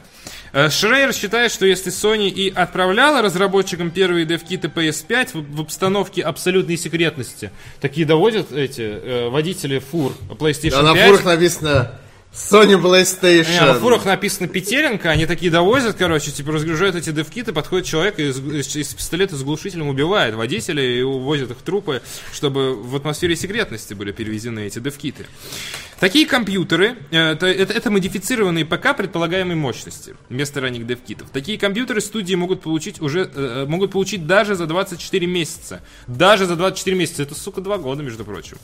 Э, Шрейер считает, что если Sony и отправляла разработчикам первые девкиты PS5 в, в обстановке абсолютной секретности, такие доводят эти э, водители фур PlayStation
А на
5.
фурах написано Sony
Не,
PlayStation.
на фурах написано Петеренко, они такие довозят, короче, типа разгружают эти девкиты, подходит человек из, из- из пистолета с глушителем убивает водителей и увозят их трупы, чтобы в атмосфере секретности были перевезены эти девкиты. Такие компьютеры, э, это, это, это модифицированные ПК предполагаемой мощности вместо ранних девкитов. Такие компьютеры студии могут получить уже, э, могут получить даже за 24 месяца. Даже за 24 месяца. Это, сука, два года, между прочим.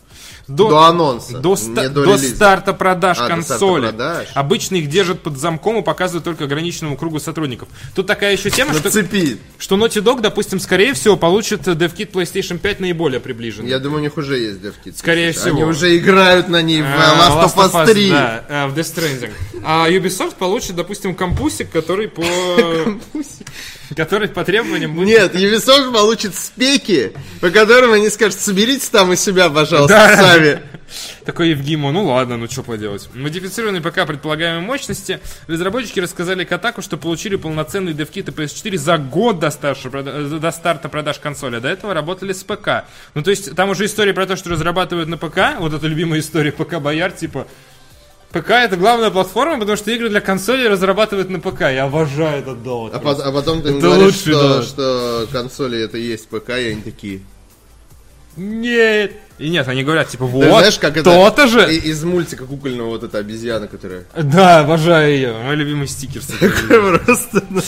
До анонса,
До, ста-
до
до старта продаж
А, до старта
консоли.
продаж.
Обычно их держат под замком и показывают только ограниченному кругу сотрудников. Тут такая еще тема, что, что Naughty Dog, допустим, скорее всего, получит э, DevKit PlayStation 5 наиболее приближенный.
Я думаю, у них уже есть девкиты.
Скорее
Они
всего.
уже играют на ней в
А,
Last of Us 3.
Да, э, в Death Stranding. А Ubisoft получит, допустим, компусик, который по... который по требованиям будет...
Нет, Ubisoft получит спеки, по которым они скажут, соберите там из себя, пожалуйста, сами.
Такой Евгимо, ну ладно, ну что поделать. Модифицированный ПК предполагаемой мощности. Разработчики рассказали Катаку, что получили полноценные девкиты PS4 за год до, старша прода- до старта продаж консоли. До этого работали с ПК. Ну то есть там уже история про то, что разрабатывают на ПК. Вот эта любимая история ПК Бояр, типа... ПК это главная платформа, потому что игры для консоли разрабатывают на п.к. Я обожаю этот довод.
А, пот- а потом ты
Это
говоришь,
лучший
что,
довод.
что консоли это и есть ПК, и они такие.
Нет. И нет, они говорят, типа, вот,
Да, знаешь, как
то-то же.
из мультика кукольного вот эта обезьяна, которая...
Да, обожаю ее. Мой любимый стикер. (laughs)
Просто, ну.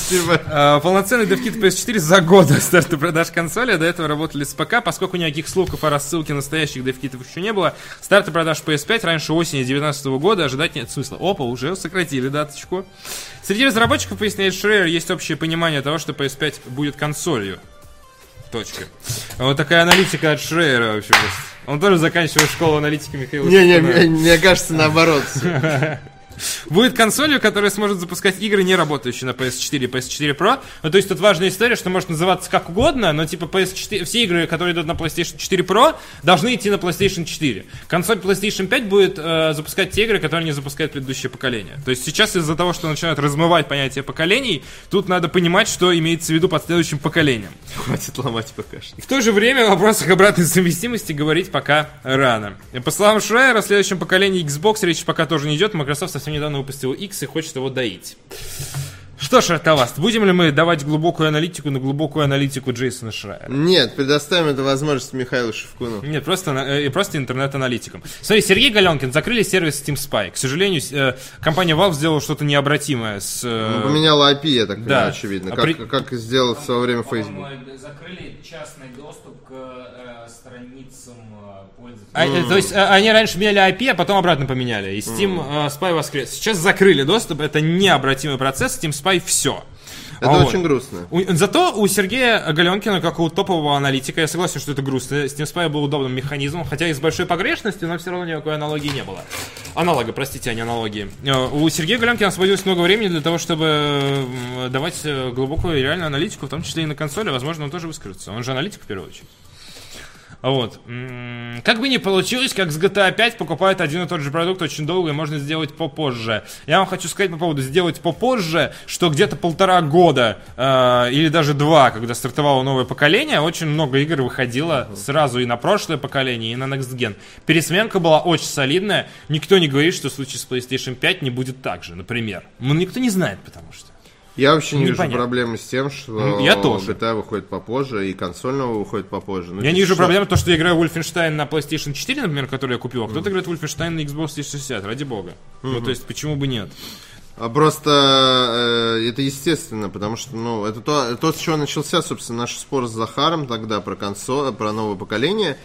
А, Полноценный DevKit PS4 за год до старта продаж консоли, до этого работали с ПК, поскольку никаких слухов о рассылке настоящих DevKitов еще не было. Старта продаж PS5 раньше осени 2019 года ожидать нет смысла. Опа, уже сократили даточку. Среди разработчиков, поясняет Шрейер, есть общее понимание того, что PS5 будет консолью. Точка. Вот такая аналитика от Шрейера вообще. Он тоже заканчивал школу аналитики Михаила
Не-не, мне кажется, наоборот. (laughs)
Будет консолью, которая сможет запускать игры, не работающие на PS4 и PS4 Pro. Ну, то есть тут важная история, что может называться как угодно, но типа PS4, все игры, которые идут на PlayStation 4 Pro, должны идти на PlayStation 4. Консоль PlayStation 5 будет э, запускать те игры, которые не запускает предыдущее поколение. То есть сейчас из-за того, что начинают размывать понятие поколений, тут надо понимать, что имеется в виду под следующим поколением.
Хватит ломать ПК.
В то же время о вопросах обратной совместимости говорить пока рано. По словам Шрайера, о следующем поколении Xbox речь пока тоже не идет. Microsoft совсем недавно выпустил X и хочет его доить. Что ж, Артоваст, будем ли мы давать глубокую аналитику на глубокую аналитику Джейсона Шрайера?
Нет, предоставим эту возможность Михаилу Шевкуну.
Нет, просто, на- э, просто интернет-аналитикам. Смотри, Сергей Галенкин закрыли сервис Steam Spy. К сожалению, э, компания Valve сделала что-то необратимое с... э,
Ну, поменяла IP, я так понимаю,
да.
очевидно.
А
Как,
при-
как сделал в свое время Facebook.
Закрыли частный доступ к страницам э, пользователей.
А, э, То есть э, они раньше меняли IP, а потом обратно поменяли. И Steam э, Spy воскрес. Сейчас закрыли доступ, это необратимый процесс, Steam Spy все.
Это очень грустно.
У- зато у Сергея Галенкина, как у топового аналитика, я согласен, что это грустно. Steam Spy был удобным механизмом, хотя и с большой погрешностью, но все равно никакой аналогии не было. Аналога, простите, а не аналогии. У Сергея Галенкина освободилось много времени для того, чтобы давать глубокую и реальную аналитику, в том числе и на консоли. Возможно, он тоже выскажется. Он же аналитик в первую очередь. Вот. М, Как бы ни получилось, как с GTA 5 покупают один и тот же продукт очень долго и можно сделать попозже. Я вам хочу сказать по поводу сделать попозже, что где-то полтора года э, или даже два, когда стартовало новое поколение, очень много игр выходило сразу и на прошлое поколение, и на Next Gen. Пересменка была очень солидная. Никто не говорит, что в случае с PlayStation 5 не будет так же, например. Ну, никто не знает, потому что.
Я вообще не
Непонятно.
вижу проблемы с тем, что
я тоже.
GTA выходит попозже и консольного выходит попозже. Ну,
Я не вижу
что?
проблемы, то, что я играю в Wolfenstein на PlayStation 4, например, который я купил, а кто-то играет в Wolfenstein на Xbox 360, ради бога. Ну, то есть, почему бы нет?
А просто э, это естественно, потому что, ну, это то, то, с чего начался, собственно, наш спор с Захаром тогда про консоль, про новое поколение.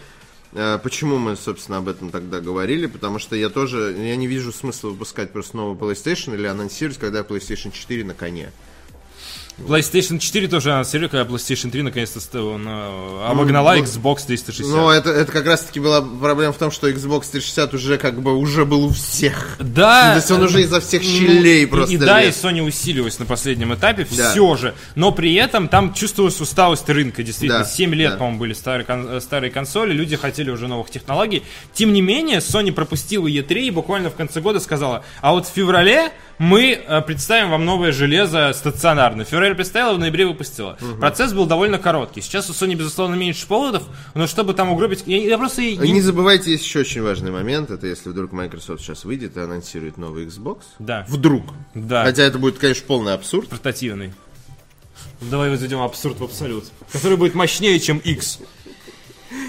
Э, почему мы, собственно, об этом тогда говорили? Потому что я тоже, я не вижу смысла выпускать просто новый PlayStation или анонсировать, когда PlayStation 4 на коне.
PlayStation 4 тоже анонсировали, когда PlayStation 3 наконец-то он, э, обогнала
ну,
Xbox 360.
Но это, это как раз-таки была проблема в том, что Xbox 360 уже как бы уже был у всех.
Да.
То есть он уже изо всех
ну,
щелей
и-
просто
И, да, и. Sony усиливалась на последнем этапе,
Да.
все же. Но при этом там чувствовалась усталость рынка, действительно.
Да,
7 лет,
да.
по-моему, были старые, кон- э, старые консоли, люди хотели уже новых технологий. Тем не менее, Sony пропустила E3 и буквально в конце года сказала, а вот в феврале мы э, представим вам новое железо стационарное. Феврале представила, в ноябре выпустила. Процесс был довольно короткий. Сейчас у Sony, безусловно, меньше поводов, но чтобы там угробить... Я, я просто... я
Не забывайте, есть еще очень важный момент. Это если вдруг Microsoft сейчас выйдет и анонсирует новый Xbox.
Да.
Вдруг.
Да.
Хотя это будет, конечно, полный абсурд.
портативный. Давай возведем абсурд в абсолют. Который будет мощнее, чем X.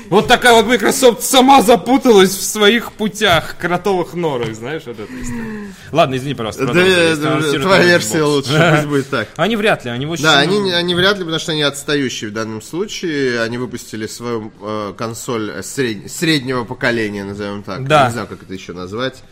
Вот такая вот Microsoft сама запуталась в своих путях, кротовых норах, знаешь, вот это история. Ладно, извини, пожалуйста.
Да, твоя версия лучше, пусть будет так. (laughs)
Они вряд ли, они очень...
Да, они, они вряд ли, потому что они отстающие в данном случае. Они выпустили свою э, консоль э, сред- среднего поколения, назовем так.
Да.
Не знаю, как это еще назвать.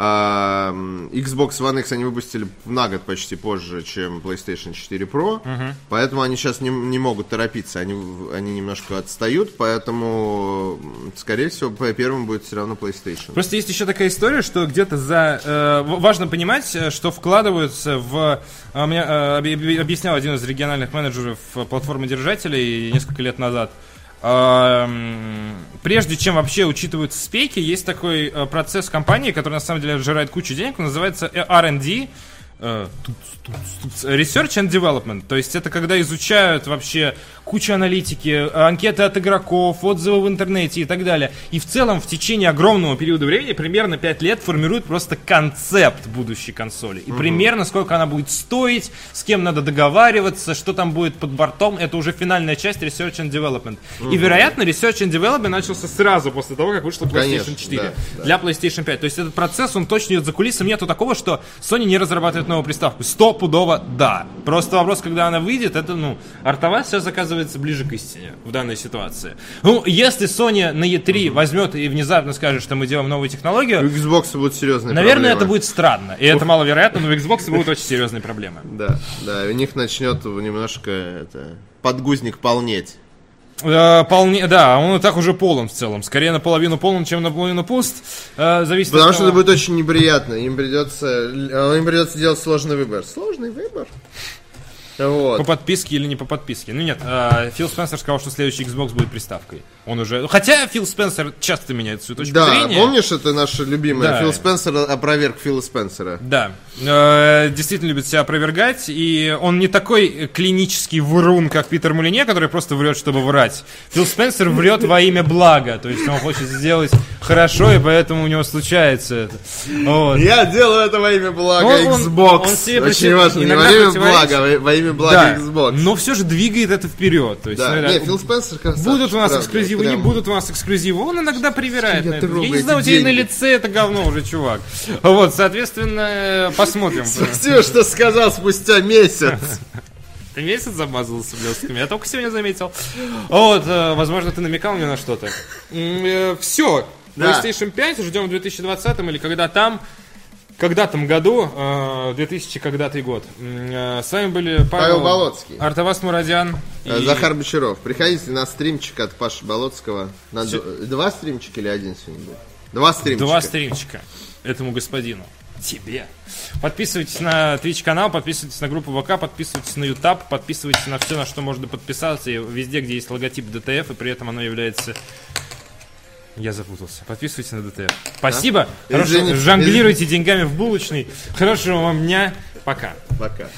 А, Xbox One X они выпустили на год почти позже, чем PlayStation 4 Pro. Поэтому они сейчас не, не могут торопиться. Они, они немножко отстают, поэтому, скорее всего, по первым будет все равно PlayStation.
Просто есть еще такая история, что где-то за... э, важно понимать, э, что вкладываются в... э, Мне э, объ- объ- объяснял один из региональных менеджеров э, платформы держателей несколько лет назад. Прежде чем вообще учитываются спеки, есть такой э, процесс компании, который на самом деле сжирает кучу денег, называется э, R&D, туц, Research and Development. То есть это когда изучают вообще куча аналитики, анкеты от игроков, отзывы в интернете и так далее. И в целом в течение огромного периода времени, примерно 5 лет, формируют просто концепт будущей консоли. И примерно сколько она будет стоить, с кем надо договариваться, что там будет под бортом, это уже финальная часть Research and Development. И, вероятно, Research and Development начался сразу после того, как вышла PlayStation
Конечно,
4
да, да.
для PlayStation 5. То есть этот процесс, он точно идет за кулисами. Нету такого, что Sony не разрабатывает новую приставку. Стопудово да. Просто вопрос, когда она выйдет, это, ну, артовая сейчас оказывается ближе к истине в данной ситуации. Ну, если Sony на E3 возьмет и внезапно скажет, что мы делаем новую
У
технологию,
Xbox будут серьезные
наверное, это
проблемы.
будет странно. И это маловероятно, но у Xbox будут очень серьезные проблемы.
Да, да, у них начнет немножко это, подгузник полнеть.
Э, полне, да, он и так уже полон в целом. Скорее наполовину полон, чем наполовину пуст. Э, зависит
Потому
от
что
того-
это будет очень неприятно. Им придется, э, им придется делать сложный выбор. Сложный выбор.
По
Вот.
подписке или не по подписке? Ну нет, э, Фил Спенсер сказал, что следующий Xbox будет приставкой. Он уже... Хотя Фил Спенсер часто меняет свою точку
Да,
зрения.
помнишь, это наша любимая.
Да.
Фил Спенсер опроверг Фила Спенсера.
Да, Э, действительно любит себя опровергать, и он не такой клинический врун, как Питер Мулине, который просто врет, чтобы врать. Фил Спенсер врет во имя блага, то есть он хочет сделать хорошо, и поэтому у него случается это. Вот.
Я делаю это во имя блага
Он- он-
Xbox.
он себе
Очень важно. Не во имя блага, а во имя блага
Да,
Xbox.
но все же двигает это вперед. То есть,
Да,
иногда
не, Фил Спенсер красавчик.
Будут у нас эксклюзивы, не
прям.
будут у нас эксклюзивы. Он иногда привирает
Я
на это. Я не знаю, у тебя на лице это говно уже, чувак. Вот, соответственно, э, посмотрим. (laughs)
Спасибо, что сказал спустя месяц.
Ты (laughs) месяц замазался блестками? Я только сегодня заметил. Вот, э, возможно, ты намекал мне на что-то. Все.
Да.
PlayStation 5 ждем в 2020 или когда там, когда там году, э, 2000 когда-то год. Э, С вами были Павел,
Павел Болоцкий.
Артавас Мурадян.
Э,
и-
Захар Бочаров. Приходите на стримчик от Паши Болоцкого. На д- Два стримчика или один сегодня будет? Два стримчика.
Два стримчика этому господину. Тебе. Подписывайтесь на Twitch канал, подписывайтесь на группу ВК, подписывайтесь на YouTube, подписывайтесь на все, на что можно подписаться, и везде, где есть логотип DTF, и при этом оно является... Я запутался. Подписывайтесь на DTF. Спасибо. Хорошо.
Извините.
Жонглируйте деньгами в булочной. Хорошего вам дня. Пока.
Пока.